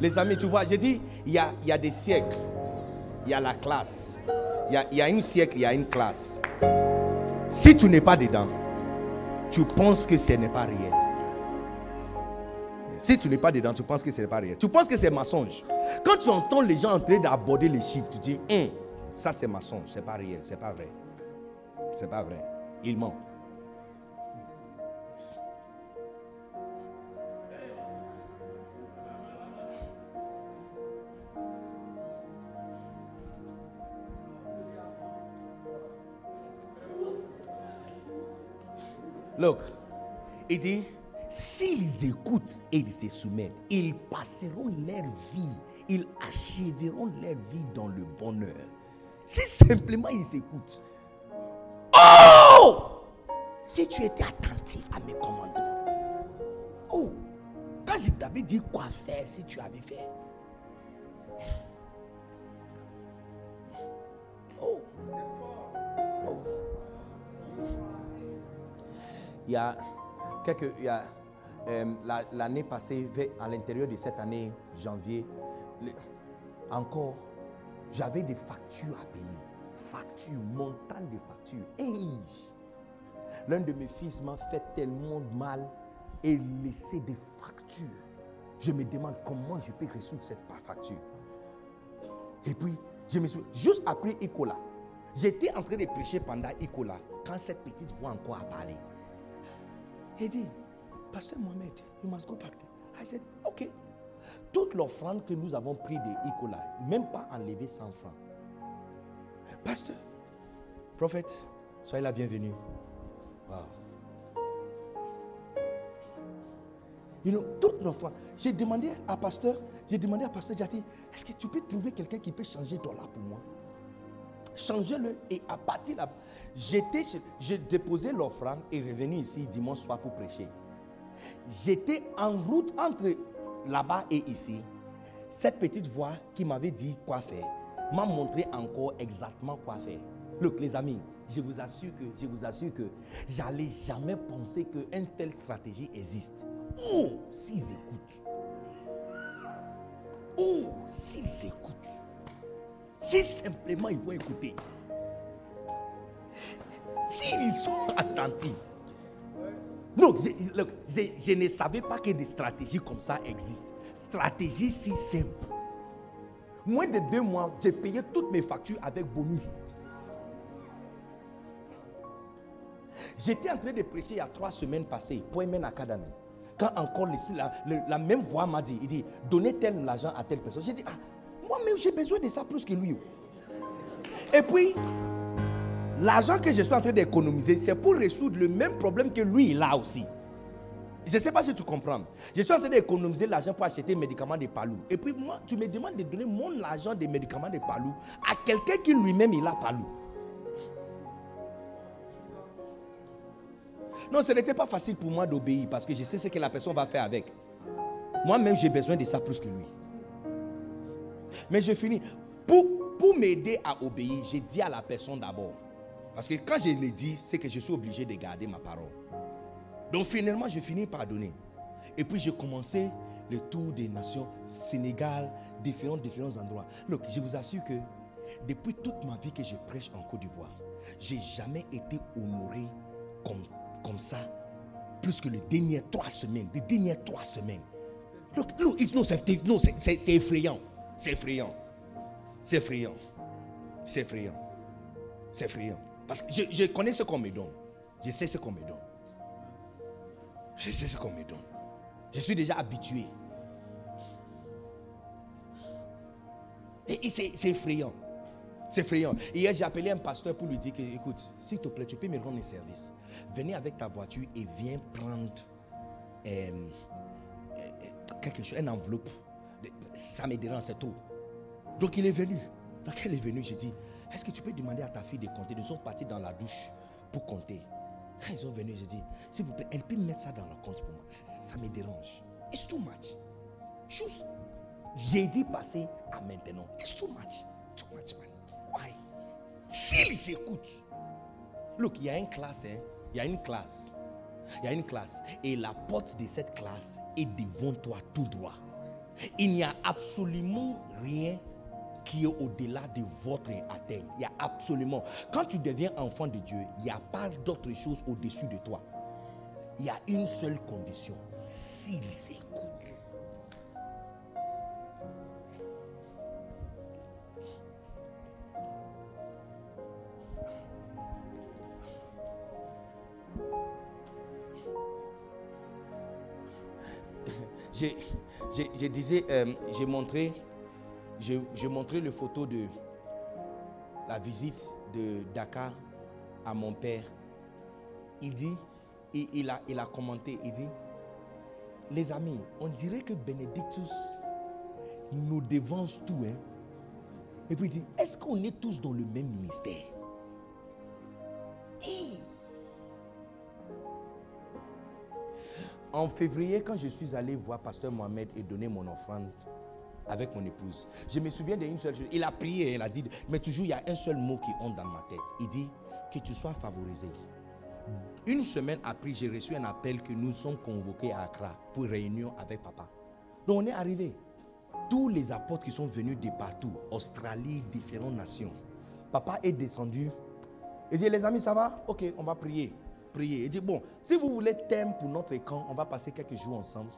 Les amis, tu vois, j'ai dit, il y a, y a des siècles, il y a la classe. Il y a, y a une siècle, il y a une classe. Si tu n'es pas dedans, tu penses que ce n'est pas réel. Si tu n'es pas dedans, tu penses que ce n'est pas réel. Tu penses que c'est mensonge. Quand tu entends les gens en train d'aborder les chiffres, tu dis, Hum, ça c'est mensonge, c'est pas réel, c'est pas vrai. C'est pas vrai. Il ment. Look, il dit, s'ils écoutent et ils se soumettent, ils passeront leur vie, ils achèveront leur vie dans le bonheur. Si simplement ils écoutent. Oh! si tu étais attentif à mes commandements, oh, quand je t'avais dit quoi faire, si tu avais fait, oh, oh. il y a quelques, y a euh, l'année passée, à l'intérieur de cette année, janvier, encore, j'avais des factures à payer. Factures, montant de factures. Et l'un de mes fils m'a fait tellement mal et laissé des factures. Je me demande comment je peux résoudre cette facture. Et puis, je me suis juste après Icola. J'étais en train de prêcher pendant Icola quand cette petite voix encore a parlé. Elle dit, Pasteur Mohamed, you must go back there. I said, OK. Toute l'offrande que nous avons pris de Icola, même pas enlevé 100 francs. Pasteur, prophète, soyez la bienvenue. Wow. You know, toute l'offrande. J'ai demandé à pasteur, j'ai demandé à pasteur Jati, est-ce que tu peux trouver quelqu'un qui peut changer là pour moi? Changez-le et à partir là, j'étais, j'ai déposé l'offrande et revenu ici dimanche soir pour prêcher. J'étais en route entre là-bas et ici. Cette petite voix qui m'avait dit quoi faire m'a montré encore exactement quoi faire. Look, les amis, je vous assure que, je vous assure que j'allais jamais penser qu'une telle stratégie existe. Oh, s'ils écoutent. Oh, s'ils écoutent. Si simplement ils vont écouter. S'ils sont attentifs. Non, je, ne savais pas que des stratégies comme ça existent. Stratégie si simple. Moins de deux mois, j'ai payé toutes mes factures avec bonus. J'étais en train de prêcher il y a trois semaines passées, Poemen Academy. Quand encore la, la, même voix m'a dit, il dit, donnez tel l'argent à telle personne. J'ai dit, ah, moi-même j'ai besoin de ça plus que lui. Et puis, L'argent que je suis en train d'économiser, c'est pour résoudre le même problème que lui, il a aussi. Je ne sais pas si tu comprends. Je suis en train d'économiser l'argent pour acheter des médicaments de palou. Et puis moi, tu me demandes de donner mon argent des médicaments de palou à quelqu'un qui lui-même, il a palou. Non, ce n'était pas facile pour moi d'obéir parce que je sais ce que la personne va faire avec. Moi-même, j'ai besoin de ça plus que lui. Mais je finis. Pour, pour m'aider à obéir, j'ai dit à la personne d'abord, parce que quand je l'ai dit, c'est que je suis obligé de garder ma parole. Donc finalement, je finis par donner. Et puis j'ai commencé le tour des nations, Sénégal, différents, différents endroits. Look, je vous assure que depuis toute ma vie que je prêche en Côte d'Ivoire, j'ai jamais été honoré comme, comme ça, plus que les dernières trois semaines. Les dernières trois semaines. Look, look c'est effrayant. C'est effrayant. C'est effrayant. C'est effrayant. C'est effrayant. Parce que je, connais ce qu'on me donne. Je sais ce qu'on me donne. Je sais ce qu'on me donne. Je suis déjà habitué. Et, c'est effrayant. C'est effrayant. Hier, j'ai appelé un pasteur pour lui dire que, écoute, s'il te plaît, tu peux me rendre un service. Venez avec ta voiture et viens prendre euh, euh, quelque chose, une enveloppe. Ça me dérange, c'est tout. Donc il est venu. Donc elle est venue, j'ai dit, est-ce que tu peux demander à ta fille de compter? Ils sont partis dans la douche pour compter. Quand ils sont venus, je dis, s'il vous plaît, elle peut mettre ça dans le compte pour moi. Ça, me dérange. It's too much. J'ai dit passer à maintenant. It's too much. Too much money. Why? S'ils écoutent. Look, il y a une classe, hein? Il y a une classe. Il y a une classe. Et la porte de cette classe est devant toi tout droit. Il n'y a absolument rien qui est au-delà de votre atteinte. Il y a absolument. Quand tu deviens enfant de Dieu, il n'y a pas d'autre chose au-dessus de toi. Il y a une seule condition. S'il s'écoute. Je, disais, euh, j'ai montré j'ai montré les photos de la visite de Dakar à mon père. Il dit, il a, il a commenté, il dit, les amis, on dirait que Benedictus nous dévance tout. Hein? Et puis il dit, est-ce qu'on est tous dans le même ministère? En février, quand je suis allé voir Pasteur Mohamed et donner mon offrande avec mon épouse, je me souviens d'une seule chose. Il a prié, il a dit, mais toujours il y a un seul mot qui honte dans ma tête. Il dit que tu sois favorisé. Une semaine après, j'ai reçu un appel que nous sommes convoqués à Accra pour réunion avec papa. Donc on est arrivé. Tous les apôtres qui sont venus de partout, Australie, différentes nations. Papa est descendu. Il dit, les amis, ça va? Ok, on va prier. Prier. Il dit, bon, si vous voulez thème pour notre camp, on va passer quelques jours ensemble.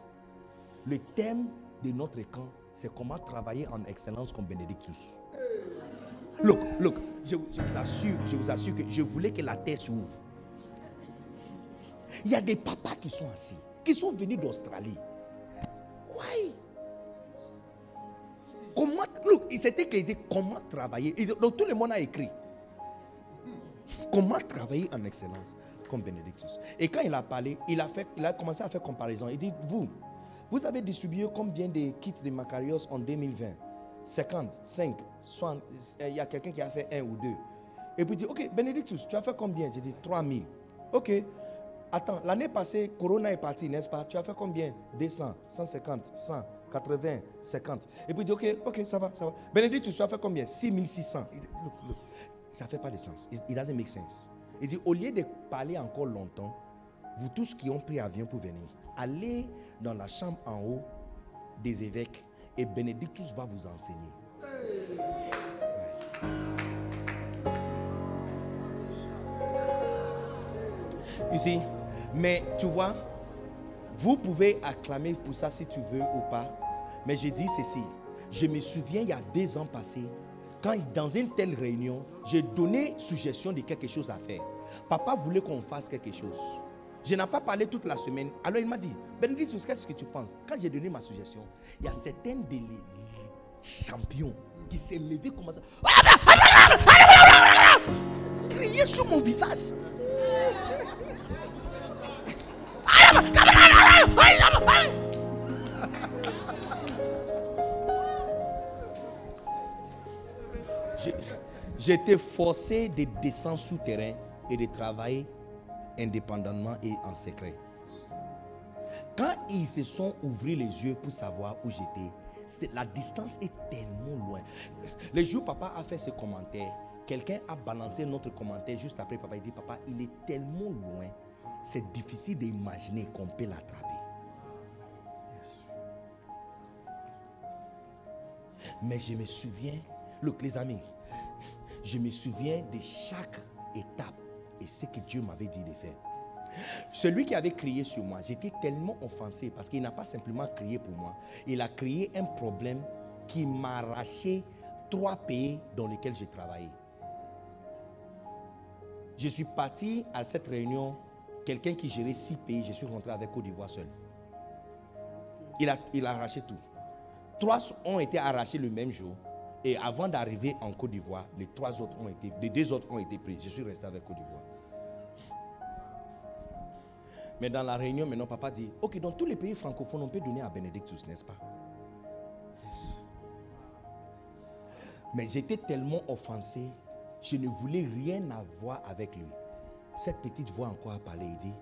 Le thème de notre camp, c'est comment travailler en excellence comme Bénédictus. Look, look, je, vous assure, je vous assure que je voulais que la terre s'ouvre. Il y a des papas qui sont assis, qui sont venus d'Australie. Why? Comment, look, c'était qu'il dit comment travailler? Donc tout le monde a écrit. Comment travailler en excellence comme Bénédictus? Et quand il a parlé, il a, fait, il a commencé à faire comparaison. Il dit, vous, vous avez distribué combien de kits de Macarios en 2020 50, 5, 60. Il y a quelqu'un qui a fait un ou deux. Et puis il dit, ok, Bénédictus, tu as fait combien? J'ai dit 3000. Ok. Attends, l'année passée, Corona est parti, n'est-ce pas? Tu as fait combien? 200, 150, 100, 80, 50. Et puis il dit, ok, ok, ça va, ça va. Bénédictus, tu as fait combien? 6600. Il dit, look, look. Ça ne fait pas de sens. It doesn't make sense. Il dit, au lieu de parler encore longtemps, vous tous qui ont pris avion pour venir, allez dans la chambre en haut des évêques et Bénédictus va vous enseigner. Ici, mais tu vois, vous pouvez acclamer pour ça si tu veux ou pas. Mais je dis ceci. Je me souviens il y a deux ans passés, quand dans une telle réunion, j'ai donné suggestion de quelque chose à faire. Papa voulait qu'on fasse quelque chose. Je n'ai pas parlé toute la semaine. Alors il m'a dit, Bénédictus, qu'est-ce que tu penses Quand j'ai donné ma suggestion, il y a certains des champions qui s'est levé comme ça. Crier sur mon visage. J'étais forcé de descendre souterrain et de travailler indépendamment et en secret. Quand ils se sont ouverts les yeux pour savoir où j'étais, la distance est tellement loin. Le jour où papa a fait ce commentaire, quelqu'un a balancé notre commentaire juste après. Papa il dit, papa, il est tellement loin, c'est difficile d'imaginer qu'on peut l'attraper. Mais je me souviens, look les amis, je me souviens de chaque étape et ce que Dieu m'avait dit de faire. Celui qui avait crié sur moi, j'étais tellement offensé parce qu'il n'a pas simplement crié pour moi, il a créé un problème qui m'arrachait trois pays dans lesquels j'ai travaillé. Je suis parti à cette réunion, quelqu'un qui gérait six pays, je suis rentré avec Côte d'Ivoire seul. Il a, il a arraché tout. Trois ont été arrachés le même jour. Et avant d'arriver en Côte d'Ivoire, les trois autres ont été, les deux autres ont été pris. Je suis resté avec Côte d'Ivoire. Mais dans la réunion, maintenant, papa dit, ok, dans tous les pays francophones, on peut donner à Bénédictus, n'est-ce pas? Yes. Mais j'étais tellement offensé, je ne voulais rien avoir avec lui. Cette petite voix encore a parlé, il dit,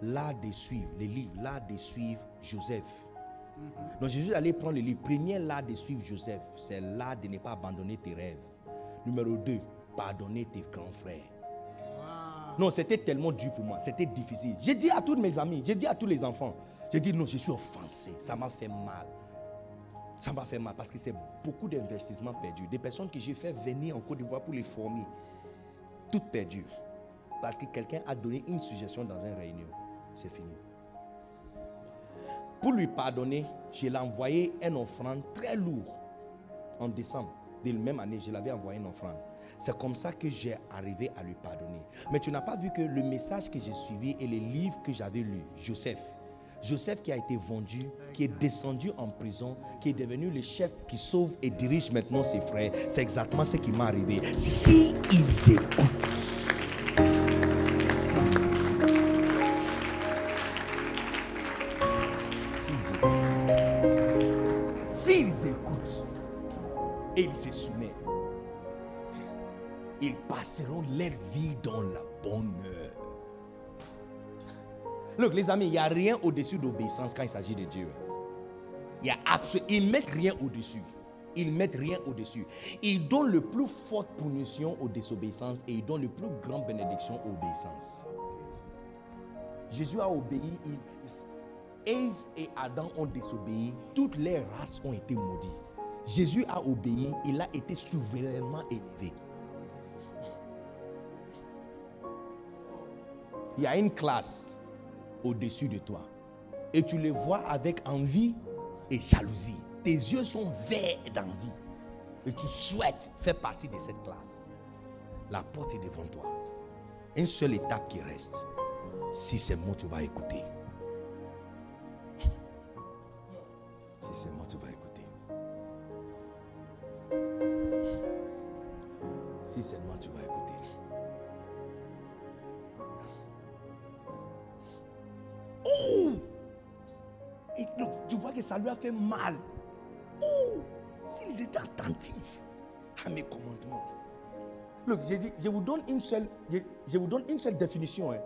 l'art de suivre, les livres, l'art de suivre Joseph. -hmm. Donc Jésus allait prendre le livre. Premier, l'art de suivre Joseph, c'est l'art de ne pas abandonner tes rêves. Numéro 2, pardonner tes grands frères. Non, c'était tellement dur pour moi. C'était difficile. J'ai dit à tous mes amis, j'ai dit à tous les enfants, j'ai dit non, je suis offensé. Ça m'a fait mal. Ça m'a fait mal parce que c'est beaucoup d'investissements perdus. Des personnes que j'ai fait venir en Côte d'Ivoire pour les former, toutes perdues. Parce que quelqu'un a donné une suggestion dans une réunion. C'est fini. Pour lui pardonner, je l'ai envoyé un offrande très lourd en décembre. De la même année, je l'avais envoyé une offrande. C'est comme ça que j'ai arrivé à lui pardonner. Mais tu n'as pas vu que le message que j'ai suivi et les livres que j'avais lus, Joseph, Joseph qui a été vendu, qui est descendu en prison, qui est devenu le chef qui sauve et dirige maintenant ses frères, c'est exactement ce qui m'est arrivé. Si écoutent, vie dans la. Look, les amis, il n'y a rien au-dessus d'obéissance quand il s'agit de Dieu. Ils mettent rien au-dessus. Ils mettent rien au-dessus. Ils donnent le plus forte punition aux désobéissances et ils donnent le plus grand bénédiction aux obéissances. Jésus a obéi. Ève et Adam ont désobéi. Toutes les races ont été maudites. Jésus a obéi. Il a été souverainement élevé. Il y a une classe au-dessus de toi. Et tu les vois avec envie et jalousie. Tes yeux sont verts d'envie. Et tu souhaites faire partie de cette classe. La porte est devant toi. Une seule étape qui reste. Si c'est moi, tu vas écouter. Si c'est moi, tu vas écouter. Si moi, tu vas écouter. Et tu vois que ça lui a fait mal. Ouh, s'ils étaient attentifs à mes commandements. Look, dit, je vous donne une seule, je, vous donne une seule définition. Hein.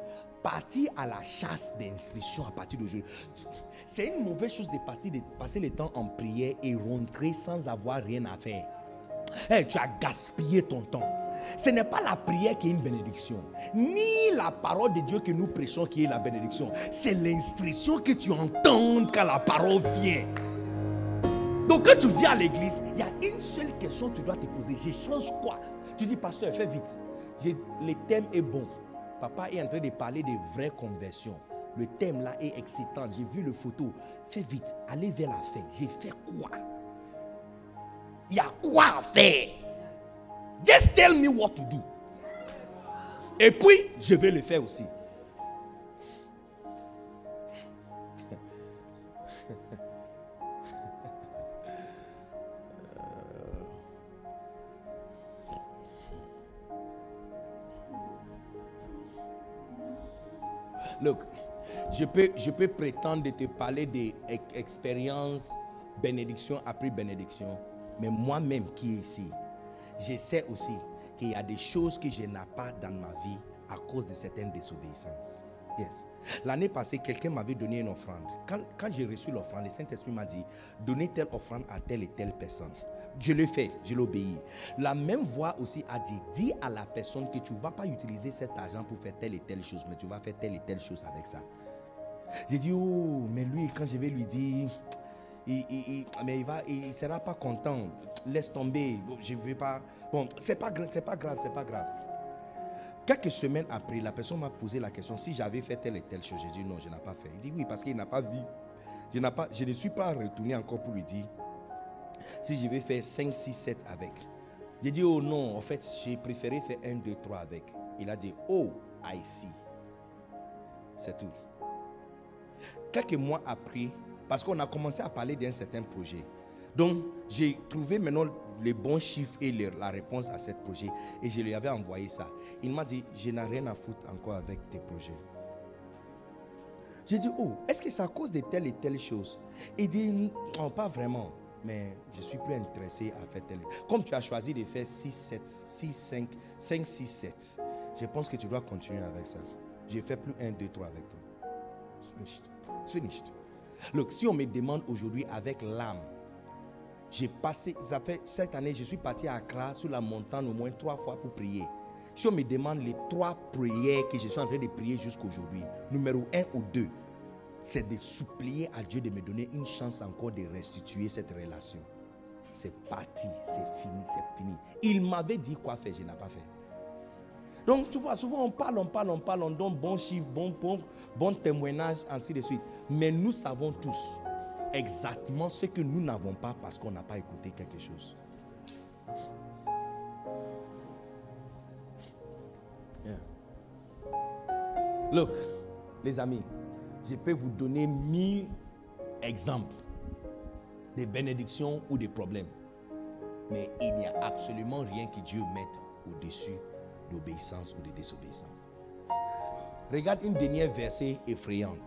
Partir à la chasse d'instruction à partir d'aujourd'hui. C'est une mauvaise chose de passer, de passer le temps en prière et rentrer sans avoir rien à faire. Hey, tu as gaspillé ton temps. Ce n'est pas la prière qui est une bénédiction, ni la parole de Dieu que nous prêchons qui est la bénédiction. C'est l'instruction que tu entends quand la parole vient. Donc quand tu viens à l'église, il y a une seule question que tu dois te poser. Je change quoi? Tu dis, pasteur, fais vite. Le thème est bon. Papa est en train de parler de vraies conversions. Le thème là est excitant. J'ai vu le photo. Fais vite. Allez vers la fin. J'ai fait quoi? Il y a quoi à faire? Just tell me what to do. Et puis, je vais le faire aussi. Look, je peux, je peux prétendre de te parler des expériences, bénédiction après bénédiction, mais moi-même qui est ici, je sais aussi qu'il y a des choses que je n'ai pas dans ma vie à cause de certaines désobéissances. Yes. L'année passée, quelqu'un m'avait donné une offrande. Quand, quand j'ai reçu l'offrande, le Saint-Esprit m'a dit, donnez telle offrande à telle et telle personne. Je le fais, je l'obéis. La même voix aussi a dit, dis à la personne que tu ne vas pas utiliser cet argent pour faire telle et telle chose, mais tu vas faire telle et telle chose avec ça. J'ai dit, oh, mais lui, quand je vais lui dire, mais il va, sera pas content. Laisse tomber. Je veux pas. Bon, c'est pas c'est pas grave, c'est pas grave. Quelques semaines après, la personne m'a posé la question si j'avais fait telle et telle chose. J'ai dit non, je n'ai pas fait. Il dit oui, parce qu'il n'a pas vu. Je, pas, je ne suis pas retourné encore pour lui dire si je vais faire 5, 6, 7 avec. J'ai dit oh non, en fait, j'ai préféré faire 1, 2, 3 avec. Il a dit oh, I see. C'est tout. Quelques mois après, parce qu'on a commencé à parler d'un certain projet. Donc, j'ai trouvé maintenant les bons chiffres et la réponse à ce projet. Et je lui avais envoyé ça. Il m'a dit, je n'ai rien à foutre encore avec tes projets. J'ai dit, oh, est-ce que c'est à cause de telle et telle chose? Il dit, non, pas vraiment. Mais je suis plus intéressé à faire telle. Comme tu as choisi de faire 6, 7, 6, 5, 5, 6, 7, je pense que tu dois continuer avec ça. Je fait plus 1, 2, 3 avec toi. It's finished. Look, si on me demande aujourd'hui avec l'âme, j'ai passé, ça fait cette année, je suis parti à Accra sur la montagne au moins trois fois pour prier. Si on me demande les trois prières que je suis en train de prier jusqu'aujourd'hui, numéro un ou deux, c'est de supplier à Dieu de me donner une chance encore de restituer cette relation. C'est parti, c'est fini, c'est fini. Il m'avait dit quoi faire, je n'ai pas fait. Donc, tu vois, souvent on parle, on parle, on parle, on donne bon chiffre, bon, bon, bon témoignage, ainsi de suite. Mais nous savons tous exactement ce que nous n'avons pas parce qu'on n'a pas écouté quelque chose. Look, les amis, je peux vous donner mille exemples de bénédictions ou de problèmes. Mais il n'y a absolument rien que Dieu mette au-dessus d'obéissance ou de désobéissance. Regarde une dernière verset effrayante.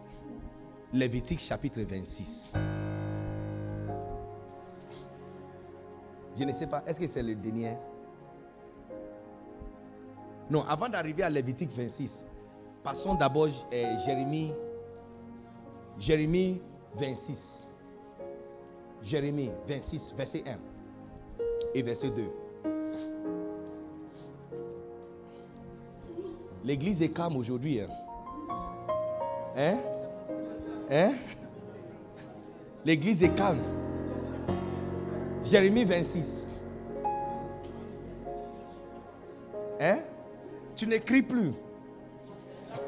Lévitique chapitre 26. Je ne sais pas, est-ce que c'est le dernier? Non, avant d'arriver à Lévitique 26, passons d'abord euh, Jérémie Jérémie 26. Jérémie 26, verset 1 et verset 2. L'église est calme aujourd'hui. Hein? Hein? Hein? L'église est calme. Jérémie 26. Hein? Tu n'écris plus.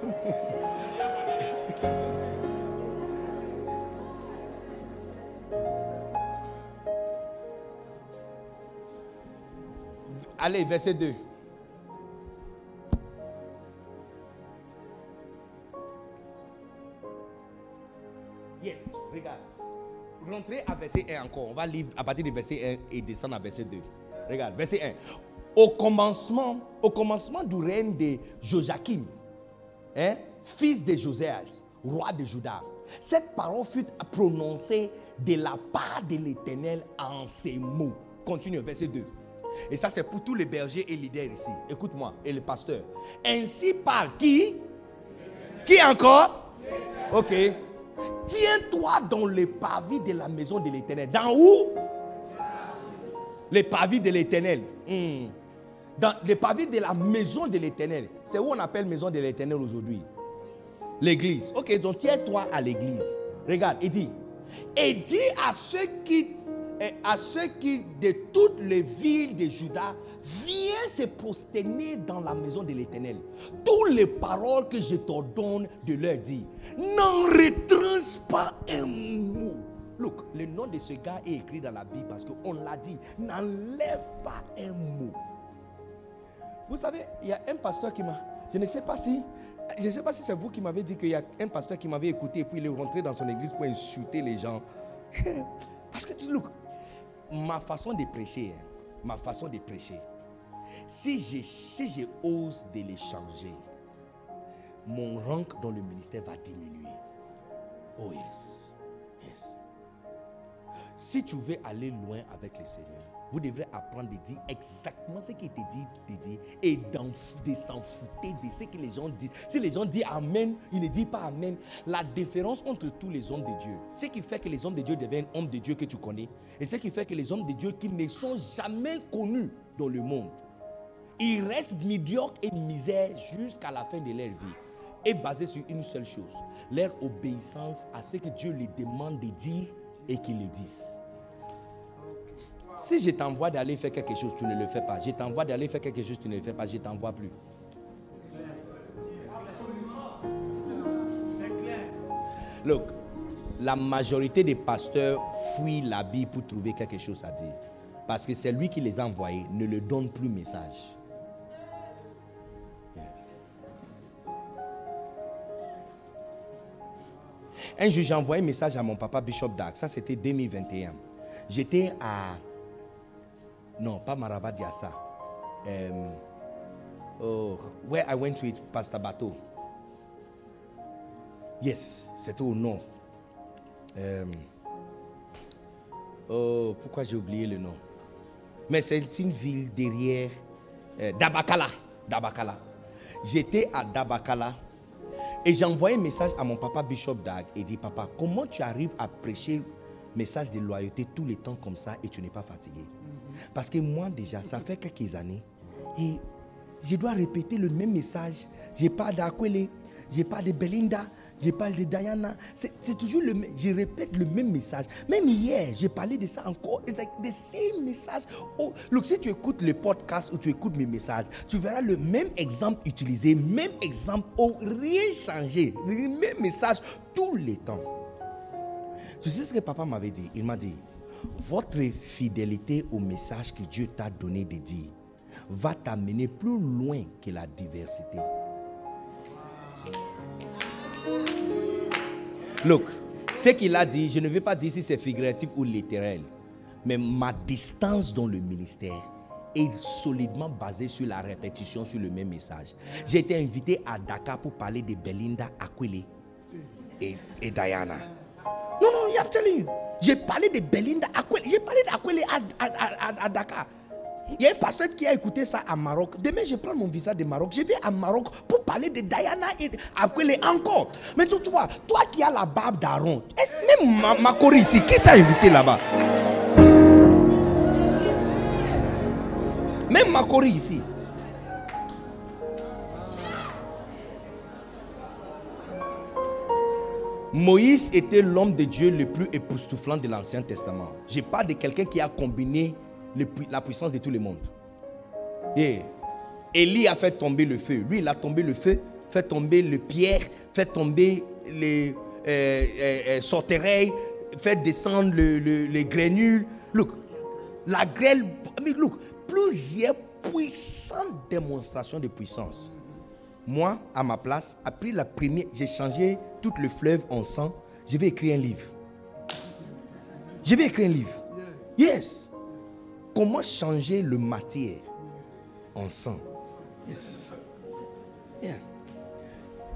Allez, verset 2. Verset 1 encore. On va lire à partir du verset 1 et descendre à verset 2. Regarde, verset 1. Au commencement, au commencement du règne de Joachim, hein, fils de Josias, roi de Juda, cette parole fut prononcée de la part de l'Éternel en ces mots. Continue, verset 2. Et ça, c'est pour tous les bergers et leaders ici. Écoute-moi, et les pasteurs. Ainsi parle qui? Qui encore? Ok. Tiens-toi dans les pavis de la maison de l'éternel. Dans où? Les pavis de l'éternel. Hmm. Dans les pavis de la maison de l'éternel. C'est où on appelle maison de l'éternel aujourd'hui? L'église. Ok, donc tiens-toi à l'église. Regarde, il dit. Et dis à ceux qui et à ceux qui, de toutes les villes de Juda, viennent se prosterner dans la maison de l'Éternel. Toutes les paroles que je t'ordonne de leur dire, n'en retranche pas un mot. Look, le nom de ce gars est écrit dans la Bible parce qu'on l'a dit. N'enlève pas un mot. Vous savez, il y a un pasteur qui m'a. Je ne sais pas si. Je ne sais pas si c'est vous qui m'avez dit qu'il y a un pasteur qui m'avait écouté et puis il est rentré dans son église pour insulter les gens. Parce que, look, ma façon de prêcher, hein, ma façon de prêcher, si je, si je ose de les changer, mon rang dans le ministère va diminuer. Oh yes. Yes. Si tu veux aller loin avec le Seigneur, vous devrez apprendre de dire exactement ce qui était dit de dire et de s'en foutre de ce que les gens disent. Si les gens disent Amen, ils ne disent pas Amen. La différence entre tous les hommes de Dieu, ce qui fait que les hommes de Dieu deviennent hommes de Dieu que tu connais, et ce qui fait que les hommes de Dieu qui ne sont jamais connus dans le monde, ils restent médiocres et misères jusqu'à la fin de leur vie, est basé sur une seule chose, leur obéissance à ce que Dieu les demande de dire et qu'ils le disent. Si je t'envoie d'aller faire quelque chose, tu ne le fais pas. Je t'envoie d'aller faire quelque chose, tu ne le fais pas. Je t'envoie plus. Look, la majorité des pasteurs fuient la Bible pour trouver quelque chose à dire. Parce que c'est lui qui les a envoyés ne le donne plus message. Un jour, j'ai envoyé un message à mon papa Bishop Dark. Ça, c'était 2021. J'étais à non, pas Marabat Diassa. Um, oh, where I went with Pastor Bateau. Yes, c'était au nord. Um, oh, pourquoi j'ai oublié le nom? Mais c'est une ville derrière euh, Dabakala. Dabakala. J'étais à Dabakala et j'ai envoyé un message à mon papa Bishop Dag et dit Papa, comment tu arrives à prêcher message de loyauté tout le temps comme ça et tu n'es pas fatigué? Parce que moi déjà, ça fait quelques années, et je dois répéter le même message. Je parle d'Akwele, je parle de Belinda, je parle de Diana. C'est toujours le même. Je répète le même message. Même hier, j'ai parlé de ça encore. C'est like the same message. Oh, look, si tu écoutes le podcast ou tu écoutes mes messages, tu verras le même exemple utilisé, même exemple, oh, rien changé. Le même message tout le temps. Tu sais ce que papa m'avait dit? Il m'a dit votre fidélité au message que Dieu t'a donné de dire va t'amener plus loin que la diversité. Look, ce qu'il a dit, je ne veux pas dire si c'est figuratif ou littéral, mais ma distance dans le ministère est solidement basée sur la répétition sur le même message. J'ai été invité à Dakar pour parler de Belinda Aquile et, Diana. Non, non, I'm telling you. J'ai parlé de Belinda Aquile. J'ai parlé d'Aquile à, à, à, Dakar. Il y a un pasteur qui a écouté ça à Maroc. Demain, je prends mon visa de Maroc. Je vais à Maroc pour parler de Diana et les encore. Mais tu, vois, toi qui as la barbe d'Aaron, même ma, ici, qui t'a invité là-bas? Même ma ici. Moïse était l'homme de Dieu le plus époustouflant de l'Ancien Testament. Je parle de quelqu'un qui a combiné la puissance de tout le monde. Et Élie a fait tomber le feu. Lui, il a tombé le feu, fait tomber le pierre, fait tomber les euh, euh, euh, sauterelles, fait descendre les granules. Look, la grêle, look, plusieurs puissantes démonstrations de puissance. Moi, à ma place, après la première, j'ai changé tout le fleuve en sang. Je vais écrire un livre. Je vais écrire un livre. Yes. Comment changer le matière en sang? Yes. Yeah.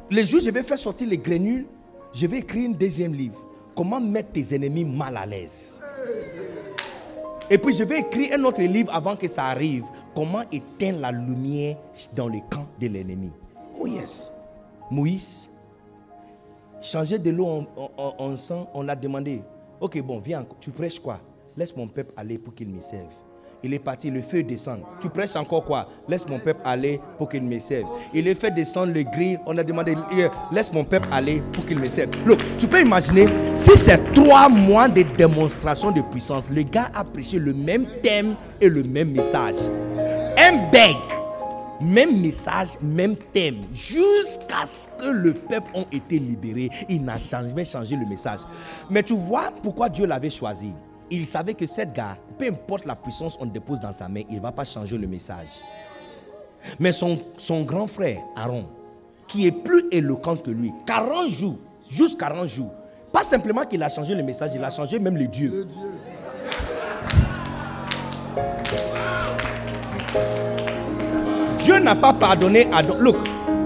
Les jours, je vais faire sortir les granules. Je vais écrire un deuxième livre. Comment mettre tes ennemis mal à l'aise? Et puis je vais écrire un autre livre avant que ça arrive. Comment éteindre la lumière dans le camp de l'ennemi? Oh yes. Moïse, changer de l'eau en, en sang, on l'a demandé. Ok, bon, viens, tu prêches quoi? Laisse mon peuple aller pour qu'il me serve. Il est parti, le feu descend. Tu prêches encore quoi? Laisse mon peuple aller pour qu'il me serve. Il est fait descendre le gris. On a demandé, laisse mon peuple aller pour qu'il me serve. Look, tu peux imaginer, si c'est trois mois de démonstration de puissance, le gars a prêché le même thème et le même message. Un beg, même message, même thème, jusqu'à ce que le peuple ait été libéré. Il n'a jamais changé le message. Mais tu vois pourquoi Dieu l'avait choisi il savait que cet gars, peu importe la puissance qu'on dépose dans sa main, il ne va pas changer le message. Mais son, son grand frère, Aaron, qui est plus éloquent que lui, 40 jours, juste 40 jours, pas simplement qu'il a changé le message, il a changé même le Dieu. Dieu n'a pas pardonné à... Look,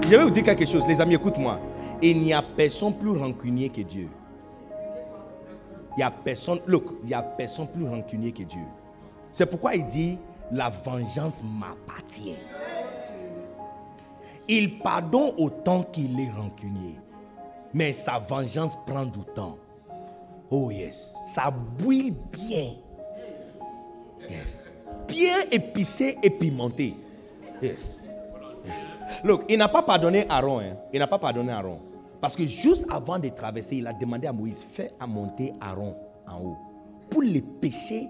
je vais vous dire quelque chose, les amis, écoute-moi. Il n'y a personne plus rancunier que Dieu. Il n'y a personne, look, il a personne plus rancunier que Dieu. C'est pourquoi il dit, la vengeance m'appartient. Il pardonne autant qu'il est rancunier. Mais sa vengeance prend du temps. Oh yes. Ça bouille bien. Yes. Bien épicé et pimenté. Look, il n'a pas pardonné Aaron. Hein. Il n'a pas pardonné Aaron. Parce que juste avant de traverser, il a demandé à Moïse, fais à monter Aaron en haut. Pour les péchés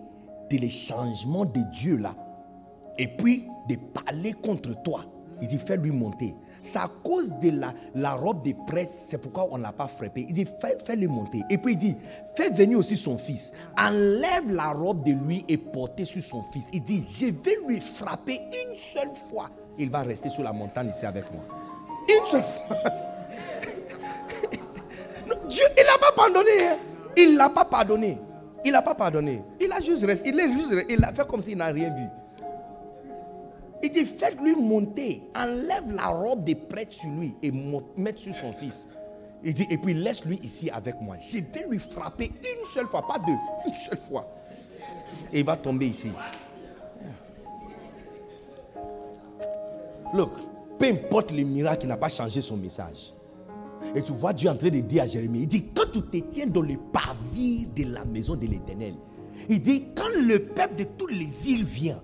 de les changements de Dieu là. Et puis de parler contre toi. Il dit, fais-lui monter. C'est à cause de la, la robe des prêtres, c'est pourquoi on ne l'a pas frappé. Il dit, fais-le monter. Et puis il dit, fais venir aussi son fils. Enlève la robe de lui et portez sur son fils. Il dit, je vais lui frapper une seule fois. Il va rester sur la montagne ici avec moi. Une seule fois. Dieu, il n'a pas pardonné. Hein. Il ne l'a pas pardonné. Il n'a pas pardonné. Il a juste resté. Il, est juste, il a fait comme s'il n'a rien vu. Il dit faites-lui monter. Enlève la robe des prêtres sur lui et mettre sur son fils. Il dit et puis laisse-lui ici avec moi. Je vais lui frapper une seule fois, pas deux, une seule fois. Et il va tomber ici. Look, peu importe le miracle, il n'a pas changé son message. Et tu vois Dieu en train de dire à Jérémie, il dit, quand tu te tiens dans le pavis de la maison de l'Éternel, il dit, quand le peuple de toutes les villes vient,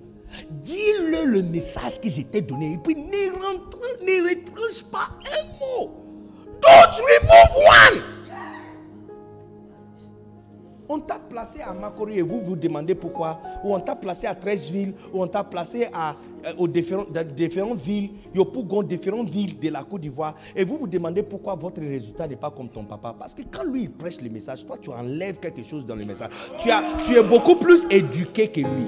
dis-le le message que je donné, et puis ne, rentre, retranche pas un mot. Don't remove one. On t'a placé à Makori et vous vous demandez pourquoi. Ou on t'a placé à 13 villes, ou on t'a placé à, aux différentes, différentes villes, Yopougon, différentes villes de la Côte d'Ivoire. Et vous vous demandez pourquoi votre résultat n'est pas comme ton papa. Parce que quand lui il prêche le message, toi tu enlèves quelque chose dans le message. Tu, as, tu es beaucoup plus éduqué que lui.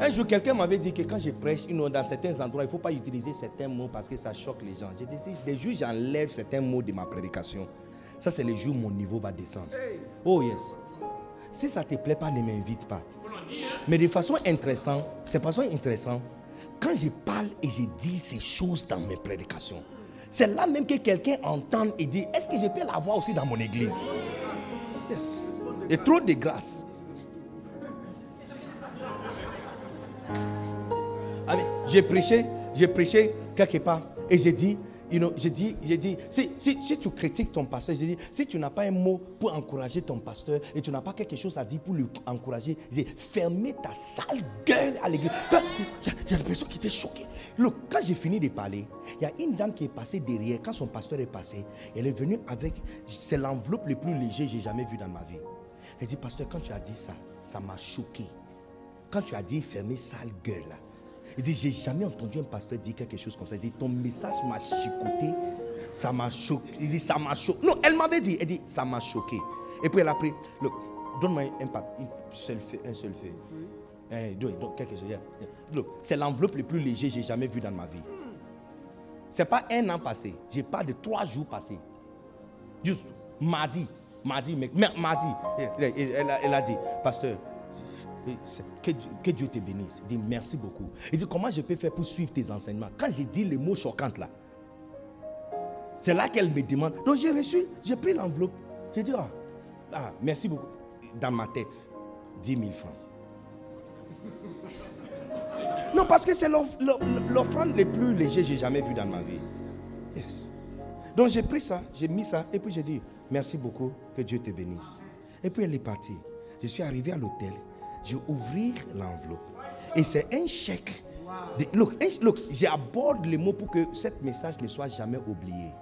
Un jour, quelqu'un m'avait dit que quand je prêche, dans certains endroits, il ne faut pas utiliser certains mots parce que ça choque les gens. J'ai dit, des jours, j'enlève certains mots de ma prédication. Ça, c'est le jour où mon niveau va descendre. Oh yes. Si ça ne te plaît pas, ne m'invite pas. Mais de façon intéressante, c'est façon intéressante, quand je parle et je dis ces choses dans mes prédications, c'est là même que quelqu'un entend et dit, est-ce que je peux l'avoir aussi dans mon église? Yes. Et trop de grâce. J'ai prêché, j'ai prêché quelque part et j'ai dit, you know, j'ai dit, j'ai dit, si, tu critiques ton pasteur, j'ai dit, si tu n'as pas un mot pour encourager ton pasteur et tu n'as pas quelque chose à dire pour lui encourager, j'ai dit, fermez ta sale gueule à l'église. Il y a, des personnes qui étaient choquées. Look, quand j'ai fini de parler, il y a une dame qui est passée derrière. Quand son pasteur est passé, elle est venue avec, c'est l'enveloppe le plus léger que j'ai jamais vu dans ma vie. Elle dit, pasteur, quand tu as dit ça, ça m'a choqué. Quand tu as dit fermez sale gueule là, il dit, j'ai jamais entendu un pasteur dire quelque chose comme ça. Il dit, ton message m'a chicoté, ça m'a choqué. Il dit, ça m'a choqué. Non, elle m'avait dit, elle dit, ça m'a choqué. Et puis elle a pris, look, donne-moi un papier, un seul fait, un seul fait. Eh, donc, quelque chose. Look, c'est l'enveloppe le plus léger que j'ai jamais vu dans ma vie. C'est pas un an passé, j'ai pas de trois jours passés. Juste mardi, mardi, mais mardi, elle a dit, pasteur, que, Dieu te bénisse. Il dit merci beaucoup. Il dit comment je peux faire pour suivre tes enseignements? Quand j'ai dit les mots choquants là, c'est là qu'elle me demande. Donc j'ai reçu, j'ai pris l'enveloppe. J'ai dit, ah, ah, merci beaucoup. Dans ma tête, 10 000 francs. Non, parce que c'est l'offrande le plus léger que j'ai jamais vu dans ma vie. Yes. Donc j'ai pris ça, j'ai mis ça, et puis j'ai dit, merci beaucoup, que Dieu te bénisse. Et puis elle est partie. Je suis arrivé à l'hôtel je ouvrir l'enveloppe. Et c'est un chèque. look, look j'aborde les mots pour que ce message ne soit jamais oublié.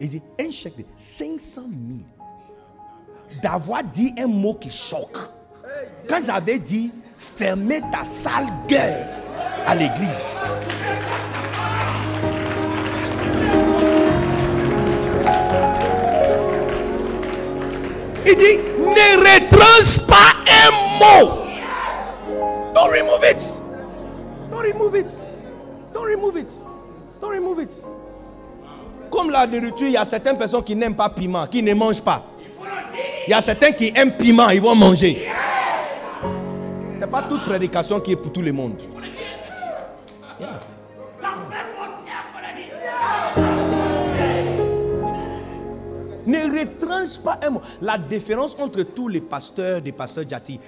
Il dit un chèque de 500 000. D'avoir dit un mot qui choque. Quand j'avais dit fermez ta sale gueule à l'église. Il dit ne retranche pas more. Don't remove it. Don't remove it. Don't remove it. Don't remove it. Comme la nourriture, il y a certaines personnes qui n'aiment pas piment, qui ne mangent pas. Il y a certains qui aiment piment, ils vont manger. Ce n'est pas toute prédication qui est pour tout le monde. Ne retranche pas un mot. La différence entre tous les pasteurs des pasteurs Jati,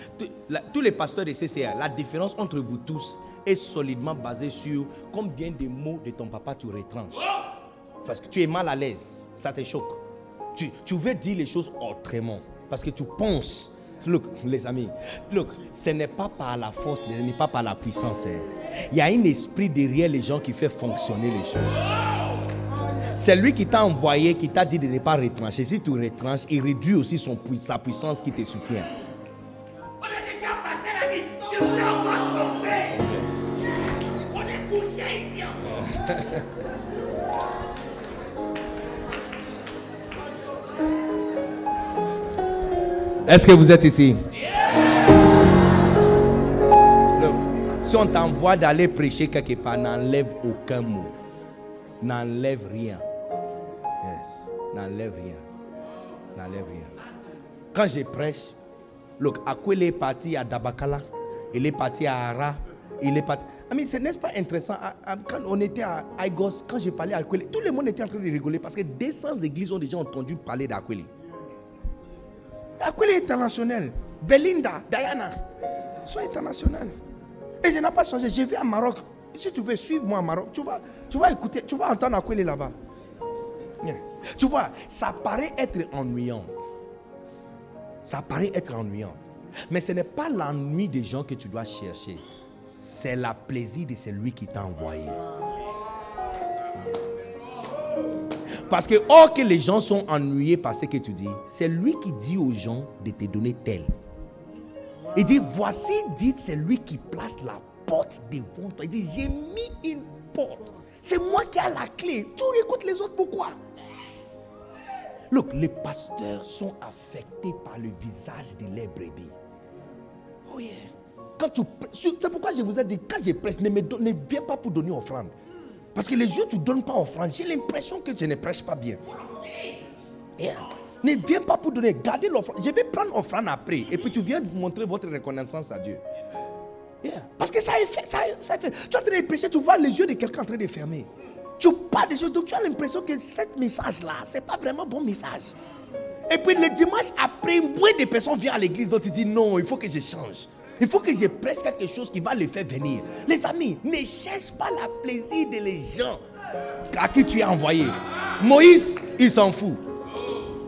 tous les pasteurs de CCR, la différence entre vous tous est solidement basée sur combien de mots de ton papa tu retranches. Parce que tu es mal à l'aise, ça te choque. Tu, tu veux dire les choses autrement. Parce que tu penses Look, les amis, look, ce n'est pas par la force, ce n'est pas par la puissance. Hein. Il y a un esprit derrière les gens qui fait fonctionner les choses. C'est lui qui t'a envoyé, qui t'a dit de ne pas retrancher. Si tu retranches, il réduit aussi son, sa puissance qui te soutient. Est-ce que vous êtes ici? si on t'envoie d'aller prêcher quelque part, n'enlève aucun mot n'enlève rien. Yes, n'enlève rien. N'enlève rien. Quand je prêche, look, Akwele est parti à Dabakala, il est parti à Ara, il est parti. Mais ce n'est pas intéressant. Quand on était à Aigos, quand j'ai parlé à Akwele, tout le monde était en train de rigoler parce que 200 églises ont déjà entendu parler d'Akwele. Akwele est international. Belinda, Diana, sont internationales. Et je n'ai pas changé. Je vais à Maroc. Si tu veux suivre moi à Maroc, tu vas, tu vas écouter, tu vas entendre Akwele là-bas. Tu vois, ça paraît être ennuyant. Ça paraît être ennuyant. Mais ce n'est pas l'ennui des gens que tu dois chercher. C'est la plaisir de celui qui t'a envoyé. Parce que, or que les gens sont ennuyés par ce que tu dis, c'est lui qui dit aux gens de te donner tel. Il dit, voici, dit, c'est lui qui place la porte devant toi. Il dit, j'ai mis une porte. C'est moi qui ai la clé. Tu écoutes les autres pourquoi? Look, les pasteurs sont affectés par le visage de leurs brebis. Oh yeah. Quand tu, c'est pourquoi je vous ai dit, quand je presse, ne, me ne viens pas pour donner offrande. Parce que les jours tu ne donnes pas offrande, j'ai l'impression que tu ne prêches pas bien. Yeah. Ne viens pas pour donner, gardez l'offrande. Je vais prendre offrande après. Et puis tu viens montrer votre reconnaissance à Dieu. Parce que ça a ça fait. Tu es en train de prêcher, tu vois les yeux de quelqu'un en train de fermer. Tu parles des choses, donc tu as l'impression que ce message-là, ce n'est pas vraiment bon message. Et puis le dimanche après, moins de personnes viennent à l'église, donc tu dis non, il faut que je change. Il faut que je prêche quelque chose qui va les faire venir. Les amis, ne cherche pas la plaisir de les gens à qui tu es envoyé. Moïse, il s'en fout.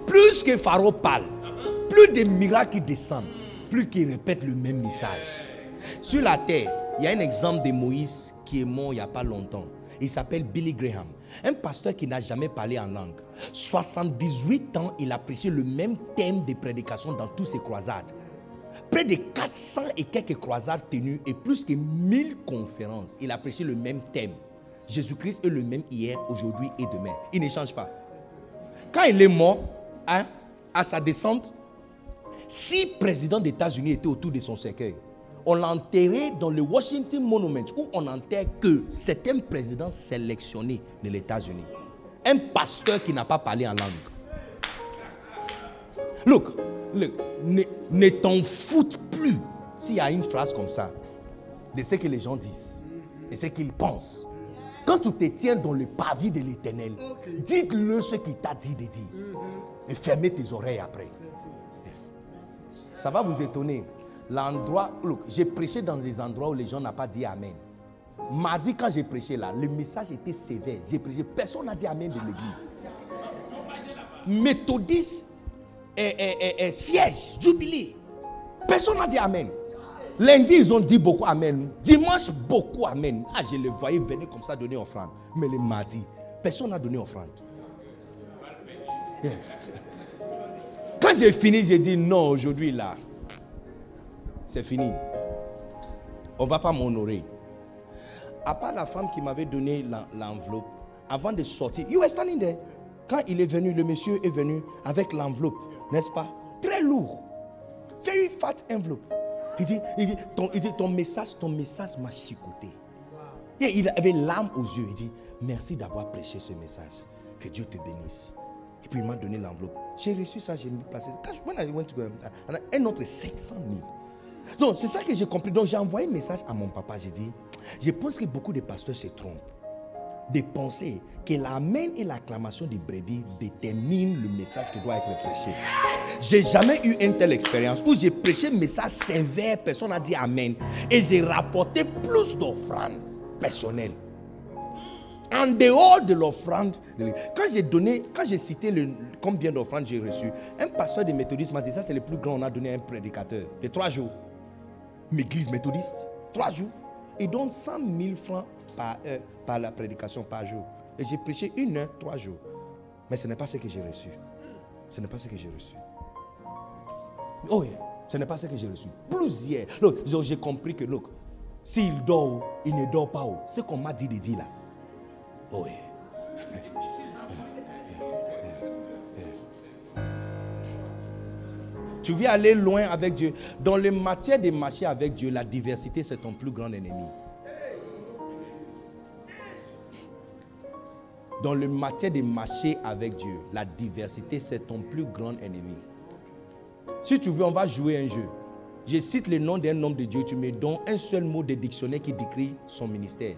Plus que Pharaon parle, plus de miracles descendent, plus qu'il répète le même message. Sur la terre, il y a un exemple de Moïse qui est mort il n'y a pas longtemps. Il s'appelle Billy Graham. Un pasteur qui n'a jamais parlé en langue. 78 ans, il a le même thème de prédication dans toutes ses croisades. Près de 400 et quelques croisades tenues et plus que 1000 conférences. Il a le même thème. Jésus-Christ est le même hier, aujourd'hui et demain. Il ne change pas. Quand il est mort, hein, à sa descente, six présidents des États-Unis étaient autour de son cercueil. On l'a enterré dans le Washington Monument où on enterre que certains présidents sélectionnés de les États-Unis. Un pasteur qui n'a pas parlé en langue. Look, look ne, ne t'en foutes plus s'il y a une phrase comme ça de ce que les gens disent et ce qu'ils pensent. Quand tu te tiens dans le pavis de l'éternel, dites-le ce qu'il t'a dit de dire. Et fermez tes oreilles après. Ça va vous étonner. L'endroit, look, j'ai prêché dans des endroits où les gens n'ont pas dit Amen. Mardi, quand j'ai prêché là, le message était sévère. J'ai prêché, personne n'a dit Amen de l'église. Méthodiste, et, siège, jubilé. Personne n'a dit Amen. Lundi, ils ont dit beaucoup Amen. Dimanche, beaucoup Amen. Ah, je les voyais venir comme ça donner offrande. Mais le mardi, personne n'a donné offrande. Quand j'ai fini, j'ai dit non, aujourd'hui là, c'est fini. On ne va pas m'honorer. À part la femme qui m'avait donné l'enveloppe, avant de sortir, you were standing there. Quand il est venu, le monsieur est venu avec l'enveloppe, n'est-ce pas? Très lourd. Very fat envelope. Il dit, il dit, ton, il dit, ton message, ton message m'a chicoté. Et il avait l'âme aux yeux. Il dit, merci d'avoir prêché ce message. Que Dieu te bénisse. Et puis il m'a donné l'enveloppe. J'ai reçu ça, j'ai mis placé. Quand je, went to un autre 500 000. Donc c'est ça que j'ai compris. Donc j'ai envoyé un message à mon papa. J'ai dit, je pense que beaucoup de pasteurs se trompent de penser que l'amen et l'acclamation des brebis déterminent le message qui doit être prêché. J'ai jamais eu une telle expérience où j'ai prêché un message sévère, personne n'a dit amen, et j'ai rapporté plus d'offrandes personnelles. En dehors de l'offrande, quand j'ai donné, quand j'ai cité le, combien d'offrandes j'ai reçu, un pasteur de méthodistes m'a dit ça c'est le plus grand on a donné un prédicateur de trois jours. L'église méthodiste, trois jours. Il donne 100 000 francs par, par la prédication par jour. Et j'ai prêché une heure, trois jours. Mais ce n'est pas ce que j'ai reçu. Ce n'est pas ce que j'ai reçu. Oh oui, ce n'est pas ce que j'ai reçu. Plusieurs. J'ai compris que, look, s'il dort, il ne dort pas. Ce qu'on m'a dit de dire là. Oh oui. Tu veux aller loin avec Dieu. Dans le matière de marcher avec Dieu, la diversité, c'est ton plus grand ennemi. Dans le matière de marcher avec Dieu, la diversité, c'est ton plus grand ennemi. Si tu veux, on va jouer un jeu. Je cite le nom d'un homme de Dieu, tu me donnes un seul mot de dictionnaire qui décrit son ministère.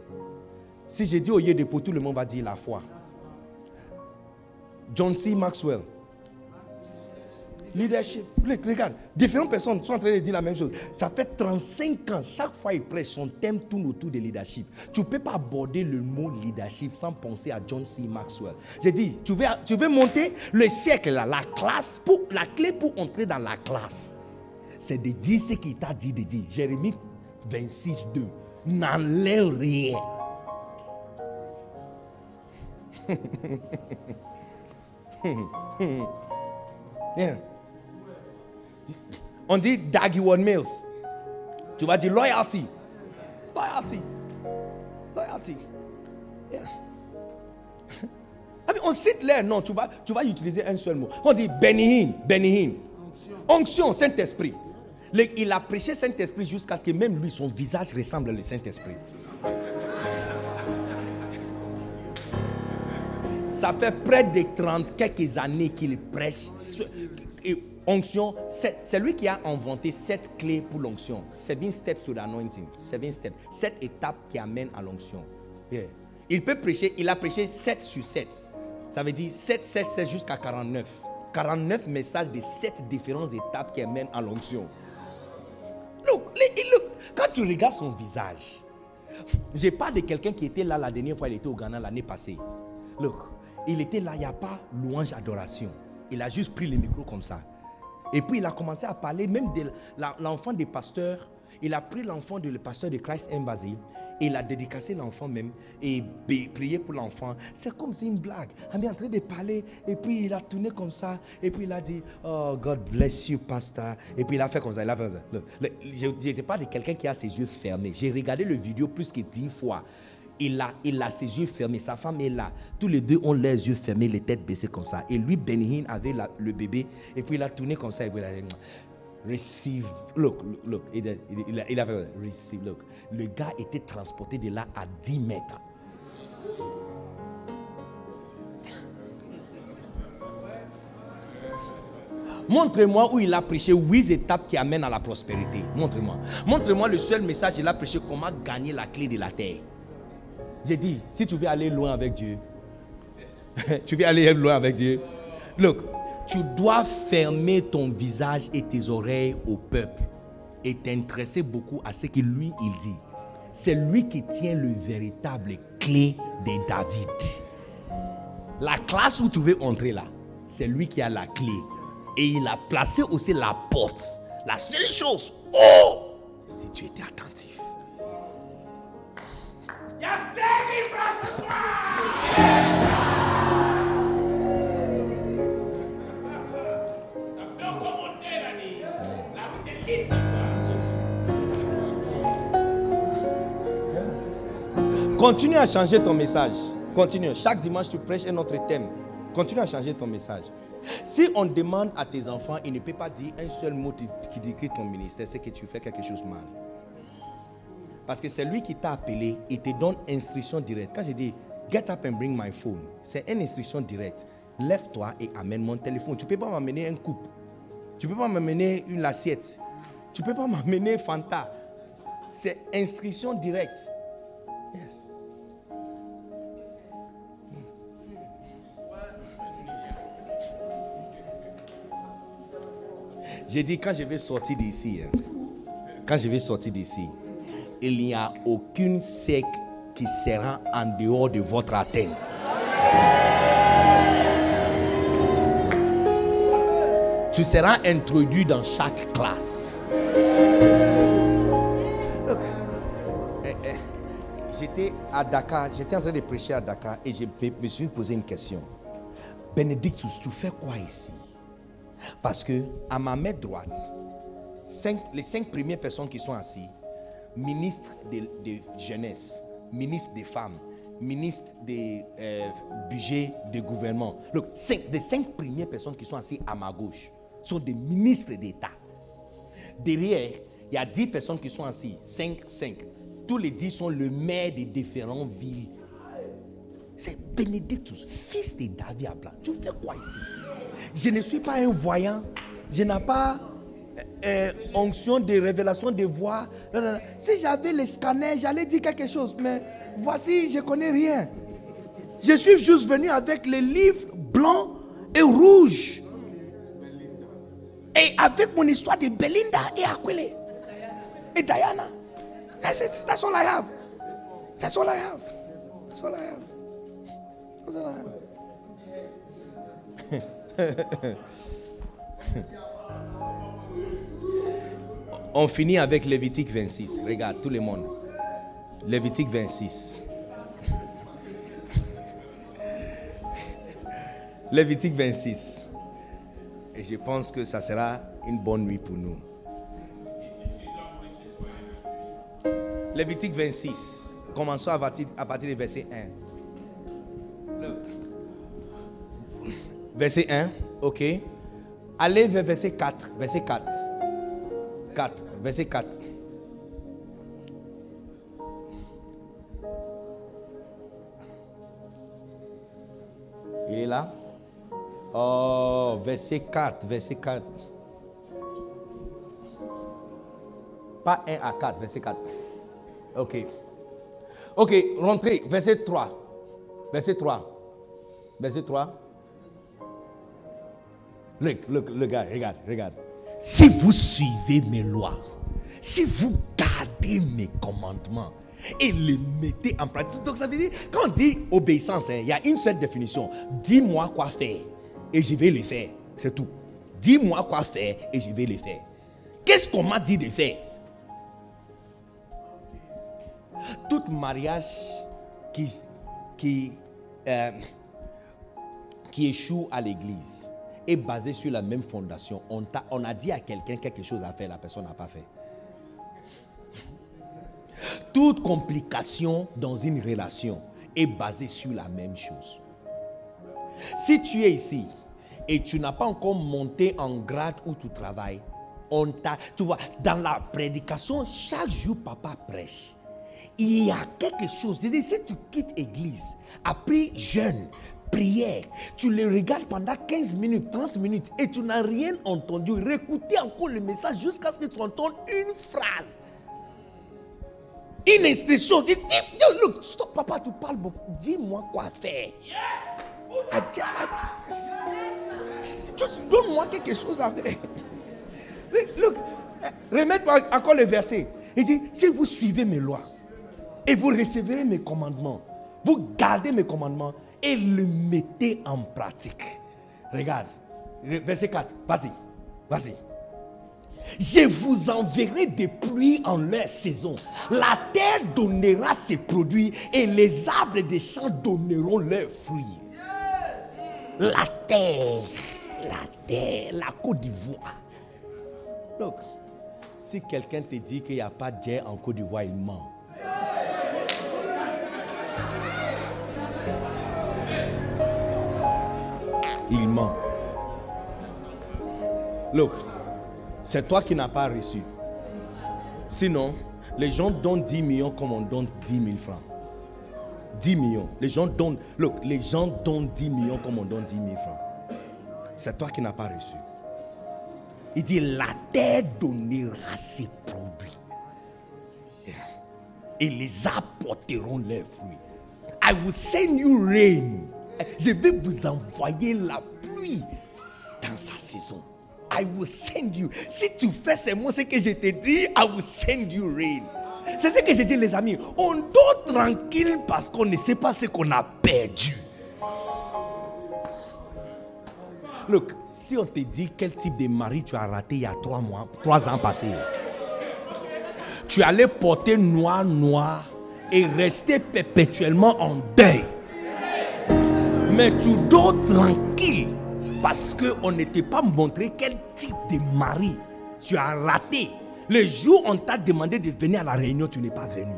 Si je dis au lieu de pour tout le monde va dire la foi. John C. Maxwell, Leadership. Regarde, différentes personnes sont en train de dire la même chose. Ça fait 35 ans, chaque fois il prêche, son thème tourne autour de leadership. Tu ne peux pas aborder le mot leadership sans penser à John C. Maxwell. J'ai dit, tu veux, tu veux monter le siècle, là, la classe, pour, la clé pour entrer dans la classe, c'est de dire ce qu'il t'a dit de dire. Jérémie 26, 2. N'enlève rien. yeah. On dit Daggy One Mills. Tu vas dire loyalty. Loyalty. Loyalty. Yeah. on cite l'air, non, tu vas, tu vas utiliser un seul mot. On dit Benihin, Benihin. Onction, Saint-Esprit. Il a prêché Saint-Esprit jusqu'à ce que même lui, son visage ressemble au Saint-Esprit. Ça fait près de 30 quelques années qu'il prêche onction, c'est lui qui a inventé cette clé pour l'onction. Seven steps to the anointing. Seven steps. Sept étapes qui amènent à l'onction. Il peut prêcher, il a prêché 7 sur 7. Ça veut dire 7, 7, 7 jusqu'à 49. 49 messages de 7 différentes étapes qui amènent à l'onction. look, look, quand tu regardes son visage, je parle de quelqu'un qui était là la dernière fois, il était au Ghana l'année passée. Look, il était là, il n'y a pas louange, adoration. Il a juste pris le micro comme ça. Et puis il a commencé à parler même de l'enfant des pasteurs. Il a pris l'enfant du pasteur de Christ Embassy il a dédicacé l'enfant même et prié pour l'enfant. C'est comme si une blague. Il est en train de parler et puis il a tourné comme ça et puis il a dit Oh God bless you, pastor. Et puis il a fait comme ça. Il a fait ça. je n'étais pas de quelqu'un qui a ses yeux fermés. J'ai regardé le vidéo plus que dix fois. Il a, il a ses yeux fermés. Sa femme est là. Tous les deux ont les yeux fermés, les têtes baissées comme ça. Et lui, Benhin avait le bébé. Et puis il a tourné comme ça. Et il a receive. Look, look, il, a, il a receive. Look, le gars était transporté de là à 10 mètres. Montrez-moi où il a prêché huit étapes qui amènent à la prospérité. Montrez-moi. Montrez-moi le seul message il a prêché comment gagner la clé de la terre. J'ai dit, si tu veux aller loin avec Dieu, tu veux aller loin avec Dieu. Look, tu dois fermer ton visage et tes oreilles au peuple et t'intéresser beaucoup à ce que lui il dit. C'est lui qui tient le véritable clé de David. La classe où tu veux entrer là, c'est lui qui a la clé. Et il a placé aussi la porte. La seule chose, oh, si tu étais attentif. Continue à changer ton message. Continue. Chaque dimanche, tu prêches un autre thème. Continue à changer ton message. Si on demande à tes enfants, ils ne peuvent pas dire un seul mot qui décrit ton ministère, c'est que tu fais quelque chose mal. Parce que c'est lui qui t'a appelé et te donne instruction directe. Quand je dis get up and bring my phone, c'est une instruction directe. Lève-toi et amène mon téléphone. Tu ne peux pas m'amener un coupe. Tu ne peux pas m'amener une assiette. Tu ne peux pas m'amener Fanta. C'est instruction directe. Yes. J'ai dit, quand je vais sortir d'ici, hein, quand je vais sortir d'ici, il n'y a aucune secte qui sera en dehors de votre atteinte. Tu seras introduit dans chaque classe. Eh, eh, j'étais à Dakar, j'étais en train de prêcher à Dakar et je me suis posé une question. Bénédictus, tu fais quoi ici? Parce que à ma main droite, les cinq premières personnes qui sont assises, ministre de, jeunesse, ministre des femmes, ministre des euh, budgets de gouvernement. Donc, les cinq premières personnes qui sont assises à ma gauche sont des ministres d'État. Derrière, il y a dix personnes qui sont assises, cinq, cinq. Tous les dix sont le maire des différentes villes. C'est Bénédictus, fils de David Abla. Tu fais quoi ici? Je ne suis pas un voyant. Je n'ai pas euh, euh, onction de révélation de voix. Si j'avais le scanner, j'allais dire quelque chose. Mais voici, je ne connais rien. Je suis juste venu avec les livres blancs et rouges. Et avec mon histoire de Belinda et Aquile. Et Diana. That's it. That's all I have. That's all I have. That's all I have. That's all I have. On finit avec Lévitique 26. Regarde, tout le monde. Lévitique 26. Lévitique 26. Et je pense que ça sera une bonne nuit pour nous. Lévitique 26. Commençons à partir, à du verset 1. Verset 1, ok. Allez vers verset 4. Verset 4. 4. Verset 4. Il est là Oh, verset 4. Verset 4. Pas 1 à 4, verset 4. Ok. Ok, rentrez. Verset 3. Verset 3. Verset 3. Look, look, look, regarde, regarde. Si vous suivez mes lois, si vous gardez mes commandements et les mettez en pratique. Donc ça veut dire, quand on dit obéissance, hein, il y a une seule définition. Dis-moi quoi faire et je vais le faire. C'est tout. Dis-moi quoi faire et je vais le faire. Qu'est-ce qu'on m'a dit de faire? Tout mariage qui, qui, euh, qui échoue à l'église est basé sur la même fondation. On, on a dit à quelqu'un quelque chose à faire, la personne n'a pas fait. Toute complication dans une relation est basée sur la même chose. Si tu es ici et tu n'as pas encore monté en grade où tu travailles, on t'a, tu vois, dans la prédication, chaque jour papa prêche. Il y a quelque chose. Si tu quittes l'église, après jeûne, prière, tu le regardes pendant 15 minutes, 30 minutes et tu n'as rien entendu, réécoutez encore le message jusqu'à ce que tu entendes une phrase. Une instruction. Dis, look, stop, papa, tu parles beaucoup. Dis-moi quoi faire. Donne-moi quelque chose à faire. Look, remets-moi encore le verset. Il dit, si vous suivez mes lois et vous recevrez mes commandements, vous gardez mes commandements et le mettez en pratique. Regarde, verset 4, vas-y, vas-y. Je vous enverrai des pluies en leur saison. La terre donnera ses produits et les arbres des champs donneront leurs fruits. La terre, la terre, la Côte d'Ivoire. Donc, si quelqu'un te dit qu'il n'y a pas de en Côte d'Ivoire, il ment. Il ment. Look, c'est toi qui n'as pas reçu. Sinon, les gens donnent 10 millions comme on donne 10 000 francs. 10 millions. Les gens donnent, look, les gens donnent 10 millions comme on donne 10 000 francs. C'est toi qui n'as pas reçu. Il dit, la terre donnera ses produits. Et les apporteront leurs fruits. I will send you rain. Je vais vous envoyer la pluie dans sa saison. I will send you. Si tu fais mots, c'est que je te dis, I will send you rain. C'est ce que je dis, les amis. On dort tranquille parce qu'on ne sait pas ce qu'on a perdu. Look, si on te dit quel type de mari tu as raté il y a trois mois, trois ans passés, tu allais porter noir, noir et rester perpétuellement en deuil. Mais tu dors tranquille parce qu'on n'était pas montré quel type de mari tu as raté. Le jour où on t'a demandé de venir à la réunion, tu n'es pas venu.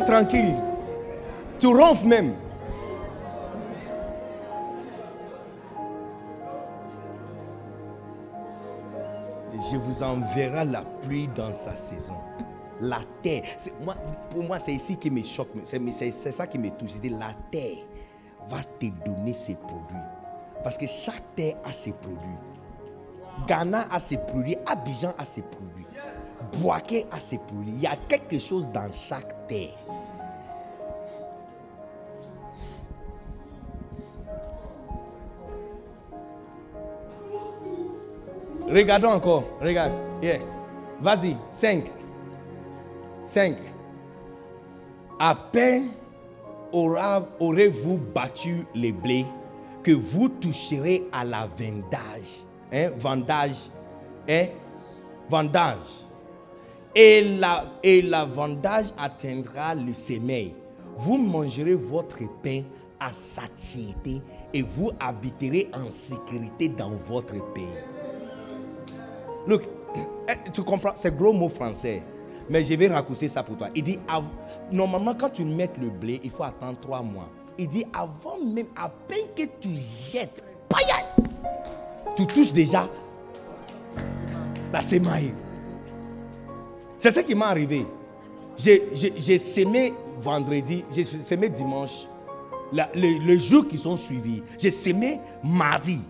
Tranquille. Tu ronfles même. je vous enverrai la pluie dans sa saison. La terre, moi, pour moi, c'est ici qui me choque, c'est ça qui me touche. la terre va te donner ses produits. Parce que chaque terre a ses produits. Ghana a ses produits, Abidjan a ses produits, Boaké a ses produits. Il y a quelque chose dans chaque terre. Regardons encore. Regarde. Yeah. Vas-y. 5. 5. À peine aurez-vous battu les blés que vous toucherez à la vendage. Hein? Vendage. Hein? Vendage. Et la, et la vendage atteindra le sommeil. Vous mangerez votre pain à satiété et vous habiterez en sécurité dans votre pays. Look, eh, tu comprends, c'est gros mot français. Mais je vais raccourcir ça pour toi. Il dit, normalement, quand tu mets le blé, il faut attendre trois mois. Il dit, avant même, à peine que tu jettes, tu touches déjà la semaille. C'est ce qui m'est arrivé. J'ai semé vendredi, j'ai semé dimanche, le, le jour qui sont suivis. J'ai semé mardi.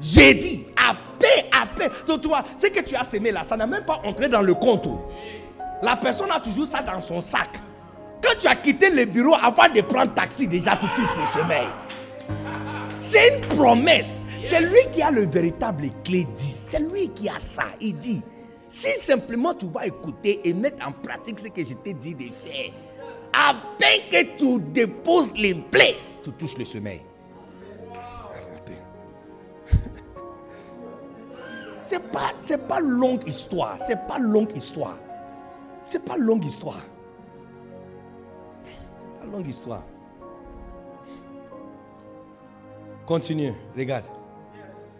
Jeudi, à plein. Donc, toi, ce que tu as semé là, ça n'a même pas entré dans le compte. La personne a toujours ça dans son sac. Quand tu as quitté le bureau avant de prendre taxi, déjà tu touches le sommeil. C'est une promesse. C'est lui qui a le véritable clé dit. C'est lui qui a ça. Il dit, si simplement tu vas écouter et mettre en pratique ce que je t'ai dit de faire, afin que tu déposes les blés, tu touches le sommeil. C'est pas, c'est pas longue histoire. C'est pas longue histoire. C'est pas longue histoire. Pas longue histoire. Continue, regarde.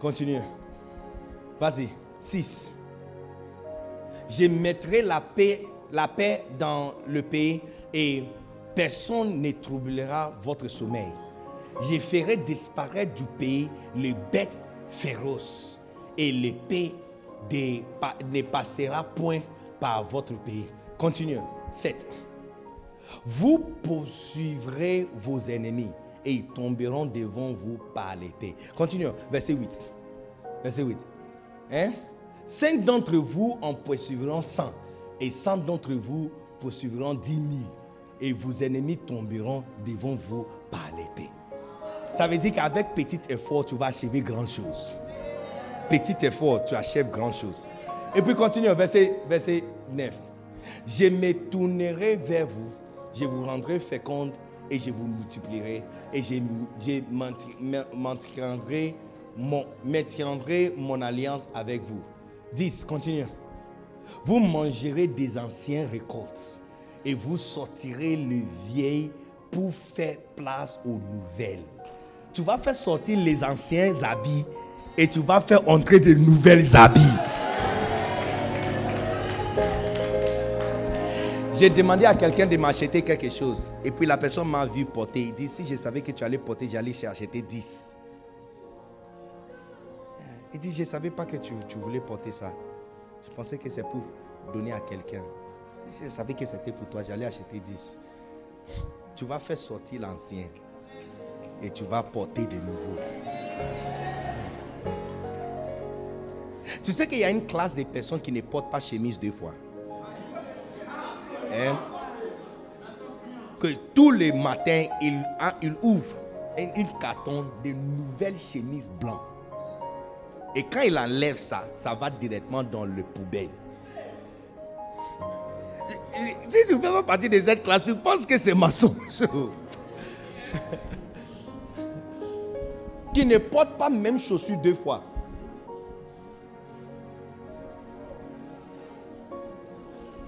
Continue. Vas-y. 6. Je mettrai la paix, la paix dans le pays et personne ne troublera votre sommeil. Je ferai disparaître du pays les bêtes féroces et l'épée ne passera point par votre pays. Continue. 7. Vous poursuivrez vos ennemis et ils tomberont devant vous par l'épée. Continue. Verset 8. Verset 8. Hein? Cinq d'entre vous en poursuivront cent et cent d'entre vous poursuivront dix mille et vos ennemis tomberont devant vous par l'épée. Ça veut dire qu'avec petit effort, tu vas achever grand chose. Petit effort, tu achèves grand chose. Et puis continue, verset, verset 9. Je me tournerai vers vous, je vous rendrai féconde et je vous multiplierai et je, je maintiendrai mon, mon alliance avec vous. 10. Continue. Vous mangerez des anciens récoltes et vous sortirez les vieilles pour faire place aux nouvelles. Tu vas faire sortir les anciens habits et tu vas faire entrer de nouvelles habits. J'ai demandé à quelqu'un de m'acheter quelque chose. Et puis la personne m'a vu porter. Il dit, si je savais que tu allais porter, j'allais acheter 10. Il dit, je ne savais pas que tu, tu, voulais porter ça. Je pensais que c'est pour donner à quelqu'un. Je savais que c'était pour toi, j'allais acheter 10. Tu vas faire sortir l'ancien. Et tu vas porter de nouveau. Tu sais qu'il y a une classe de personnes qui ne portent pas chemise deux fois. Hein? Que tous les matins, il, il ouvre une carton de nouvelles chemises blanches. Et quand il enlève ça, ça va directement dans le poubelle. Si tu fais pas partie de cette classe, tu penses que c'est maçon. Qui ne porte pas même chaussure deux fois.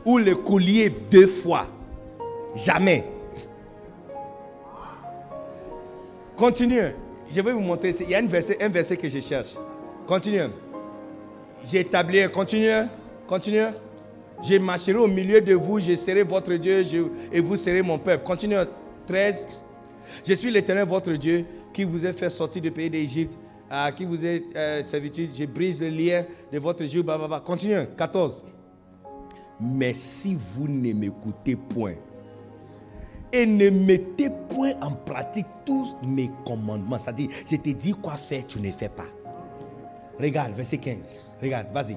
ou le collier deux fois. Jamais. Continue. Je vais vous montrer. Il y a un verset que je cherche. Continue. J'ai établi. Continue. Continue. Je marcherai au milieu de vous. Je serai votre Dieu et vous serez mon peuple. Continue. 13. Je suis l'éternel votre Dieu qui vous a fait sortir du pays d'Égypte, qui vous a euh, servitude. Je brise le lien de votre Dieu. Continue. 14. Mais si vous ne m'écoutez point et ne mettez point en pratique tous mes commandements, c'est-à-dire, je te dis quoi faire, tu ne fais pas. Regarde, verset 15. Regarde, vas-y.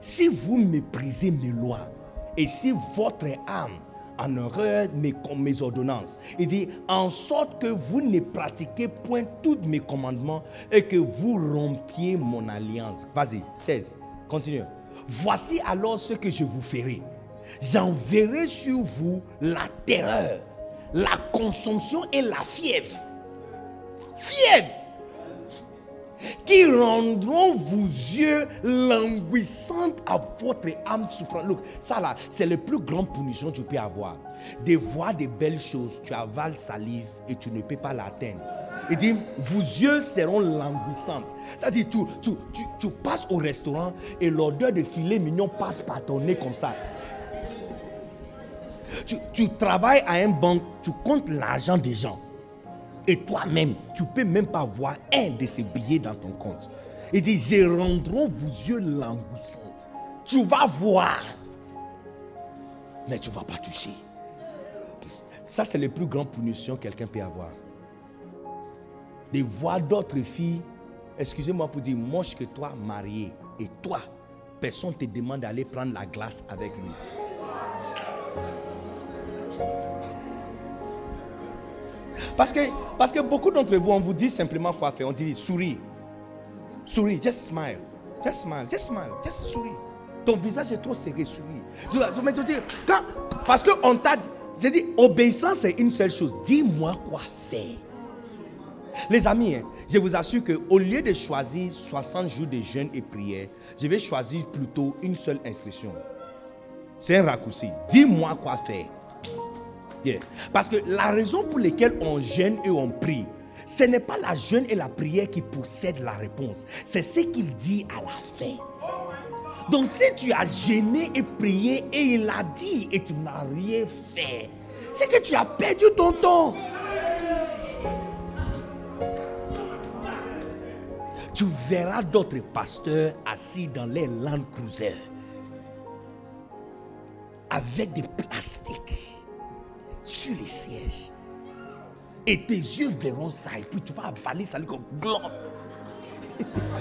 Si vous méprisez mes lois et si votre âme en horreur mes, mes ordonnances, il dit, en sorte que vous ne pratiquez point tous mes commandements et que vous rompiez mon alliance. Vas-y, 16. Continue. Voici alors ce que je vous ferai. J'enverrai sur vous la terreur, la consomption et la fièvre. Fièvre qui rendront vos yeux languissantes à votre âme souffrante. Look, ça là, c'est la plus grande punition que tu peux avoir. De voir des belles choses, tu avales salive et tu ne peux pas l'atteindre. Il dit, vos yeux seront languissantes. C'est-à-dire, tu, passes au restaurant et l'odeur de filet mignon passe par ton nez comme ça. Tu, tu travailles à un banque, tu comptes l'argent des gens. Et toi-même, tu peux même pas voir un de ces billets dans ton compte. Il dit, je rendrai vos yeux languissantes. Tu vas voir, mais tu ne vas pas toucher. Ça, c'est la plus grande punition que quelqu'un peut avoir de voir d'autres filles, excusez-moi pour dire, moche que toi, mariées. Et toi, personne ne te demande d'aller prendre la glace avec lui. Parce que, beaucoup d'entre vous, on vous dit simplement quoi faire. On dit souris. Souris, just smile. Just smile, just smile, just souris. Ton visage est trop serré, souris. Quand, parce qu'on t'a dit, j'ai dit, obéissance, c'est une seule chose. Dis-moi quoi faire. Les amis, hein, je vous assure qu'au lieu de choisir 60 jours de jeûne et prière, je vais choisir plutôt une seule instruction. C'est un raccourci. Dis-moi quoi faire. Parce que la raison pour laquelle on jeûne et on prie, ce n'est pas la jeûne et la prière qui possèdent la réponse. C'est ce qu'il dit à la fin. Donc si tu as gêné et prié et il a dit et tu n'as rien fait, c'est que tu as perdu ton temps. Tu verras d'autres pasteurs assis dans les Land Cruiser avec des plastiques sur les sièges. Et tes yeux verront ça et puis tu vas avaler ça comme globe.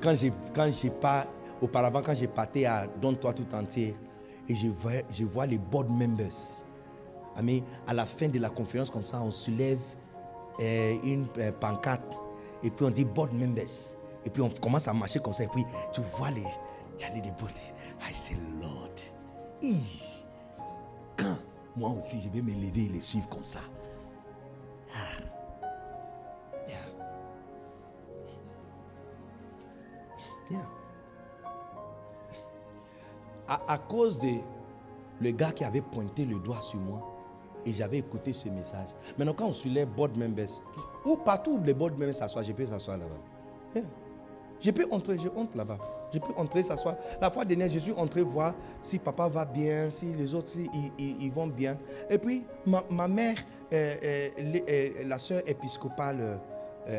Quand j'ai quand pas auparavant quand j'ai parté à Donne-toi tout entier et je vois, je vois les board members. Amis, à la fin de la conférence comme ça, on soulève euh, une euh, pancarte et puis on dit board members. Et puis on commence à marcher comme ça et puis tu vois les Charlie de board. I say Lord, quand moi aussi je vais me lever et les suivre comme ça? Ah. À, cause de le gars qui avait pointé le doigt sur moi et j'avais écouté ce message. Maintenant, quand on les board members, ou partout où les board members s'assoient, je peux s'asseoir là-bas. Je peux entrer, je honte là-bas. Je peux entrer, s'asseoir. La fois dernière, je suis entré voir si papa va bien, si les autres ils, vont bien. Et puis, ma, mère, euh, euh, euh, la soeur épiscopale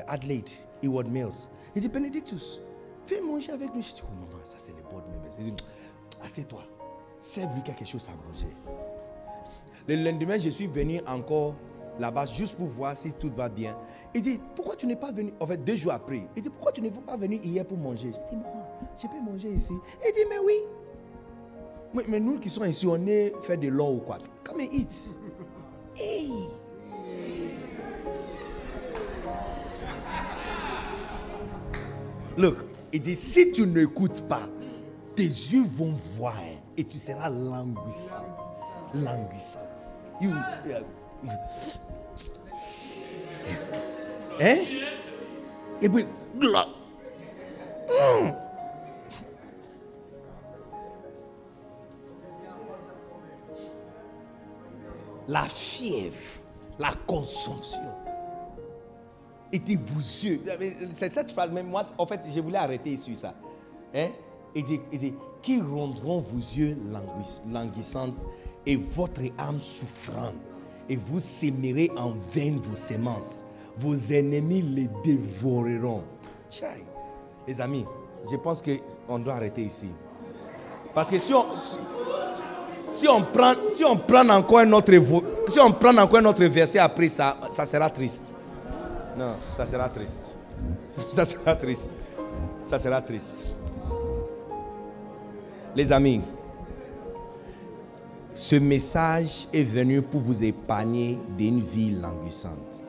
Adelaide, Eward Mills, il dit Benedictus, Viens manger avec nous. Je dis, oh maman, ça c'est les board members. Il dit, assieds-toi. Serve-lui quelque chose à manger. Le lendemain, je suis venu encore là-bas juste pour voir si tout va bien. Il dit, pourquoi tu n'es pas venu, en fait, deux jours après, il dit, pourquoi tu n'es pas venu hier pour manger? Je dis, maman, je peux manger ici. Il dit, mais oui. Mais, nous qui sommes ici, on est fait de l'or ou quoi? Come and eat. Hey. Look, il dit, si tu n'écoutes pas, tes yeux vont voir et tu seras languissante. Languissante. hein? Et puis, La fièvre, la consomption et dit vos yeux. C'est cette phrase, même moi, en fait, je voulais arrêter sur ça. Hein? Il dit, qui rendront vos yeux languissants et votre âme souffrante, et vous sèmerez en vain vos semences. Vos ennemis les dévoreront. Les amis, je pense qu'on doit arrêter ici. Parce que si on, si on, prend, si on prend encore un autre, si on prend encore verset après ça, ça sera triste. Non, ça sera triste. Ça sera triste. Ça sera triste. Les amis, ce message est venu pour vous épargner d'une vie languissante.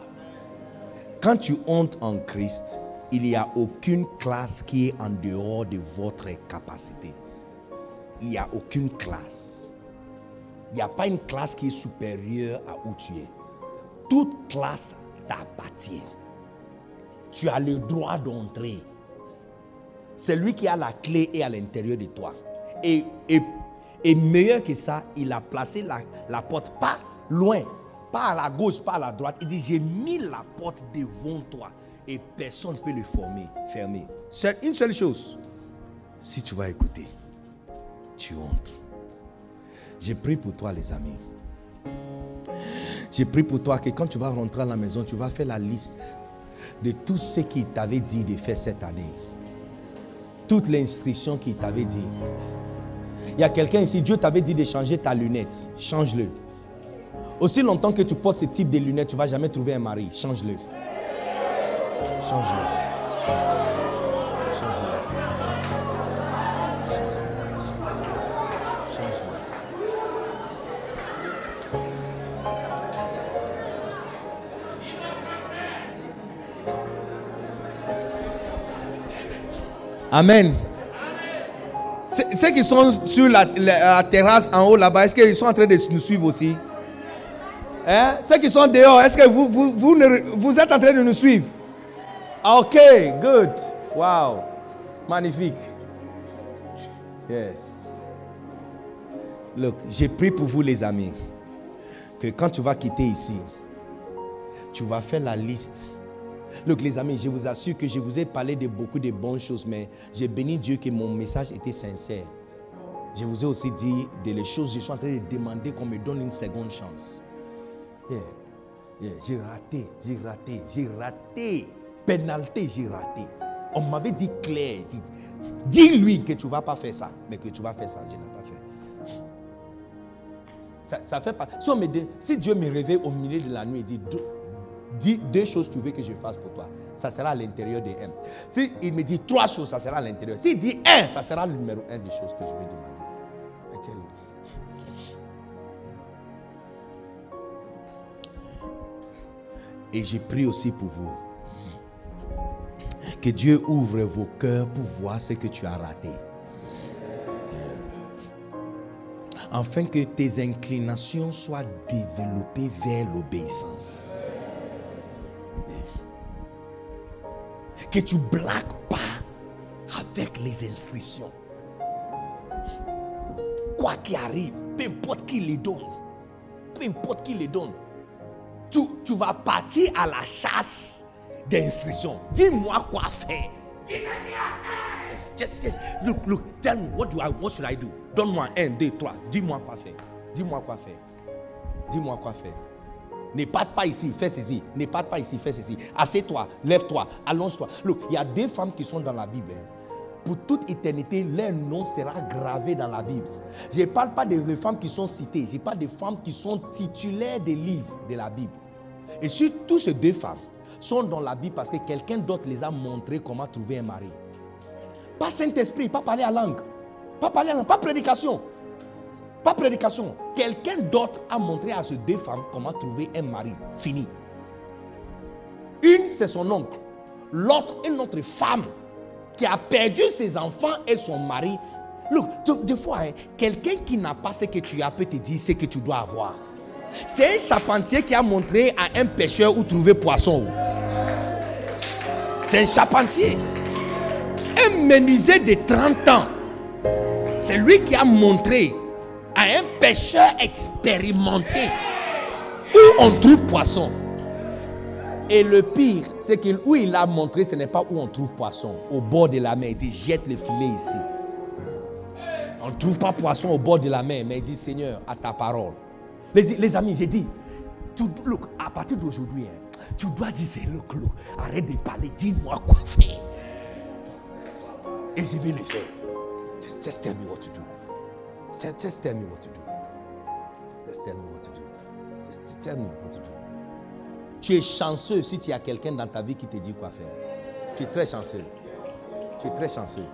Quand tu hontes en Christ, il n'y a aucune classe qui est en dehors de votre capacité. Il n'y a aucune classe. Il n'y a pas une classe qui est supérieure à où tu es. Toute classe t'appartient. Tu as le droit d'entrer. C'est lui qui a la clé et à l'intérieur de toi. Et, et, meilleur que ça, il a placé la, la porte pas loin, pas à la gauche, pas à la droite. Il dit, j'ai mis la porte devant toi et personne ne peut le former, fermer. C'est une seule chose. Si tu vas écouter, tu entres. J'ai pris pour toi, les amis. J'ai pris pour toi que quand tu vas rentrer à la maison, tu vas faire la liste de tout ce qu'il t'avait dit de faire cette année. Toute l'instruction qu'il t'avait dit. Il y a quelqu'un ici, Dieu t'avait dit de changer ta lunette. Change-le. Aussi longtemps que tu portes ce type de lunettes, tu ne vas jamais trouver un mari. Change-le. Change-le. Amen. Ceux qui sont sur la terrasse en haut là-bas, est-ce qu'ils sont en train de nous suivre aussi? Hein? Ceux qui sont dehors, est-ce que vous, vous, vous, ne- vous êtes en train de nous suivre? Ah, Ok, good. Wow. Magnifique. Yes. Look, j'ai pris pour vous les amis que quand tu vas quitter ici, tu vas faire la liste. Look, les amis, je vous assure que je vous ai parlé de beaucoup de bonnes choses, mais j'ai béni Dieu que mon message était sincère. Je vous ai aussi dit de les choses, je suis en train de demander qu'on me donne une seconde chance. J'ai raté, j'ai raté, j'ai raté. Pénalité, j'ai raté. On m'avait dit clair, dis-lui que tu ne vas pas faire ça, mais que tu vas faire ça, je n'ai pas fait. Ça, ça fait pas. Si, si Dieu me réveille au milieu de la nuit et dit dis deux choses tu veux que je fasse pour toi, ça sera à l'intérieur de un. Si il me dit trois choses, ça sera à l'intérieur. S'il dit un, ça sera le numéro un des choses que je vais demander. Et j'ai prie aussi pour vous. Que Dieu ouvre vos cœurs pour voir ce que tu as raté. Afin que tes inclinations soient développées vers l'obéissance. Que tu blagues pas avec les instructions. Quoi qu'il arrive, peu importe qui les donne, peu importe qui les donne, tu, tu vas partir à la chasse d'instructions. Dis-moi quoi faire. Yes. Just, just, just, look, look, tell me, what, do I, what should I do? Donne-moi un, deux, trois. Dis-moi quoi faire. Dis-moi quoi faire. Dis-moi quoi faire. Ne parte pas ici, fais ceci. Ne parte pas ici, fais ceci. Assieds-toi, lève-toi, allonge-toi. Look, il y a des femmes qui sont dans la Bible. hein. Pour toute éternité, leur nom sera gravé dans la Bible. Je ne parle pas des des femmes qui sont citées, je parle des femmes qui sont titulaires des livres de la Bible. Et surtout ces deux femmes sont dans la Bible parce que quelqu'un d'autre les a montré comment trouver un mari. Pas Saint-Esprit, pas parler à langue. Pas parler à langue, pas prédication. Pas prédication. Quelqu'un d'autre a montré à ces deux femmes comment trouver un mari. Fini. Une, c'est son oncle. L'autre, une autre femme qui a perdu ses enfants et son mari. Look, des fois, hein, quelqu'un qui n'a pas ce que tu as peut te dire ce que tu dois avoir. C'est un charpentier qui a montré à un pêcheur où trouver poisson. C'est un charpentier. Un menuisier de 30 ans. C'est lui qui a montré pêcheur expérimenté où on trouve poisson. Et le pire, c'est qu'il où il a montré, ce n'est pas où on trouve poisson. Au bord de la mer, il dit jette le filet ici. On ne trouve pas poisson au bord de la mer, mais il dit Seigneur, à ta parole. Les, amis, j'ai dit, tu, look, à partir d'aujourd'hui, hein, tu dois dire, look, look, arrête de parler, dis-moi quoi faire. Et je vais le faire. Just, just tell me what to do. Just tell me what to do. Just tell me what to do. Just tell me what to do. Tu es chanceux si tu as quelqu'un dans ta vie qui te dit quoi faire. Tu es très chanceux. Tu es très chanceux.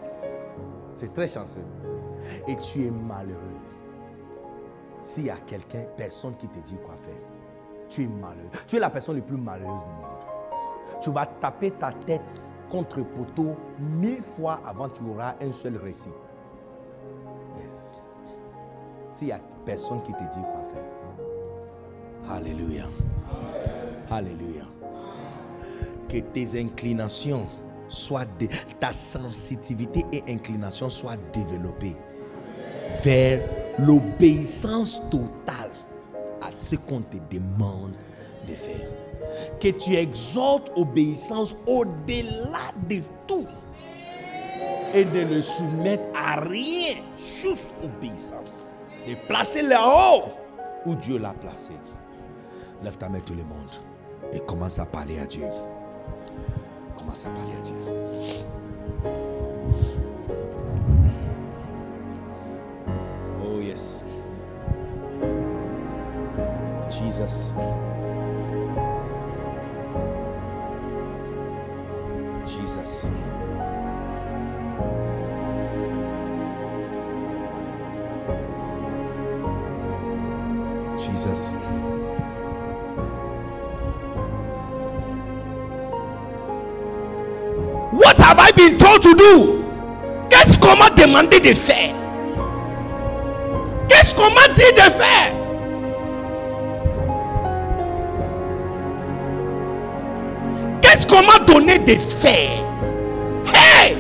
Tu es très chanceux. Et tu es malheureux. S'il y a quelqu'un, personne qui te dit quoi faire. Tu es malheureux. Tu es la personne la plus malheureuse du monde. Tu vas taper ta tête contre poteau mille fois avant que tu auras un seul récit. Yes. S'il n'y a personne qui te dit quoi faire. Alléluia. Alléluia. Que tes inclinations soient, dé- ta sensitivité et inclination soient développées vers l'obéissance totale à ce qu'on te demande de faire. Que tu exhortes obéissance au-delà de tout et de le soumettre à rien, juste obéissance et placé là-haut où Dieu l'a placé. Lève ta main tout le monde et commence à parler à Dieu. Commence à parler à Dieu. Oh yes. Jesus. Jesus. What have I been told to do? Qu'est-ce qu'on m'a demandé de faire? Qu'est-ce qu'on m'a dit de faire? Qu'est-ce qu'on m'a donné de faire? Hey!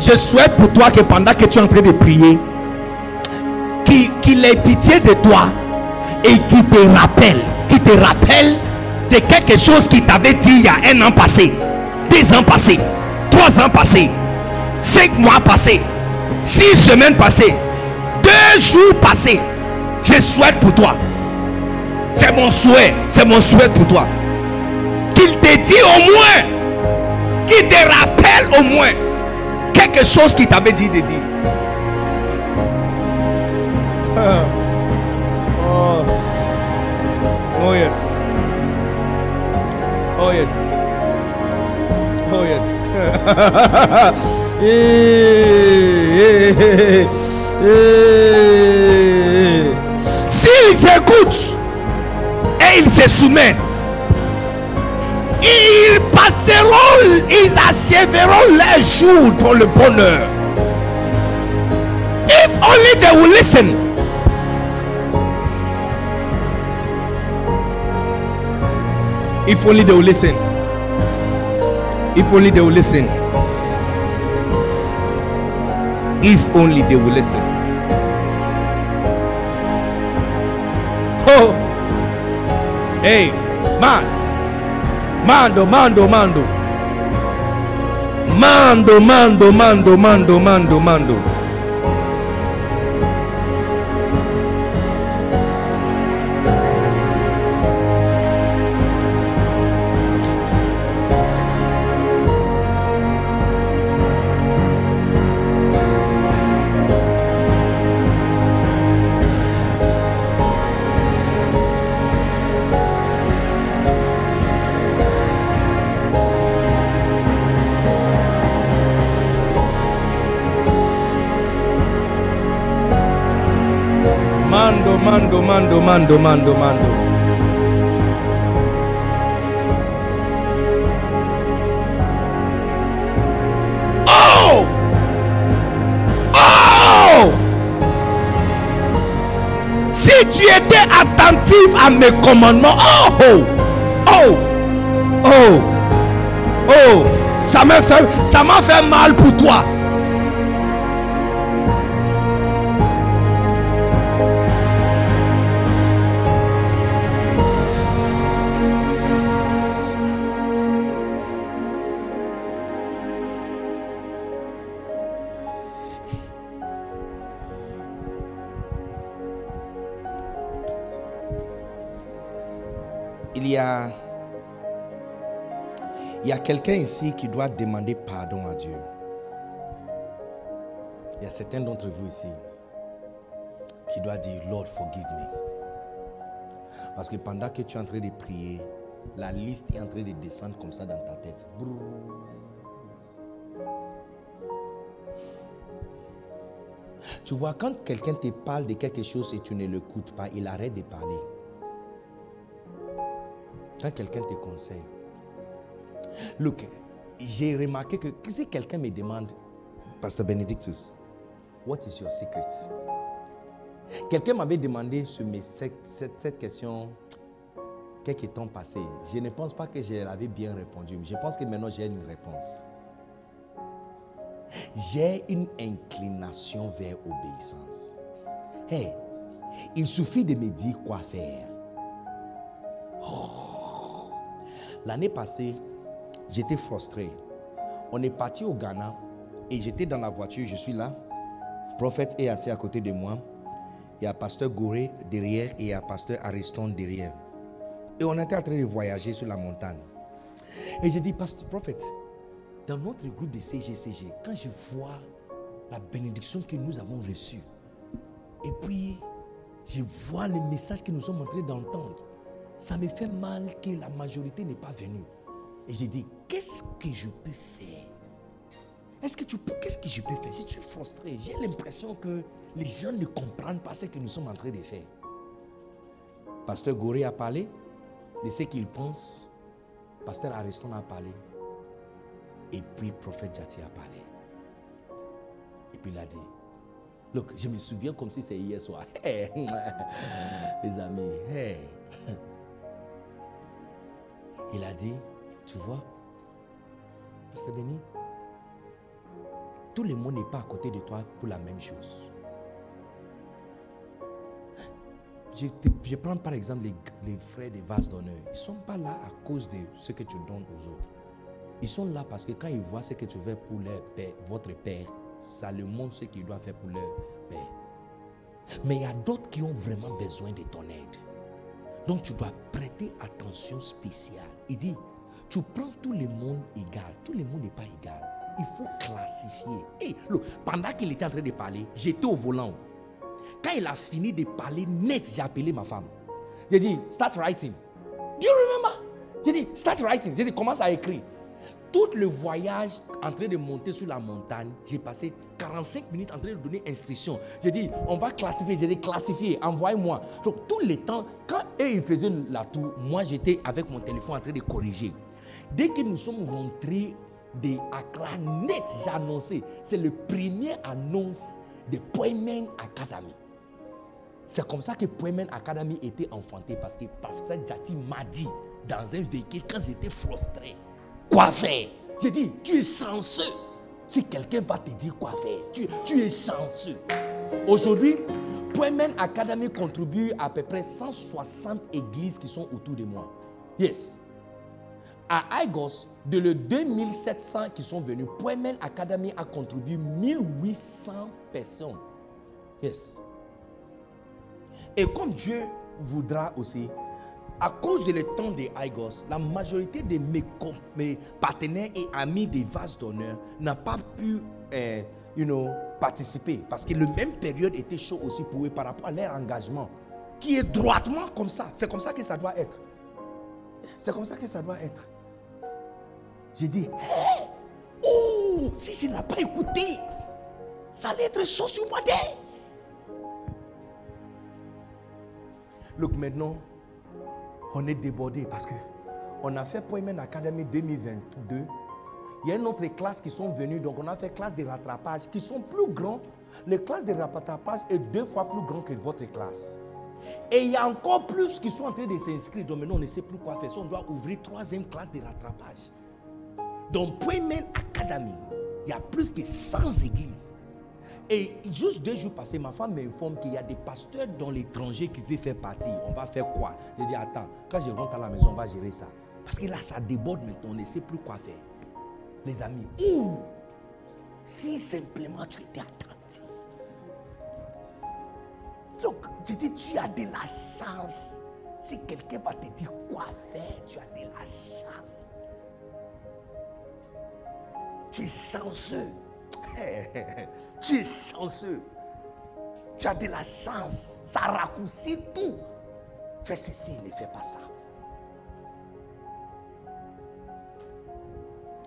Je souhaite pour toi que pendant que tu es en train de prier, qu'il qu'il ait pitié de toi et qu'il te rappelle, qu'il te rappelle de quelque chose qu'il t'avait dit il y a un an passé, deux ans passés, trois ans passés, cinq mois passés, six semaines passées, deux jours passés. Je souhaite pour toi. C'est mon souhait, c'est mon souhait pour toi. Qu'il te dit au moins, qu'il te rappelle au moins quelque chose qu'il t'avait dit de dire. Oh. Oh yes. Oh yes. Oh yes. S'ils écoutent et ils se soumettent, passeront, ils achèveront leur jour dans le bonheur. If only they will listen. If only they will listen. If only they will listen. If only they will listen. Oh. Hey, man. Mando, mando, mando. Mando, mando, mando, mando, mando, mando. Mando, mando, mando. Oh! Oh! Si tu étais attentif à mes commandements, oh! Oh! Oh! Oh! Ça m'a fait, ça m'a fait mal pour toi. Il y a quelqu'un ici qui doit demander pardon à Dieu. Il y a certains d'entre vous ici qui doivent dire, Lord, forgive me. Parce que pendant que tu es en train de prier, la liste est en train de descendre comme ça dans ta tête. Tu vois, quand quelqu'un te parle de quelque chose et tu ne l'écoutes pas, il arrête de parler. Quand quelqu'un te conseille. Look, j'ai remarqué que si quelqu'un me demande, Pasteur Benedictus, what is your secret? Quelqu'un m'avait demandé ce, mais cette, cette- question quelques temps passé. Je ne pense pas que je l'avais bien répondu. Je pense que maintenant j'ai une réponse. j'ai une inclination vers obéissance. Hey, il suffit de me dire quoi faire. Oh. L'année passée, j'étais frustré. On est parti au Ghana et j'étais dans la voiture, je suis là. Prophète est assis à côté de moi. Il y a pasteur Gouré derrière et il y a pasteur Ariston derrière. Et on était en train de voyager sur la montagne. Et j'ai dit, pasteur prophète, dans notre groupe de CGCG, quand je vois la bénédiction que nous avons reçue, et puis je vois le message que nous sommes en train d'entendre, ça me fait mal que la majorité n'est pas venue. Et j'ai dit, qu'est-ce que je peux faire? Est-ce que tu peux, qu'est-ce que je peux faire? Si tu es frustré, j'ai l'impression que les gens ne comprennent pas ce que nous sommes en train de faire. Pasteur Goré a parlé de ce qu'il pense. Pasteur Ariston a parlé. Et puis prophète Jati a parlé. Et puis il a dit, look, je me souviens comme si c'est hier soir. les amis, il a dit, tu vois, Pasteur Béni, tout le monde n'est pas à côté de toi pour la même chose. Je, prends par exemple les, frères des vases d'honneur. Ils ne sont pas là à cause de ce que tu donnes aux autres. Ils sont là parce que quand ils voient ce que tu fais pour leur père, votre père, ça leur montre ce qu'ils doivent faire pour leur père. Mais il y a d'autres qui ont vraiment besoin de ton aide. Donc tu dois prêter attention spéciale. Il dit, tu prends tout le monde égal. Tout le monde n'est pas égal. Il faut classifier. Et pendant qu'il était en train de parler, j'étais au volant. Quand il a fini de parler net, j'ai appelé ma femme. J'ai dit, start writing. Do you remember? J'ai dit, start writing. J'ai dit, commence à écrire. Tout le voyage en train de monter sur la montagne, j'ai passé 45 minutes en train de donner instruction. J'ai dit, on va classifier. J'ai dit, classifier, envoie-moi. Donc, tout le temps, quand eux, ils faisaient la tour, moi, j'étais avec mon téléphone en train de corriger. Dès que nous sommes rentrés de Accra net, j'ai annoncé, c'est le premier annonce de Poemen Academy. C'est comme ça que Poemen Academy était enfanté parce que Pasteur Jati m'a dit dans un véhicule quand j'étais frustré, quoi faire? J'ai dit, tu es chanceux. Si quelqu'un va te dire quoi faire, tu, es chanceux. Aujourd'hui, Poemen Academy contribue à peu près 160 églises qui sont autour de moi. Yes. À Igos, de les 2700 qui sont venus, Poemen Academy a contribué 1800 personnes. Yes. Et comme Dieu voudra aussi, à cause de le temps des Igos, la majorité de mes, mes, partenaires et amis des vases d'honneur n'a pas pu eh, you know, participer parce que la même période était chaud aussi pour eux par rapport à leur engagement qui est droitement comme ça. C'est comme ça que ça doit être. C'est comme ça que ça doit être. J'ai dit, hé, oh, si je n'ai pas écouté, ça allait être chaud sur moi Look, maintenant, on est débordé parce que on a fait Poemen Academy 2022. Il y a une autre classe qui sont venues, donc on a fait classe de rattrapage qui sont plus grands. Les classes de rattrapage est deux fois plus grand que votre classe. Et il y a encore plus qui sont en train de s'inscrire. Donc maintenant, on ne sait plus quoi faire. on doit ouvrir troisième classe de rattrapage. Dans Poemen Academy, il y a plus que 100 églises. Et juste deux jours passés, ma femme m'informe qu'il y a des pasteurs dans l'étranger qui veulent faire partie. On va faire quoi? Je dis, attends, quand je rentre à la maison, on va gérer ça. Parce que là, ça déborde maintenant, on ne sait plus quoi faire. Les amis, si simplement tu étais attentif. Donc, je dis, tu as de la chance. Si quelqu'un va te dire quoi faire, tu as de la chance. Tu es chanceux. tu es chanceux. Tu as de la chance. Ça raccourcit tout. Fais ceci, ne fais pas ça.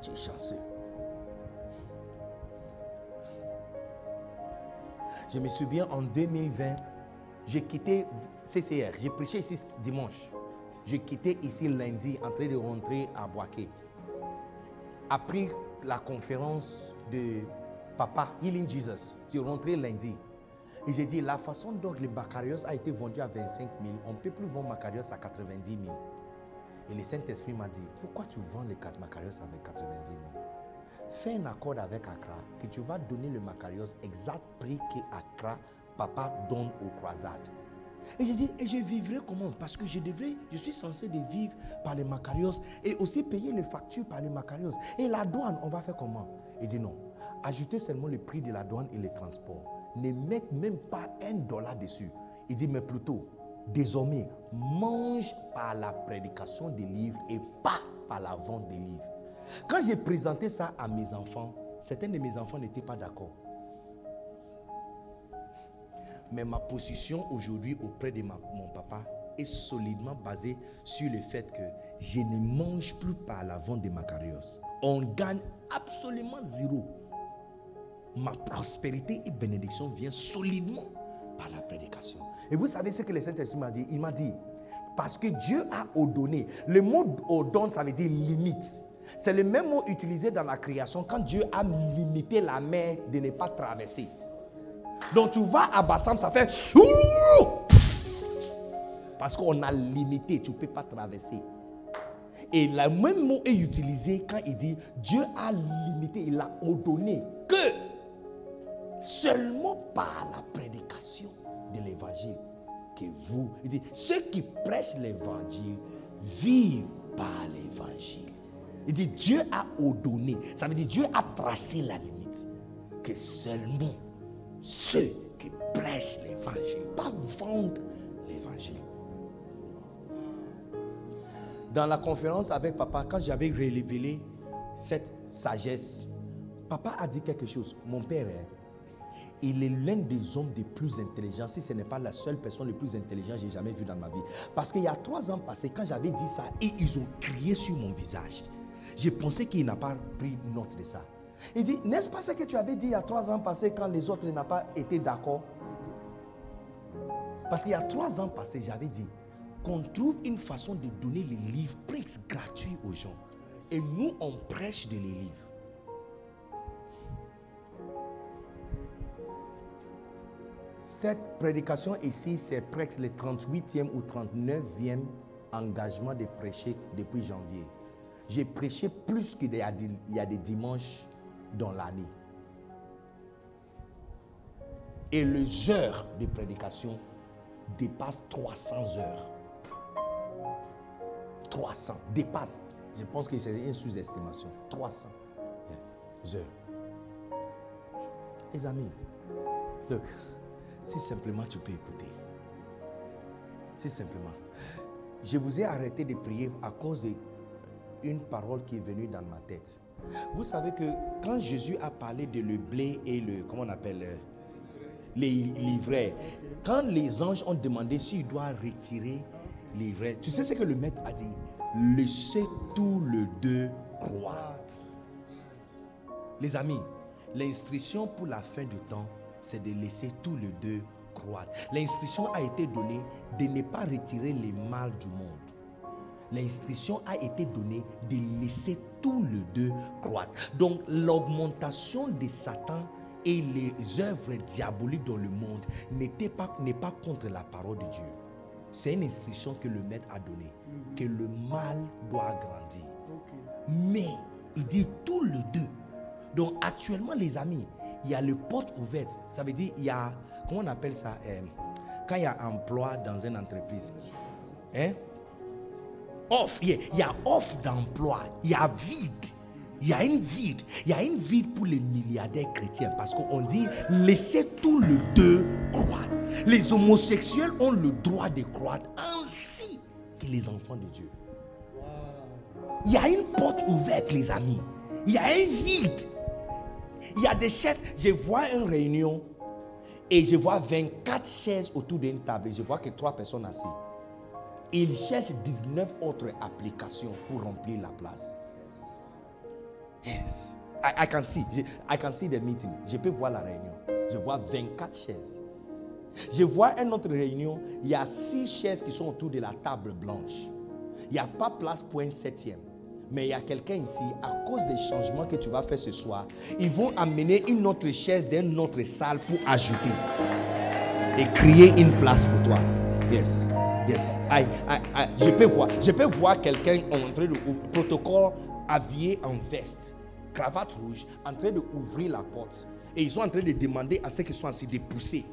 Tu es chanceux. Je me souviens en 2020, j'ai quitté CCR. J'ai prêché ici dimanche. J'ai quitté ici lundi en train de rentrer à Boaké. Après la conférence de Papa Healing Jesus, j'ai rentré lundi. Et j'ai dit, la façon dont le Macarios a été vendu à 25 000, on ne peut plus vendre Macarios à 90 000. Et le Saint-Esprit m'a dit, pourquoi tu vends les Macarios avec 90 000 fais un accord avec Accra que tu vas donner le Macarios exact prix que Accra, papa, donne aux croisades. Et j'ai dit, et je vivrai comment? Parce que je devrais, je suis censé de vivre par les Macarios et aussi payer les factures par les Macarios. Et la douane, on va faire comment? Il dit non. Ajoutez seulement le prix de la douane et les transports. Ne mettez même pas un dollar dessus. Il dit, mais plutôt, désormais, mange par la prédication des livres et pas par la vente des livres. Quand j'ai présenté ça à mes enfants, certains de mes enfants n'étaient pas d'accord. Mais ma position aujourd'hui auprès de mon papa est solidement basée sur le fait que je ne mange plus par la vente des macarios. On gagne absolument zéro. Ma prospérité et bénédiction vient solidement par la prédication. Et vous savez ce que le Saint-Esprit m'a dit? Il m'a dit, parce que Dieu a ordonné. Le mot ordonne, ça veut dire limite. C'est le même mot utilisé dans la création quand Dieu a limité la mer de ne pas traverser. Donc tu vas à Bassam, ça fait parce qu'on a limité, tu ne peux pas traverser. Et le même mot est utilisé quand il dit Dieu a limité, il a ordonné que seulement par la prédication de l'évangile que vous, il dit, ceux qui prêchent l'évangile vivent par l'évangile. Il dit Dieu a ordonné, ça veut dire Dieu a tracé la limite que seulement ceux qui prêchent l'évangile, pas vendent l'évangile. Dans la conférence avec papa, quand j'avais révélé cette sagesse, papa a dit quelque chose. Mon père, hein, il est l'un des hommes les plus intelligents, si ce n'est pas la seule personne la plus intelligente que j'ai jamais vue dans ma vie. Parce qu'il y a trois ans passés, quand j'avais dit ça, et ils ont crié sur mon visage, j'ai pensé qu'il n'a pas pris note de ça. Il dit, n'est-ce pas ce que tu avais dit il y a trois ans passés quand les autres n'ont pas été d'accord? Parce qu'il y a trois ans passés, j'avais dit qu'on trouve une façon de donner les livres prix gratuits aux gens. Et nous, on prêche de les livres. Cette prédication ici, c'est presque le 38e ou 39e engagement de prêcher depuis janvier. J'ai prêché plus qu'il y a des dimanches dans l'année. Et les heures de prédication dépassent 300 heures. 300 dépasse. Je pense que c'est une sous-estimation. 300 heures. Les amis, look, si simplement tu peux écouter. Si simplement. Je vous ai arrêté de prier à cause d'une parole qui est venue dans ma tête. Vous savez que quand Jésus a parlé de le blé et le, comment on appelle, euh, les livrets, quand les anges ont demandé s'il doit retirer les tu sais ce que le maître a dit? Laissez tout le deux croire. Les amis, l'instruction pour la fin du temps, c'est de laisser tout le deux croire. L'instruction a été donnée de ne pas retirer les mal du monde l'instruction a été donnée de laisser tout le deux croître. Donc l'augmentation de Satan et les œuvres diaboliques dans le monde n'est pas, pas contre la parole de Dieu. C'est une instruction que le maître a donnée, mhm. que le mal doit grandir. Mais il dit tout le deux. Donc actuellement les amis, il y a le porte ouverte. Ça veut dire il y a, comment on appelle ça euh, Quand il y a emploi dans une entreprise. Hein? Off. Il y a off d'emploi. Il y a vide. Il y a une vide. Il y a une vide pour les milliardaires chrétiens. Parce qu'on dit laissez tout le deux croître. Les homosexuels ont le droit de croître ainsi que les enfants de Dieu. Il y a une porte ouverte, les amis. Il y a un vide. Il y a des chaises. Je vois une réunion et je vois 24 chaises autour d'une table. Et je vois que trois personnes assises il cherche 19 autres applications pour remplir la place. Yes. I, can see. I can see the meeting. Je peux voir la réunion. Je vois 24 chaises. Je vois une autre réunion. Il y a 6 chaises qui sont autour de la table blanche. Il n'y a pas place pour un septième. Mais il y a quelqu'un ici, à cause des changements que tu vas faire ce soir, ils vont amener une autre chaise dans une autre salle pour ajouter et créer une place pour toi. Yes. Yes. je peux voir. Je peux voir quelqu'un entrer au protocole habillé en veste cravate rouge, en train d'ouvrir la porte. Et ils sont en train de demander à ceux qui sont assis de pousser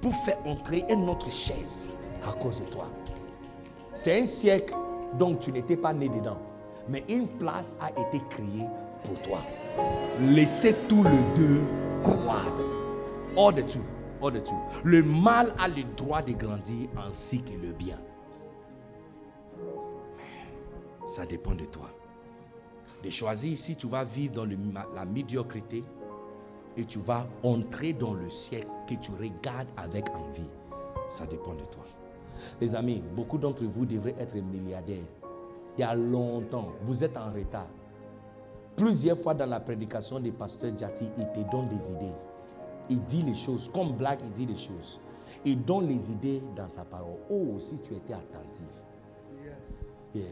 pour faire entrer une autre chaise à cause de toi. C'est un siècle dont tu n'étais pas né dedans. Mais une place a été créée pour toi. Laissez tous les deux croire. Hors de tout. Le mal a le droit de grandir ainsi que le bien. Ça dépend de toi. De choisir si tu vas vivre dans la médiocrité et tu vas entrer dans le siècle que tu regardes avec envie. Ça dépend de toi. Les amis, beaucoup d'entre vous devraient être milliardaires. Il y a longtemps, vous êtes en retard. Plusieurs fois dans la prédication des pasteurs Djati, il te donne des idées. Il dit les choses, comme Black, il dit les choses. Il donne les idées dans sa parole. Oh, si tu étais attentif. Yes.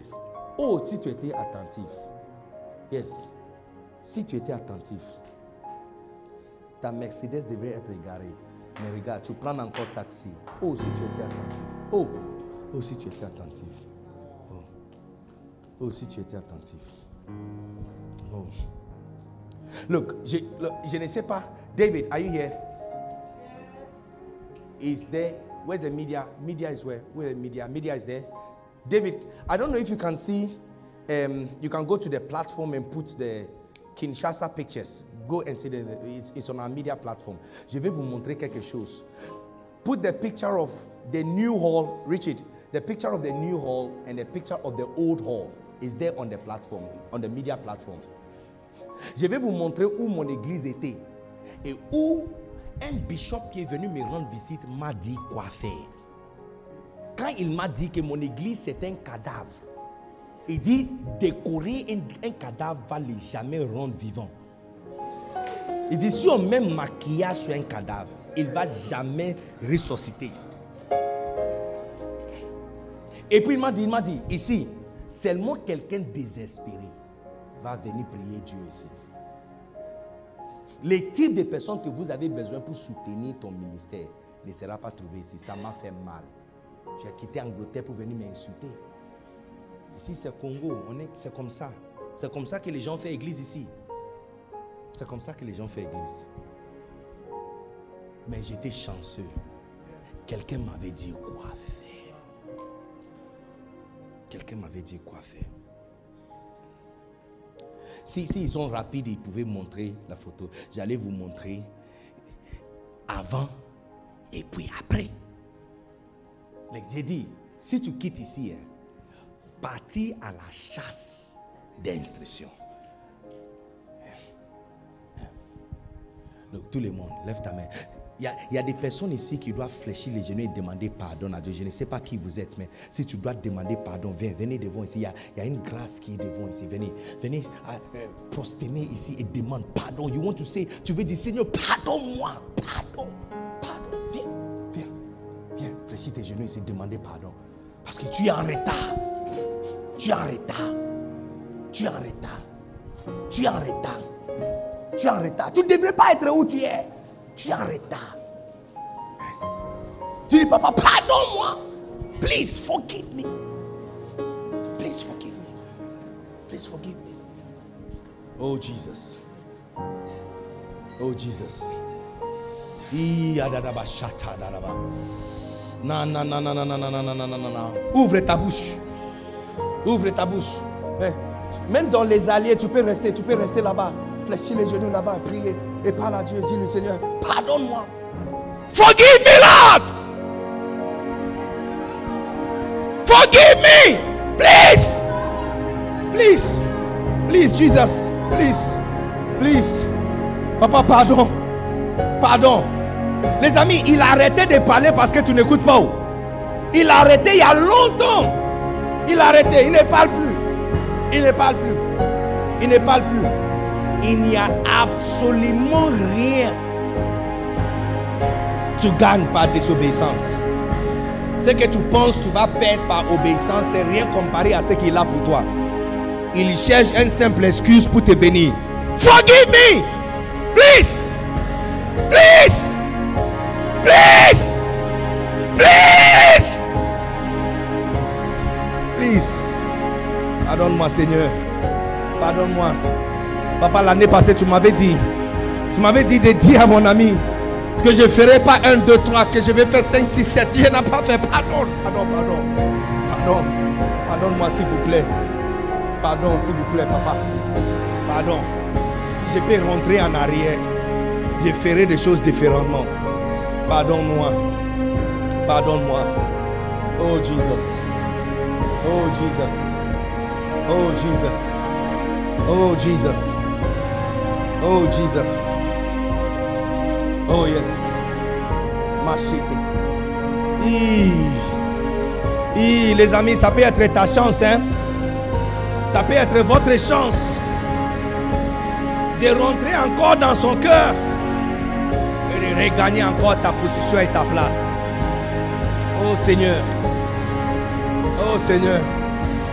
Oh, si tu étais attentif. Yes. Si tu étais attentif. Ta Mercedes devrait être égarée. Mais regarde, tu prends encore taxi. Oh, si tu étais attentif. Oh, oh, si tu étais attentif. Oh, oh si tu étais attentif. Oh. Look, je, look, je ne sais pas. David, are you here? Is there? Where's the media? Media is where? Where the media? Media is there. David, I don't know if you can see. Um, you can go to the platform and put the Kinshasa pictures. Go and see the, it's, it's on our media platform. Je vais vous montrer quelque chose. Put the picture of the new hall, Richard, the picture of the new hall and the picture of the old hall is there on the platform, on the media platform. Je vais vous montrer où mon église était et où un bishop qui est venu me rendre visite m'a dit quoi faire. Quand il m'a dit que mon église c'est un cadavre, il dit décorer un, cadavre va les jamais rendre vivant. Il dit si on met maquillage sur un cadavre, il va jamais ressusciter. Et puis il m'a dit, il m'a dit, ici, seulement quelqu'un désespéré va venir prier Dieu ici. Les types de personnes que vous avez besoin pour soutenir ton ministère ne sera pas trouvé ici. Ça m'a fait mal. J'ai quitté Angleterre pour venir m'insulter. Ici, c'est Congo. C'est comme ça. C'est comme ça que les gens font église ici. C'est comme ça que les gens font église. Mais j'étais chanceux. Quelqu'un m'avait dit quoi faire. Quelqu'un m'avait dit quoi faire. Si, ils sont rapides, ils pouvaient montrer la photo. J'allais vous montrer avant et puis après. J'ai dit, si tu quittes ici, hein, partir à la chasse d'instruction. Donc, tout le monde, lève ta main. Il y, a, des personnes ici qui doivent fléchir les genoux et demander pardon à Dieu. Je ne sais pas qui vous êtes, mais si tu dois demander pardon, viens, venez devant ici. Il y a, une grâce qui est devant ici. Venez, venez euh, prosterner ici et demande pardon. You want to say, tu veux dire, Seigneur, pardonne-moi, pardon, pardon. Viens, viens, viens, fléchis tes genoux ici et demander pardon. Parce que tu es en retard. Tu es en retard. Tu es en retard. Tu es en retard. Tu es en retard. Tu ne devrais pas être où tu es. Tu es en retard. Tu dis, papa, pardonne-moi. Please forgive me. Please forgive me. Please forgive me. Oh Jesus. Oh Jesus. Ouvre ta bouche. Ouvre ta bouche. Même dans les alliés, tu peux rester, tu peux rester là-bas. Fléchis les genoux là-bas, prier et parle à Dieu. Dis le Seigneur, pardonne-moi. Forgive me, Lord. Forgive me. Please. Please. Please, Jesus. Please. Please. Papa, pardon. Pardon. Les amis, il a arrêté de parler parce que tu n'écoutes pas. Il a arrêté il y a longtemps. Il a arrêté. Il ne parle plus. Il ne parle plus. Il ne parle plus il n'y a absolument rien. Tu gagnes par désobéissance. Ce que tu penses tu vas perdre par obéissance, c'est rien comparé à ce qu'il a pour toi. Il cherche une simple excuse pour te bénir. Forgive me. Please. Please. Please. Please. Please. Pardonne-moi, Seigneur. Pardonne-moi. Papa, l'année passée, tu m'avais dit, tu m'avais dit de dire à mon ami que je ne ferai pas 1, 2, 3, que je vais faire 5, 6, 7. Je n'ai pas fait. Pardon, pardon, pardon. Pardon. Pardonne-moi, s'il vous plaît. Pardon, s'il vous plaît, papa. Pardon. Si je peux rentrer en arrière, je ferai des choses différemment. Pardonne-moi. Pardonne-moi. Oh Jesus. Oh Jesus. Oh Jesus. Oh Jesus. Oh Jesus. Oh yes. Machete. les amis, ça peut être ta chance, hein. Ça peut être votre chance de rentrer encore dans son cœur et de regagner encore ta position et ta place. Oh Seigneur, oh Seigneur,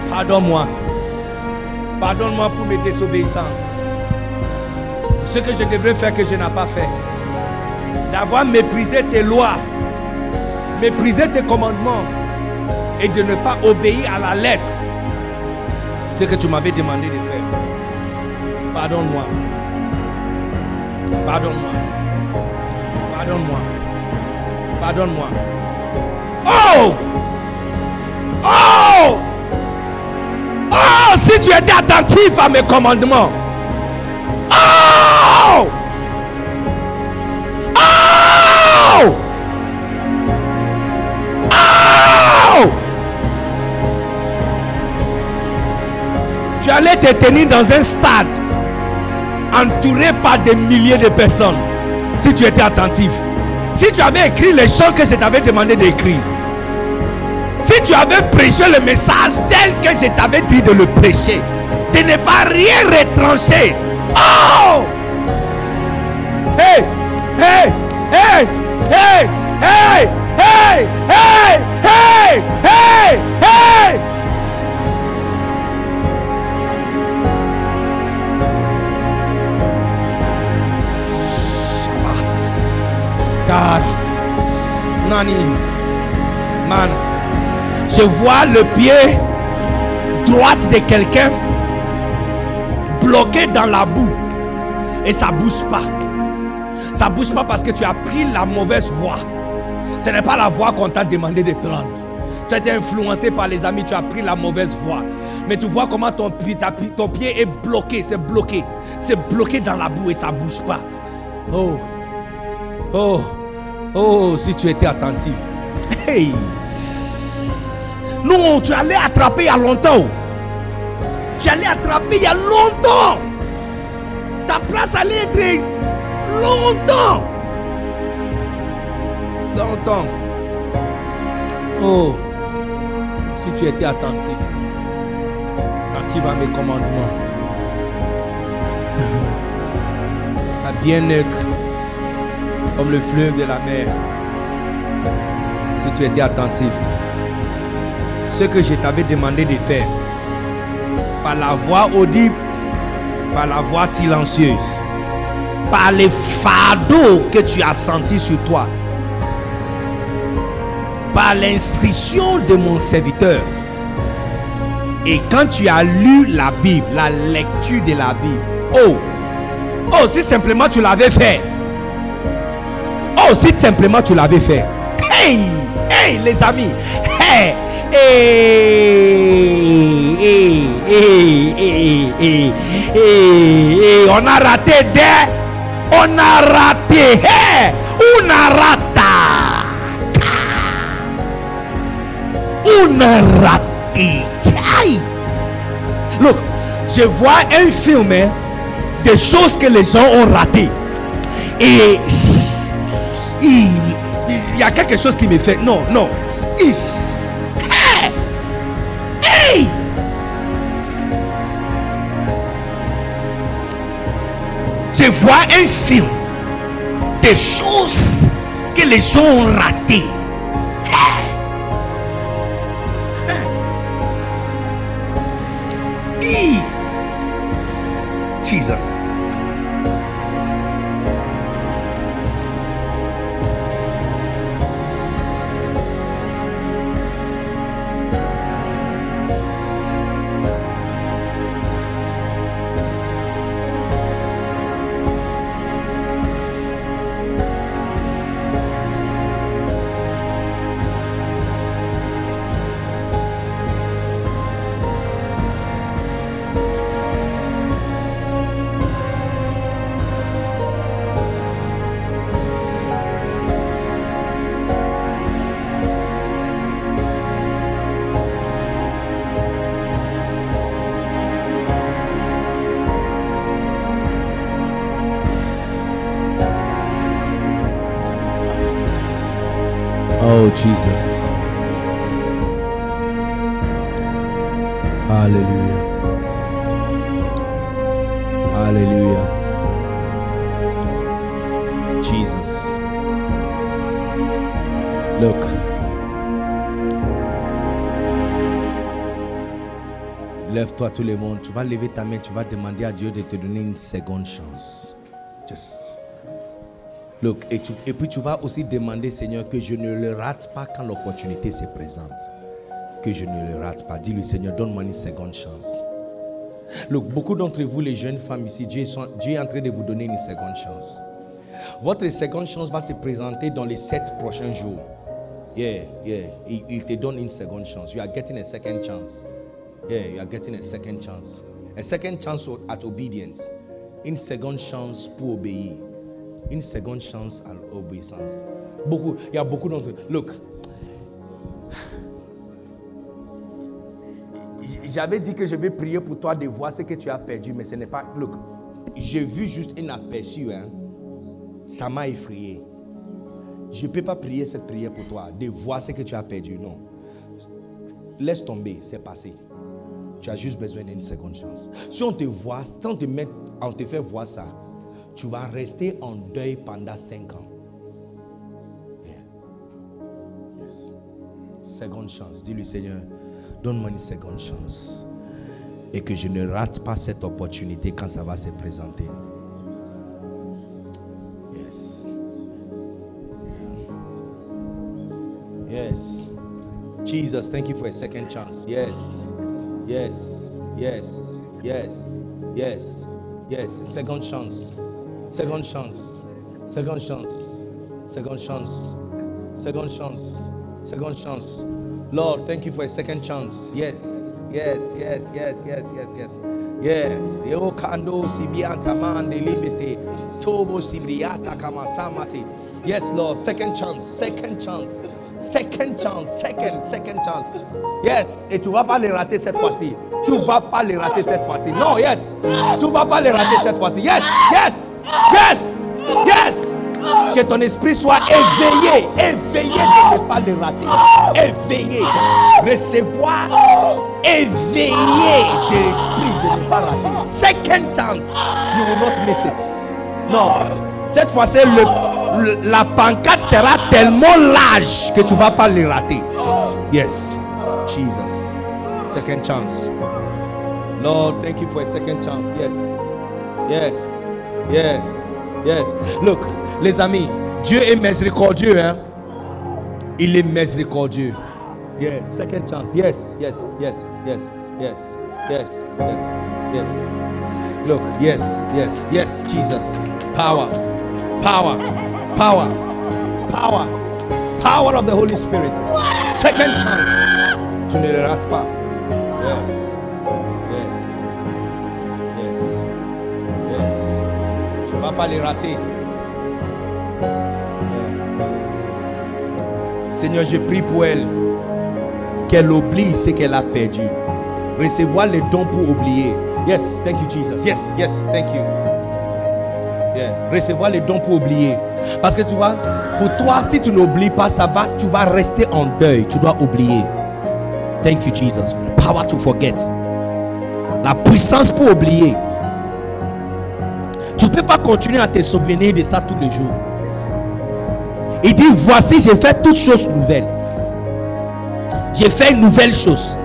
pardonne-moi. Pardonne-moi pour mes désobéissances. Ce que je devrais faire que je n'ai pas fait. D'avoir méprisé tes lois, méprisé tes commandements et de ne pas obéir à la lettre. Ce que tu m'avais demandé de faire. Pardonne-moi. Pardonne-moi. Pardonne-moi. Pardonne-moi. Oh! Oh! Oh! Si tu étais attentif à mes commandements. Allais te tenir dans un stade entouré par des milliers de personnes. Si tu étais attentif. Si tu avais écrit les choses que je t'avais demandé d'écrire. Si tu avais prêché le message tel que je t'avais dit de le prêcher. De ne pas rien retrancher. Oh! Hey! Hey! Hey! Hey! Hey! Hey! Hey! Hey! Hey! Hey! Nani? Man. Je vois le pied droite de quelqu'un bloqué dans la boue. Et ça bouge pas. Ça bouge pas parce que tu as pris la mauvaise voie. Ce n'est pas la voie qu'on t'a demandé de prendre. Tu as été influencé par les amis, tu as pris la mauvaise voie. Mais tu vois comment ton pied, ton pied est bloqué, c'est bloqué. C'est bloqué dans la boue et ça bouge pas. Oh. Oh. Oh, si tu étais attentif. Hey! Non, tu allais attraper il y a longtemps. Tu allais attraper il y a longtemps. Ta place allait être longtemps. Longtemps. Oh, si tu étais attentif. Attentif à mes commandements. À bien être comme le fleuve de la mer. Si tu étais attentif, ce que je t'avais demandé de faire, par la voix audible, par la voix silencieuse, par les fardeaux que tu as sentis sur toi, par l'instruction de mon serviteur. Et quand tu as lu la Bible, la lecture de la Bible, oh, oh, si simplement tu l'avais fait, Oh, si simplement tu l'avais fait. Hey, hey, les amis. Hey, hey, hey, hey, hey, hey, On a raté des. On a raté. Hey, on a raté. On a raté. Look, je vois un film hein, des choses que les gens ont raté. Et il, y a quelque chose qui me fait. Non, non. Je vois un film des choses que les gens ont ratées. Lève-toi tout le monde. Tu vas lever ta main. Tu vas demander à Dieu de te donner une seconde chance. Just. Look. Et, puis tu vas aussi demander, Seigneur, que je ne le rate pas quand l'opportunité se présente. Que je ne le rate pas. Dis-lui, Seigneur, donne-moi une seconde chance. Look, beaucoup d'entre vous, les jeunes femmes ici, Dieu est en train de vous donner une seconde chance. Votre seconde chance va se présenter dans les sept prochains jours. Yeah, yeah. Il, il te donne une seconde chance. You are getting a second chance. Yeah, you are getting a second chance. A second chance at obedience. Une seconde chance pour obéir. Une seconde chance à l'obéissance. Beaucoup, il y a beaucoup d'entre Look. J'avais dit que je vais prier pour toi de voir ce que tu as perdu, mais ce n'est pas. Look, j'ai vu juste un aperçu, hein. Ça m'a effrayé. Je ne peux pas prier cette prière pour toi, de voir ce que tu as perdu. Non. Laisse tomber, c'est passé. Tu as juste besoin d'une seconde chance. Si on te voit, si on te, met, on te fait voir ça, tu vas rester en deuil pendant cinq ans. Yeah. Yes. Seconde chance. Dis-lui, Seigneur, donne-moi une seconde chance. Et que je ne rate pas cette opportunité quand ça va se présenter. Yes. Yes. Jesus, thank you for a second chance. Yes. Yes, yes, yes, yes, yes. Second chance. Second chance. Second chance. Second chance. Second chance. Second chance. Lord, thank you for a second chance. Yes, yes, yes, yes, yes, yes, yes. Yes. Yo kando sibianta man de. Tobo sibriata kama samati. Yes, Lord. Second chance. Second chance. Second chance. Second. Second chance. Yes. Et tu vas pas les rater cette fois-ci. Tu vas pas les rater cette fois-ci. Non, yes. Tu vas pas les rater cette fois-ci. Yes. Yes. Yes. Yes. Que ton esprit soit éveillé, éveillé de ne pas le rater. Éveillé. Recevoir, éveillé de l'esprit de ne pas rater. Second chance, you will not miss it. Non, cette fois-ci, le- la pancarte sera tellement large que tu vas pas le rater. Yes, Jesus. Second chance. Lord, thank you for a second chance. Yes. Yes. Yes. Yes. Look, les amis, Dieu est miséricordieux, hein. Il est miséricordieux. Yes. Second chance. Yes. Yes. Yes. Yes. Yes. Yes. Yes. Yes. Look, yes, yes, yes, Jesus. Power. Power. Power. Power. Power of the Holy Spirit. Second chance. Yes. Yes. Yes. Yes. Tu ne vas pas les rater. Seigneur, je prie pour elle. Qu'elle oublie ce qu'elle a perdu. Recevoir les dons pour oublier. Yes, thank you, Jesus. Yes, yes, thank you. Recevoir les dons pour oublier. Parce que tu vois, pour toi, si tu n'oublies pas, ça va, tu vas rester en deuil. Tu dois oublier. Thank you, Jesus. For the power to forget. La puissance pour oublier. Tu ne peux pas continuer à te souvenir de ça tous les jours. Il dit, voici, j'ai fait toutes choses nouvelles. J'ai fait une nouvelle chose.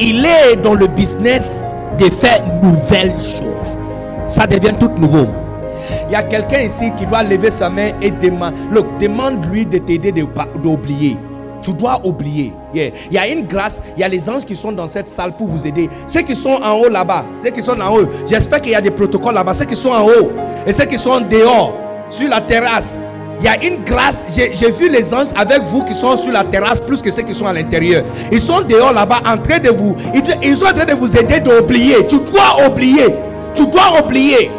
Il est dans le business de faire nouvelles choses. Ça devient tout nouveau. Il y a quelqu'un ici qui doit lever sa main et demander. Demande-lui de t'aider d'oublier. Tu dois oublier. Yeah. Il y a une grâce. Il y a les anges qui sont dans cette salle pour vous aider. Ceux qui sont en haut là-bas, ceux qui sont en haut, j'espère qu'il y a des protocoles là-bas. Ceux qui sont en haut et ceux qui sont dehors, sur la terrasse. Il y a une grâce. J'ai j'ai vu les anges avec vous qui sont sur la terrasse plus que ceux qui sont à l'intérieur. Ils sont dehors là-bas en train de vous. Ils, ils sont en train de vous aider d'oublier. Tu dois oublier. Tu dois oublier.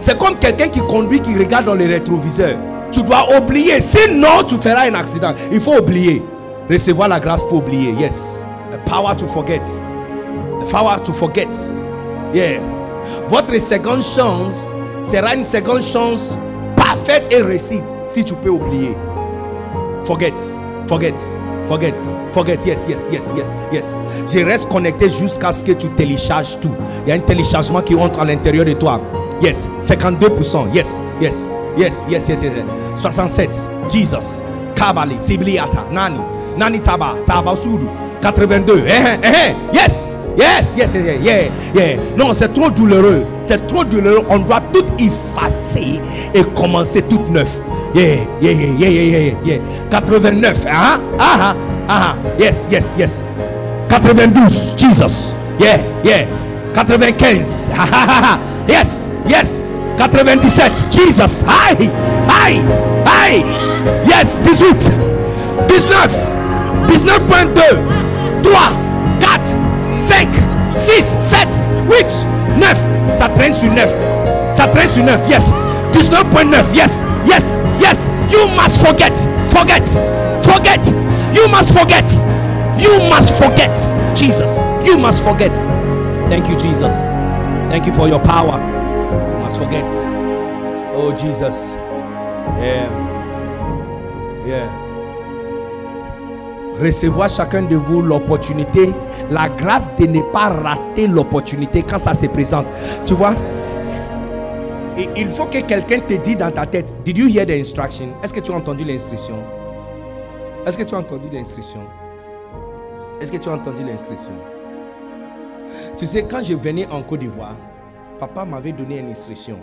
C'est comme quelqu'un qui conduit, qui regarde dans les rétroviseurs. Tu dois oublier. Sinon, tu feras un accident. Il faut oublier. Recevoir la grâce pour oublier. Yes. The power to forget. The power to forget. Yeah. Votre seconde chance sera une seconde chance parfaite et réussite si tu peux oublier. Forget. Forget. Forget. Forget. Yes, yes, yes, yes, yes. Je reste connecté jusqu'à ce que tu télécharges tout. Il y a un téléchargement qui rentre à l'intérieur de toi. Yes. 52%. Yes, yes, yes, yes, yes, yes. 67. Jesus. Kabali. Sibliata. Nani. Nani Taba. Taba Sulu. 82. Eh, eh, eh. Yes. Yes, yes, yes, yeah, yeah. Non, c'est trop douloureux. C'est trop douloureux. On doit tout effacer et commencer tout neuf. Yeah, yeah, yeah, yeah, yeah, yeah. 89. Ah, ah, ah, Yes, yes, yes. 92. Jesus. Yeah, yeah. 95. Yes, yes. 97. Jesus. Hi, hi, hi. Yes, 18. 19. 19.2. 3, 4. 5, 6, 7, 8, 9. Ça traîne sur 9. Ça traîne sur 9. Yes. 19.9. Yes. Yes. Yes. You must forget. Forget. Forget. You must forget. You must forget. Jesus. You must forget. Thank you, Jesus. Thank you for your power. You must forget. Oh, Jesus. Yeah. Yeah recevoir chacun de vous l'opportunité, la grâce de ne pas rater l'opportunité quand ça se présente. Tu vois? Il faut que quelqu'un te dise dans ta tête, did you hear the instruction? Est-ce que tu as entendu l'instruction? Est-ce que tu as entendu l'instruction? Est-ce que tu as entendu l'instruction? Tu sais, quand je venais en Côte d'Ivoire, papa m'avait donné une instruction.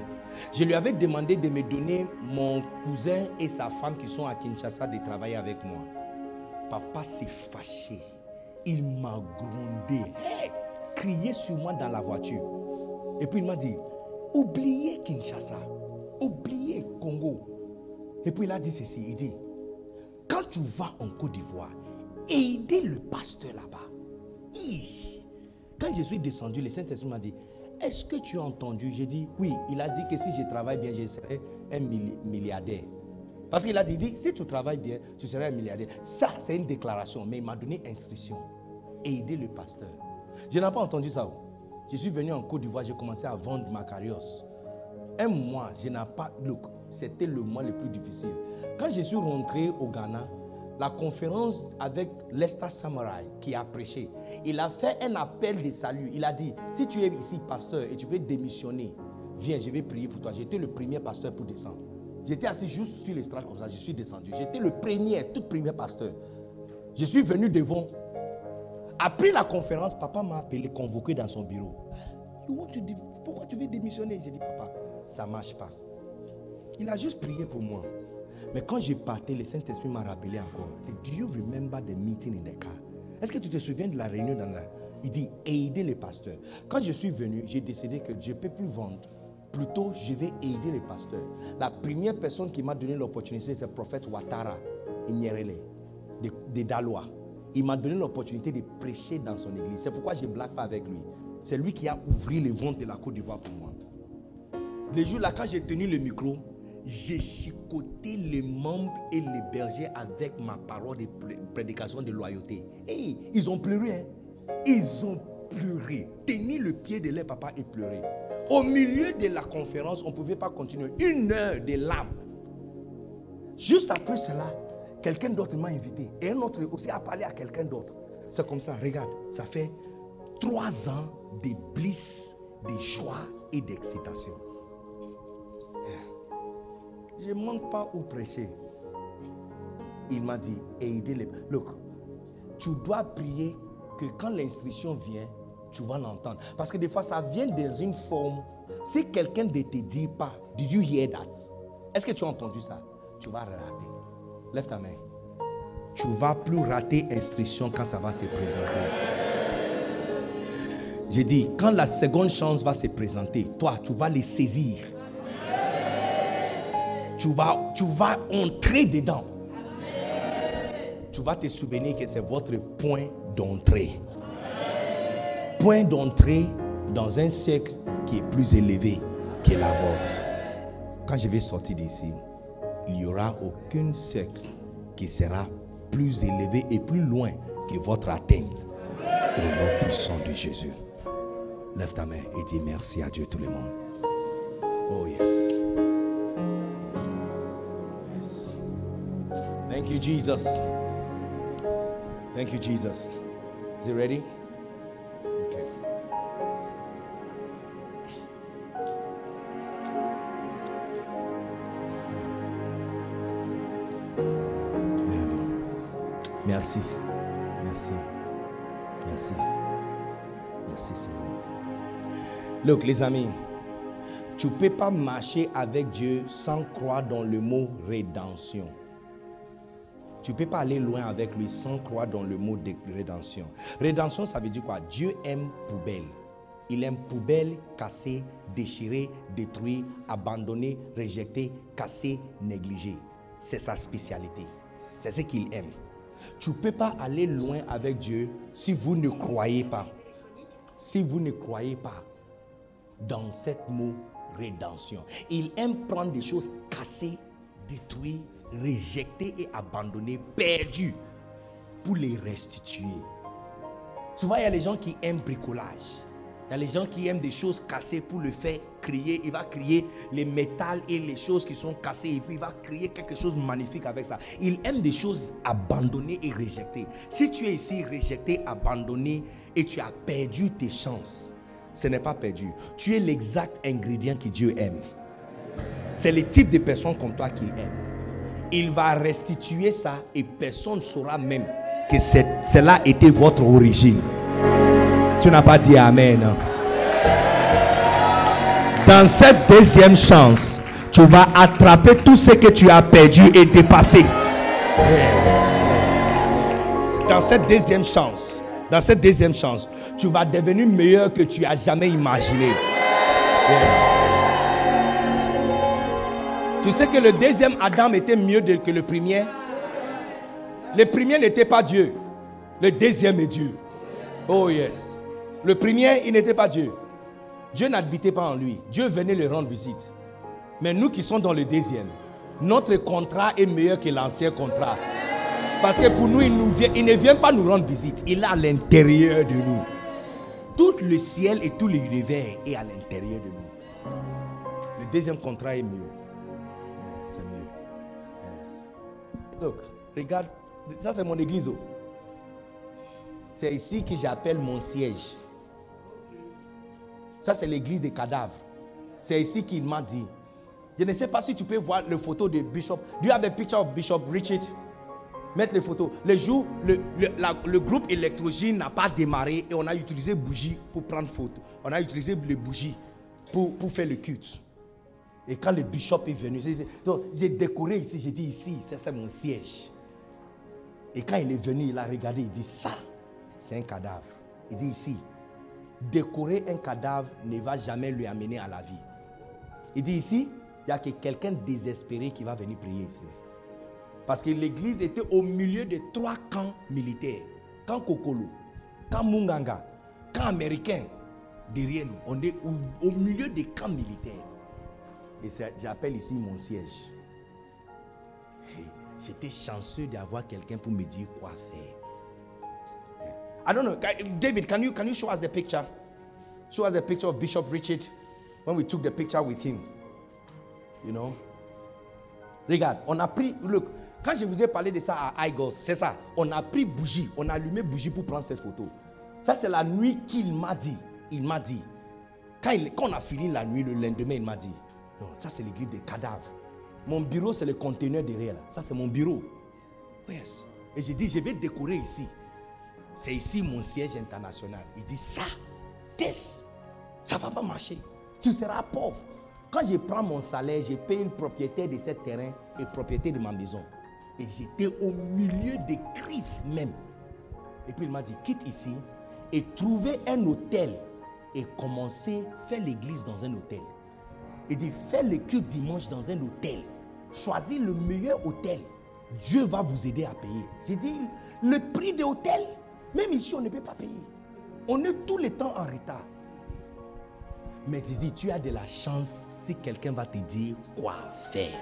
Je lui avais demandé de me donner mon cousin et sa femme qui sont à Kinshasa de travailler avec moi. Papa s'est fâché. Il m'a grondé. crié sur moi dans la voiture. Et puis il m'a dit, oubliez Kinshasa. Oubliez Congo. Et puis il a dit ceci. Il dit, quand tu vas en Côte d'Ivoire, aidez le pasteur là-bas. Quand je suis descendu, le Saint-Esprit m'a dit, est-ce que tu as entendu? J'ai dit, oui. Il a dit que si je travaille bien, je serai un milliardaire. Parce qu'il a dit, si tu travailles bien, tu seras un milliardaire. Ça, c'est une déclaration, mais il m'a donné instruction. Aider le pasteur. Je n'ai pas entendu ça. Je suis venu en Côte d'Ivoire, j'ai commencé à vendre ma carrière. Un mois, je n'ai pas. Look, c'était le mois le plus difficile. Quand je suis rentré au Ghana, la conférence avec Lester Samurai qui a prêché, il a fait un appel de salut. Il a dit Si tu es ici pasteur et tu veux démissionner, viens, je vais prier pour toi. J'étais le premier pasteur pour descendre. J'étais assis juste sur l'estrade comme ça. Je suis descendu. J'étais le premier, tout premier pasteur. Je suis venu devant. Après la conférence, papa m'a appelé, convoqué dans son bureau. Pourquoi tu veux démissionner? J'ai dit, papa, ça ne marche pas. Il a juste prié pour moi. Mais quand j'ai parté, le Saint-Esprit m'a rappelé encore. Do you remember the meeting in the car? Est-ce que tu te souviens de la réunion dans la... Il dit, aider les pasteurs. Quand je suis venu, j'ai décidé que je ne peux plus vendre Plutôt, je vais aider les pasteurs. La première personne qui m'a donné l'opportunité, c'est le prophète Ouattara, Inyerele, de, de Daloa. Il m'a donné l'opportunité de prêcher dans son église. C'est pourquoi je ne blague pas avec lui. C'est lui qui a ouvert les ventes de la Côte d'Ivoire pour moi. Le jour-là, quand j'ai tenu le micro, j'ai chicoté les membres et les bergers avec ma parole de prédication de loyauté. Et ils ont pleuré. Hein. Ils ont pleuré. Tenu le pied de leur papa et pleuré. Au milieu de la conférence, on ne pouvait pas continuer. Une heure de larmes. Juste après cela, quelqu'un d'autre m'a invité. Et un autre aussi a parlé à quelqu'un d'autre. C'est comme ça, regarde, ça fait trois ans de bliss, de joie et d'excitation. Je ne manque pas où prêcher. Il m'a dit, aidez les... Look, tu dois prier que quand l'instruction vient, tu vas l'entendre. Parce que des fois, ça vient dans une forme. Si quelqu'un ne te dit pas, did you hear that? Est-ce que tu as entendu ça? Tu vas rater. Lève ta main. Tu vas plus rater instruction quand ça va se présenter. J'ai dit, quand la seconde chance va se présenter, toi, tu vas les saisir. Tu vas, tu vas entrer dedans. Tu vas te souvenir que c'est votre point d'entrée point d'entrée dans un siècle qui est plus élevé que la vôtre. Quand je vais sortir d'ici, il n'y aura aucun siècle qui sera plus élevé et plus loin que votre atteinte au nom puissant de Jésus. Lève ta main et dis merci à Dieu tout le monde. Oh yes. Thank you Jesus. Thank you, Jesus. Is it ready? Merci. Merci. Merci. Merci, Seigneur. Look, les amis, tu ne peux pas marcher avec Dieu sans croire dans le mot rédemption. Tu ne peux pas aller loin avec lui sans croire dans le mot de rédemption. Rédemption, ça veut dire quoi? Dieu aime poubelle. Il aime poubelle, cassée, déchirée, détruite, abandonnée, rejetée, cassée, négligée. C'est sa spécialité. C'est ce qu'il aime. Tu ne peux pas aller loin avec Dieu si vous ne croyez pas. Si vous ne croyez pas dans cette mot rédemption. Il aime prendre des choses cassées, détruites, rejetées et abandonnées, perdues, pour les restituer. Souvent, il y a les gens qui aiment bricolage. Il y a les gens qui aiment des choses cassées pour le faire crier. Il va crier les métals et les choses qui sont cassées. Et puis il va créer quelque chose de magnifique avec ça. Il aime des choses abandonnées et rejetées. Si tu es ici rejeté, abandonné et tu as perdu tes chances, ce n'est pas perdu. Tu es l'exact ingrédient que Dieu aime. C'est le type de personne comme toi qu'il aime. Il va restituer ça et personne ne saura même que cela était votre origine. Tu n'as pas dit Amen. Dans cette deuxième chance, tu vas attraper tout ce que tu as perdu et dépasser. Dans cette deuxième chance, dans cette deuxième chance, tu vas devenir meilleur que tu as jamais imaginé. Tu sais que le deuxième Adam était mieux que le premier. Le premier n'était pas Dieu. Le deuxième est Dieu. Oh yes. Le premier, il n'était pas Dieu. Dieu n'habitait pas en lui. Dieu venait le rendre visite. Mais nous qui sommes dans le deuxième, notre contrat est meilleur que l'ancien contrat. Parce que pour nous, il ne vient pas nous rendre visite. Il est à l'intérieur de nous. Tout le ciel et tout l'univers est à l'intérieur de nous. Le deuxième contrat est mieux. Look, regarde. Ça, c'est mon église. oh. C'est ici que j'appelle mon siège. Ça, c'est l'église des cadavres. C'est ici qu'il m'a dit. Je ne sais pas si tu peux voir le photo de Bishop. Do you have the picture of Bishop Richard? Mettre les photos. Le jour, le, la- le groupe électrogène n'a pas démarré et on a utilisé bougie pour prendre photo. On a utilisé les bougies pour, pour faire le culte. Et quand le bishop est venu, j'ai- décoré ici, j'ai dit ici, ça c'est mon siège. Et quand il est venu, il a regardé, il dit ça, c'est un cadavre. Il dit ici, décorer un cadavre ne va jamais lui amener à la vie. Il dit ici, il y a que quelqu'un désespéré qui va venir prier ici. Parce que l'église était au milieu de trois camps militaires. Camp Kokolo, camp Munganga, camp américain. Derrière nous, on est au milieu des camps militaires. Et j'appelle ici mon siège. J'étais chanceux d'avoir quelqu'un pour me dire quoi faire. I don't know. David, can you, can you show us the picture? Show us the picture of Bishop Richard when we took the picture with him. You know? Regarde, on a pris. Look, quand je vous ai parlé de ça à Igos, c'est ça. On a pris bougie, on a allumé bougie pour prendre cette photo. Ça, c'est la nuit qu'il m'a dit. Il m'a dit. Quand on a fini la nuit, le lendemain, il m'a dit Non, ça, c'est l'église des cadavres. Mon bureau, c'est le conteneur derrière. là. Ça, c'est mon bureau. Yes. Et j'ai dit Je vais décorer ici. C'est ici mon siège international. Il dit Ça, this, ça va pas marcher. Tu seras pauvre. Quand je prends mon salaire, je paye le propriétaire de ce terrain et propriétaire de ma maison. Et j'étais au milieu des crises même. Et puis il m'a dit, quitte ici et trouvez un hôtel et commencez, faire l'église dans un hôtel. Il dit, fais le culte dimanche dans un hôtel. Choisis le meilleur hôtel. Dieu va vous aider à payer. J'ai dit, le prix de hôtel, même ici, on ne peut pas payer. On est tout le temps en retard. Mais je dis, tu as de la chance si quelqu'un va te dire quoi faire.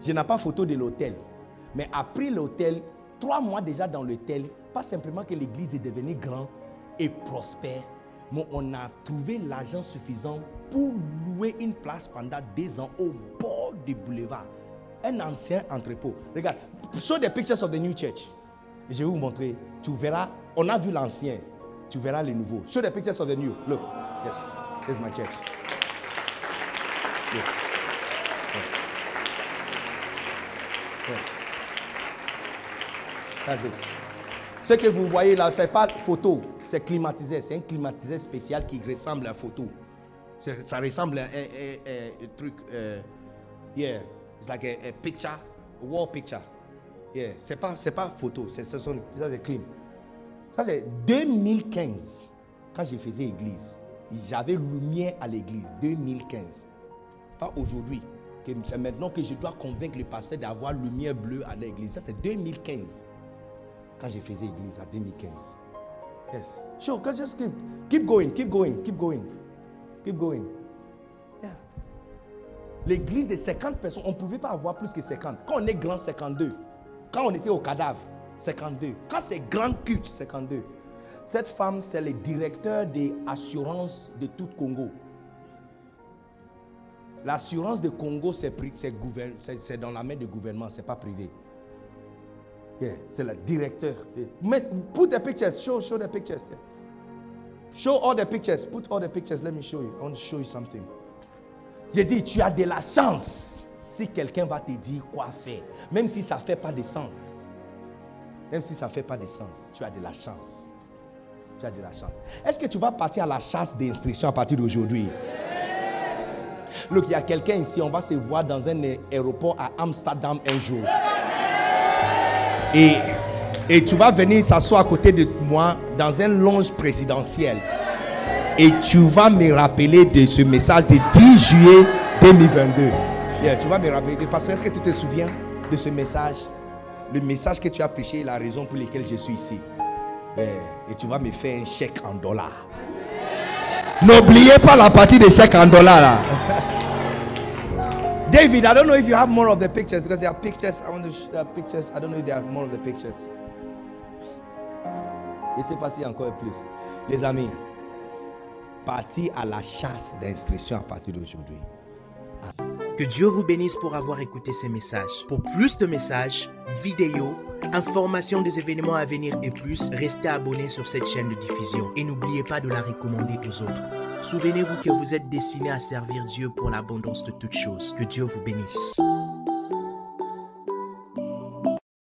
Je n'ai pas photo de l'hôtel. Mais après l'hôtel, trois mois déjà dans l'hôtel, pas simplement que l'église est devenue grande et prospère, mais on a trouvé l'argent suffisant pour louer une place pendant deux ans au bord du boulevard. Un ancien entrepôt. Regarde, show the pictures of the new church. Je vais vous montrer. Tu verras. On a vu l'ancien. Tu verras le nouveau. Show the pictures of the new. Look. Yes. Is my church. Yes. Yes. Yes. That's it. Ce que vous voyez là, ce n'est pas photo, c'est climatisé. C'est un climatisé spécial qui ressemble à photo. Ça ressemble à un, truc. euh, yeah, it's like a, picture, a wall picture. Yeah, c'est pas, pas photo, c'est ce sont, ça c'est clean. Ça c'est 2015, quand je faisais église. J'avais lumière à l'église, 2015. Pas aujourd'hui. C'est maintenant que je dois convaincre le pasteur d'avoir lumière bleue à l'église. Ça c'est 2015 quand je faisais église à 2015. Yes. Sure, just keep, keep going, keep going, keep going, keep going. Yeah. L'église de 50 personnes, on pouvait pas avoir plus que 50. Quand on est grand, 52. Quand on était au cadavre, 52. Quand c'est grand culte, 52. Cette femme, c'est le directeur des assurances de tout Congo. L'assurance de Congo, c'est dans la main du gouvernement, c'est pas privé. Yeah, c'est le directeur. Yeah. Put the pictures, show, show the pictures. Show all the pictures, put all the pictures, let me show you. I want to show you something. J'ai dit, tu as de la chance si quelqu'un va te dire quoi faire, même si ça ne fait pas de sens. Même si ça ne fait pas de sens, tu as de la chance. Tu as de la chance. Est-ce que tu vas partir à la chasse d'instruction à partir d'aujourd'hui? Look, il y a quelqu'un ici, on va se voir dans un aéroport à Amsterdam un jour. Et, et tu vas venir s'asseoir à côté de moi dans un lounge présidentiel. Et tu vas me rappeler de ce message de 10 juillet 2022. Yeah, tu vas me rappeler. Parce que est-ce que tu te souviens de ce message? Le message que tu as prêché, la raison pour laquelle je suis ici. Et tu vas me faire un chèque en dollars. N'oubliez pas la partie des chèques en dollars là. David, I don't know if you have more of the pictures because there are pictures. I want to show pictures. I don't know if there are more of the pictures. Et c'est passé encore plus. Les amis, partir à la chasse d'instruction à partir d'aujourd'hui. Que Dieu vous bénisse pour avoir écouté ces messages. Pour plus de messages, vidéos, informations des événements à venir et plus, restez abonnés sur cette chaîne de diffusion et n'oubliez pas de la recommander aux autres. Souvenez-vous que vous êtes destiné à servir Dieu pour l'abondance de toutes choses. Que Dieu vous bénisse.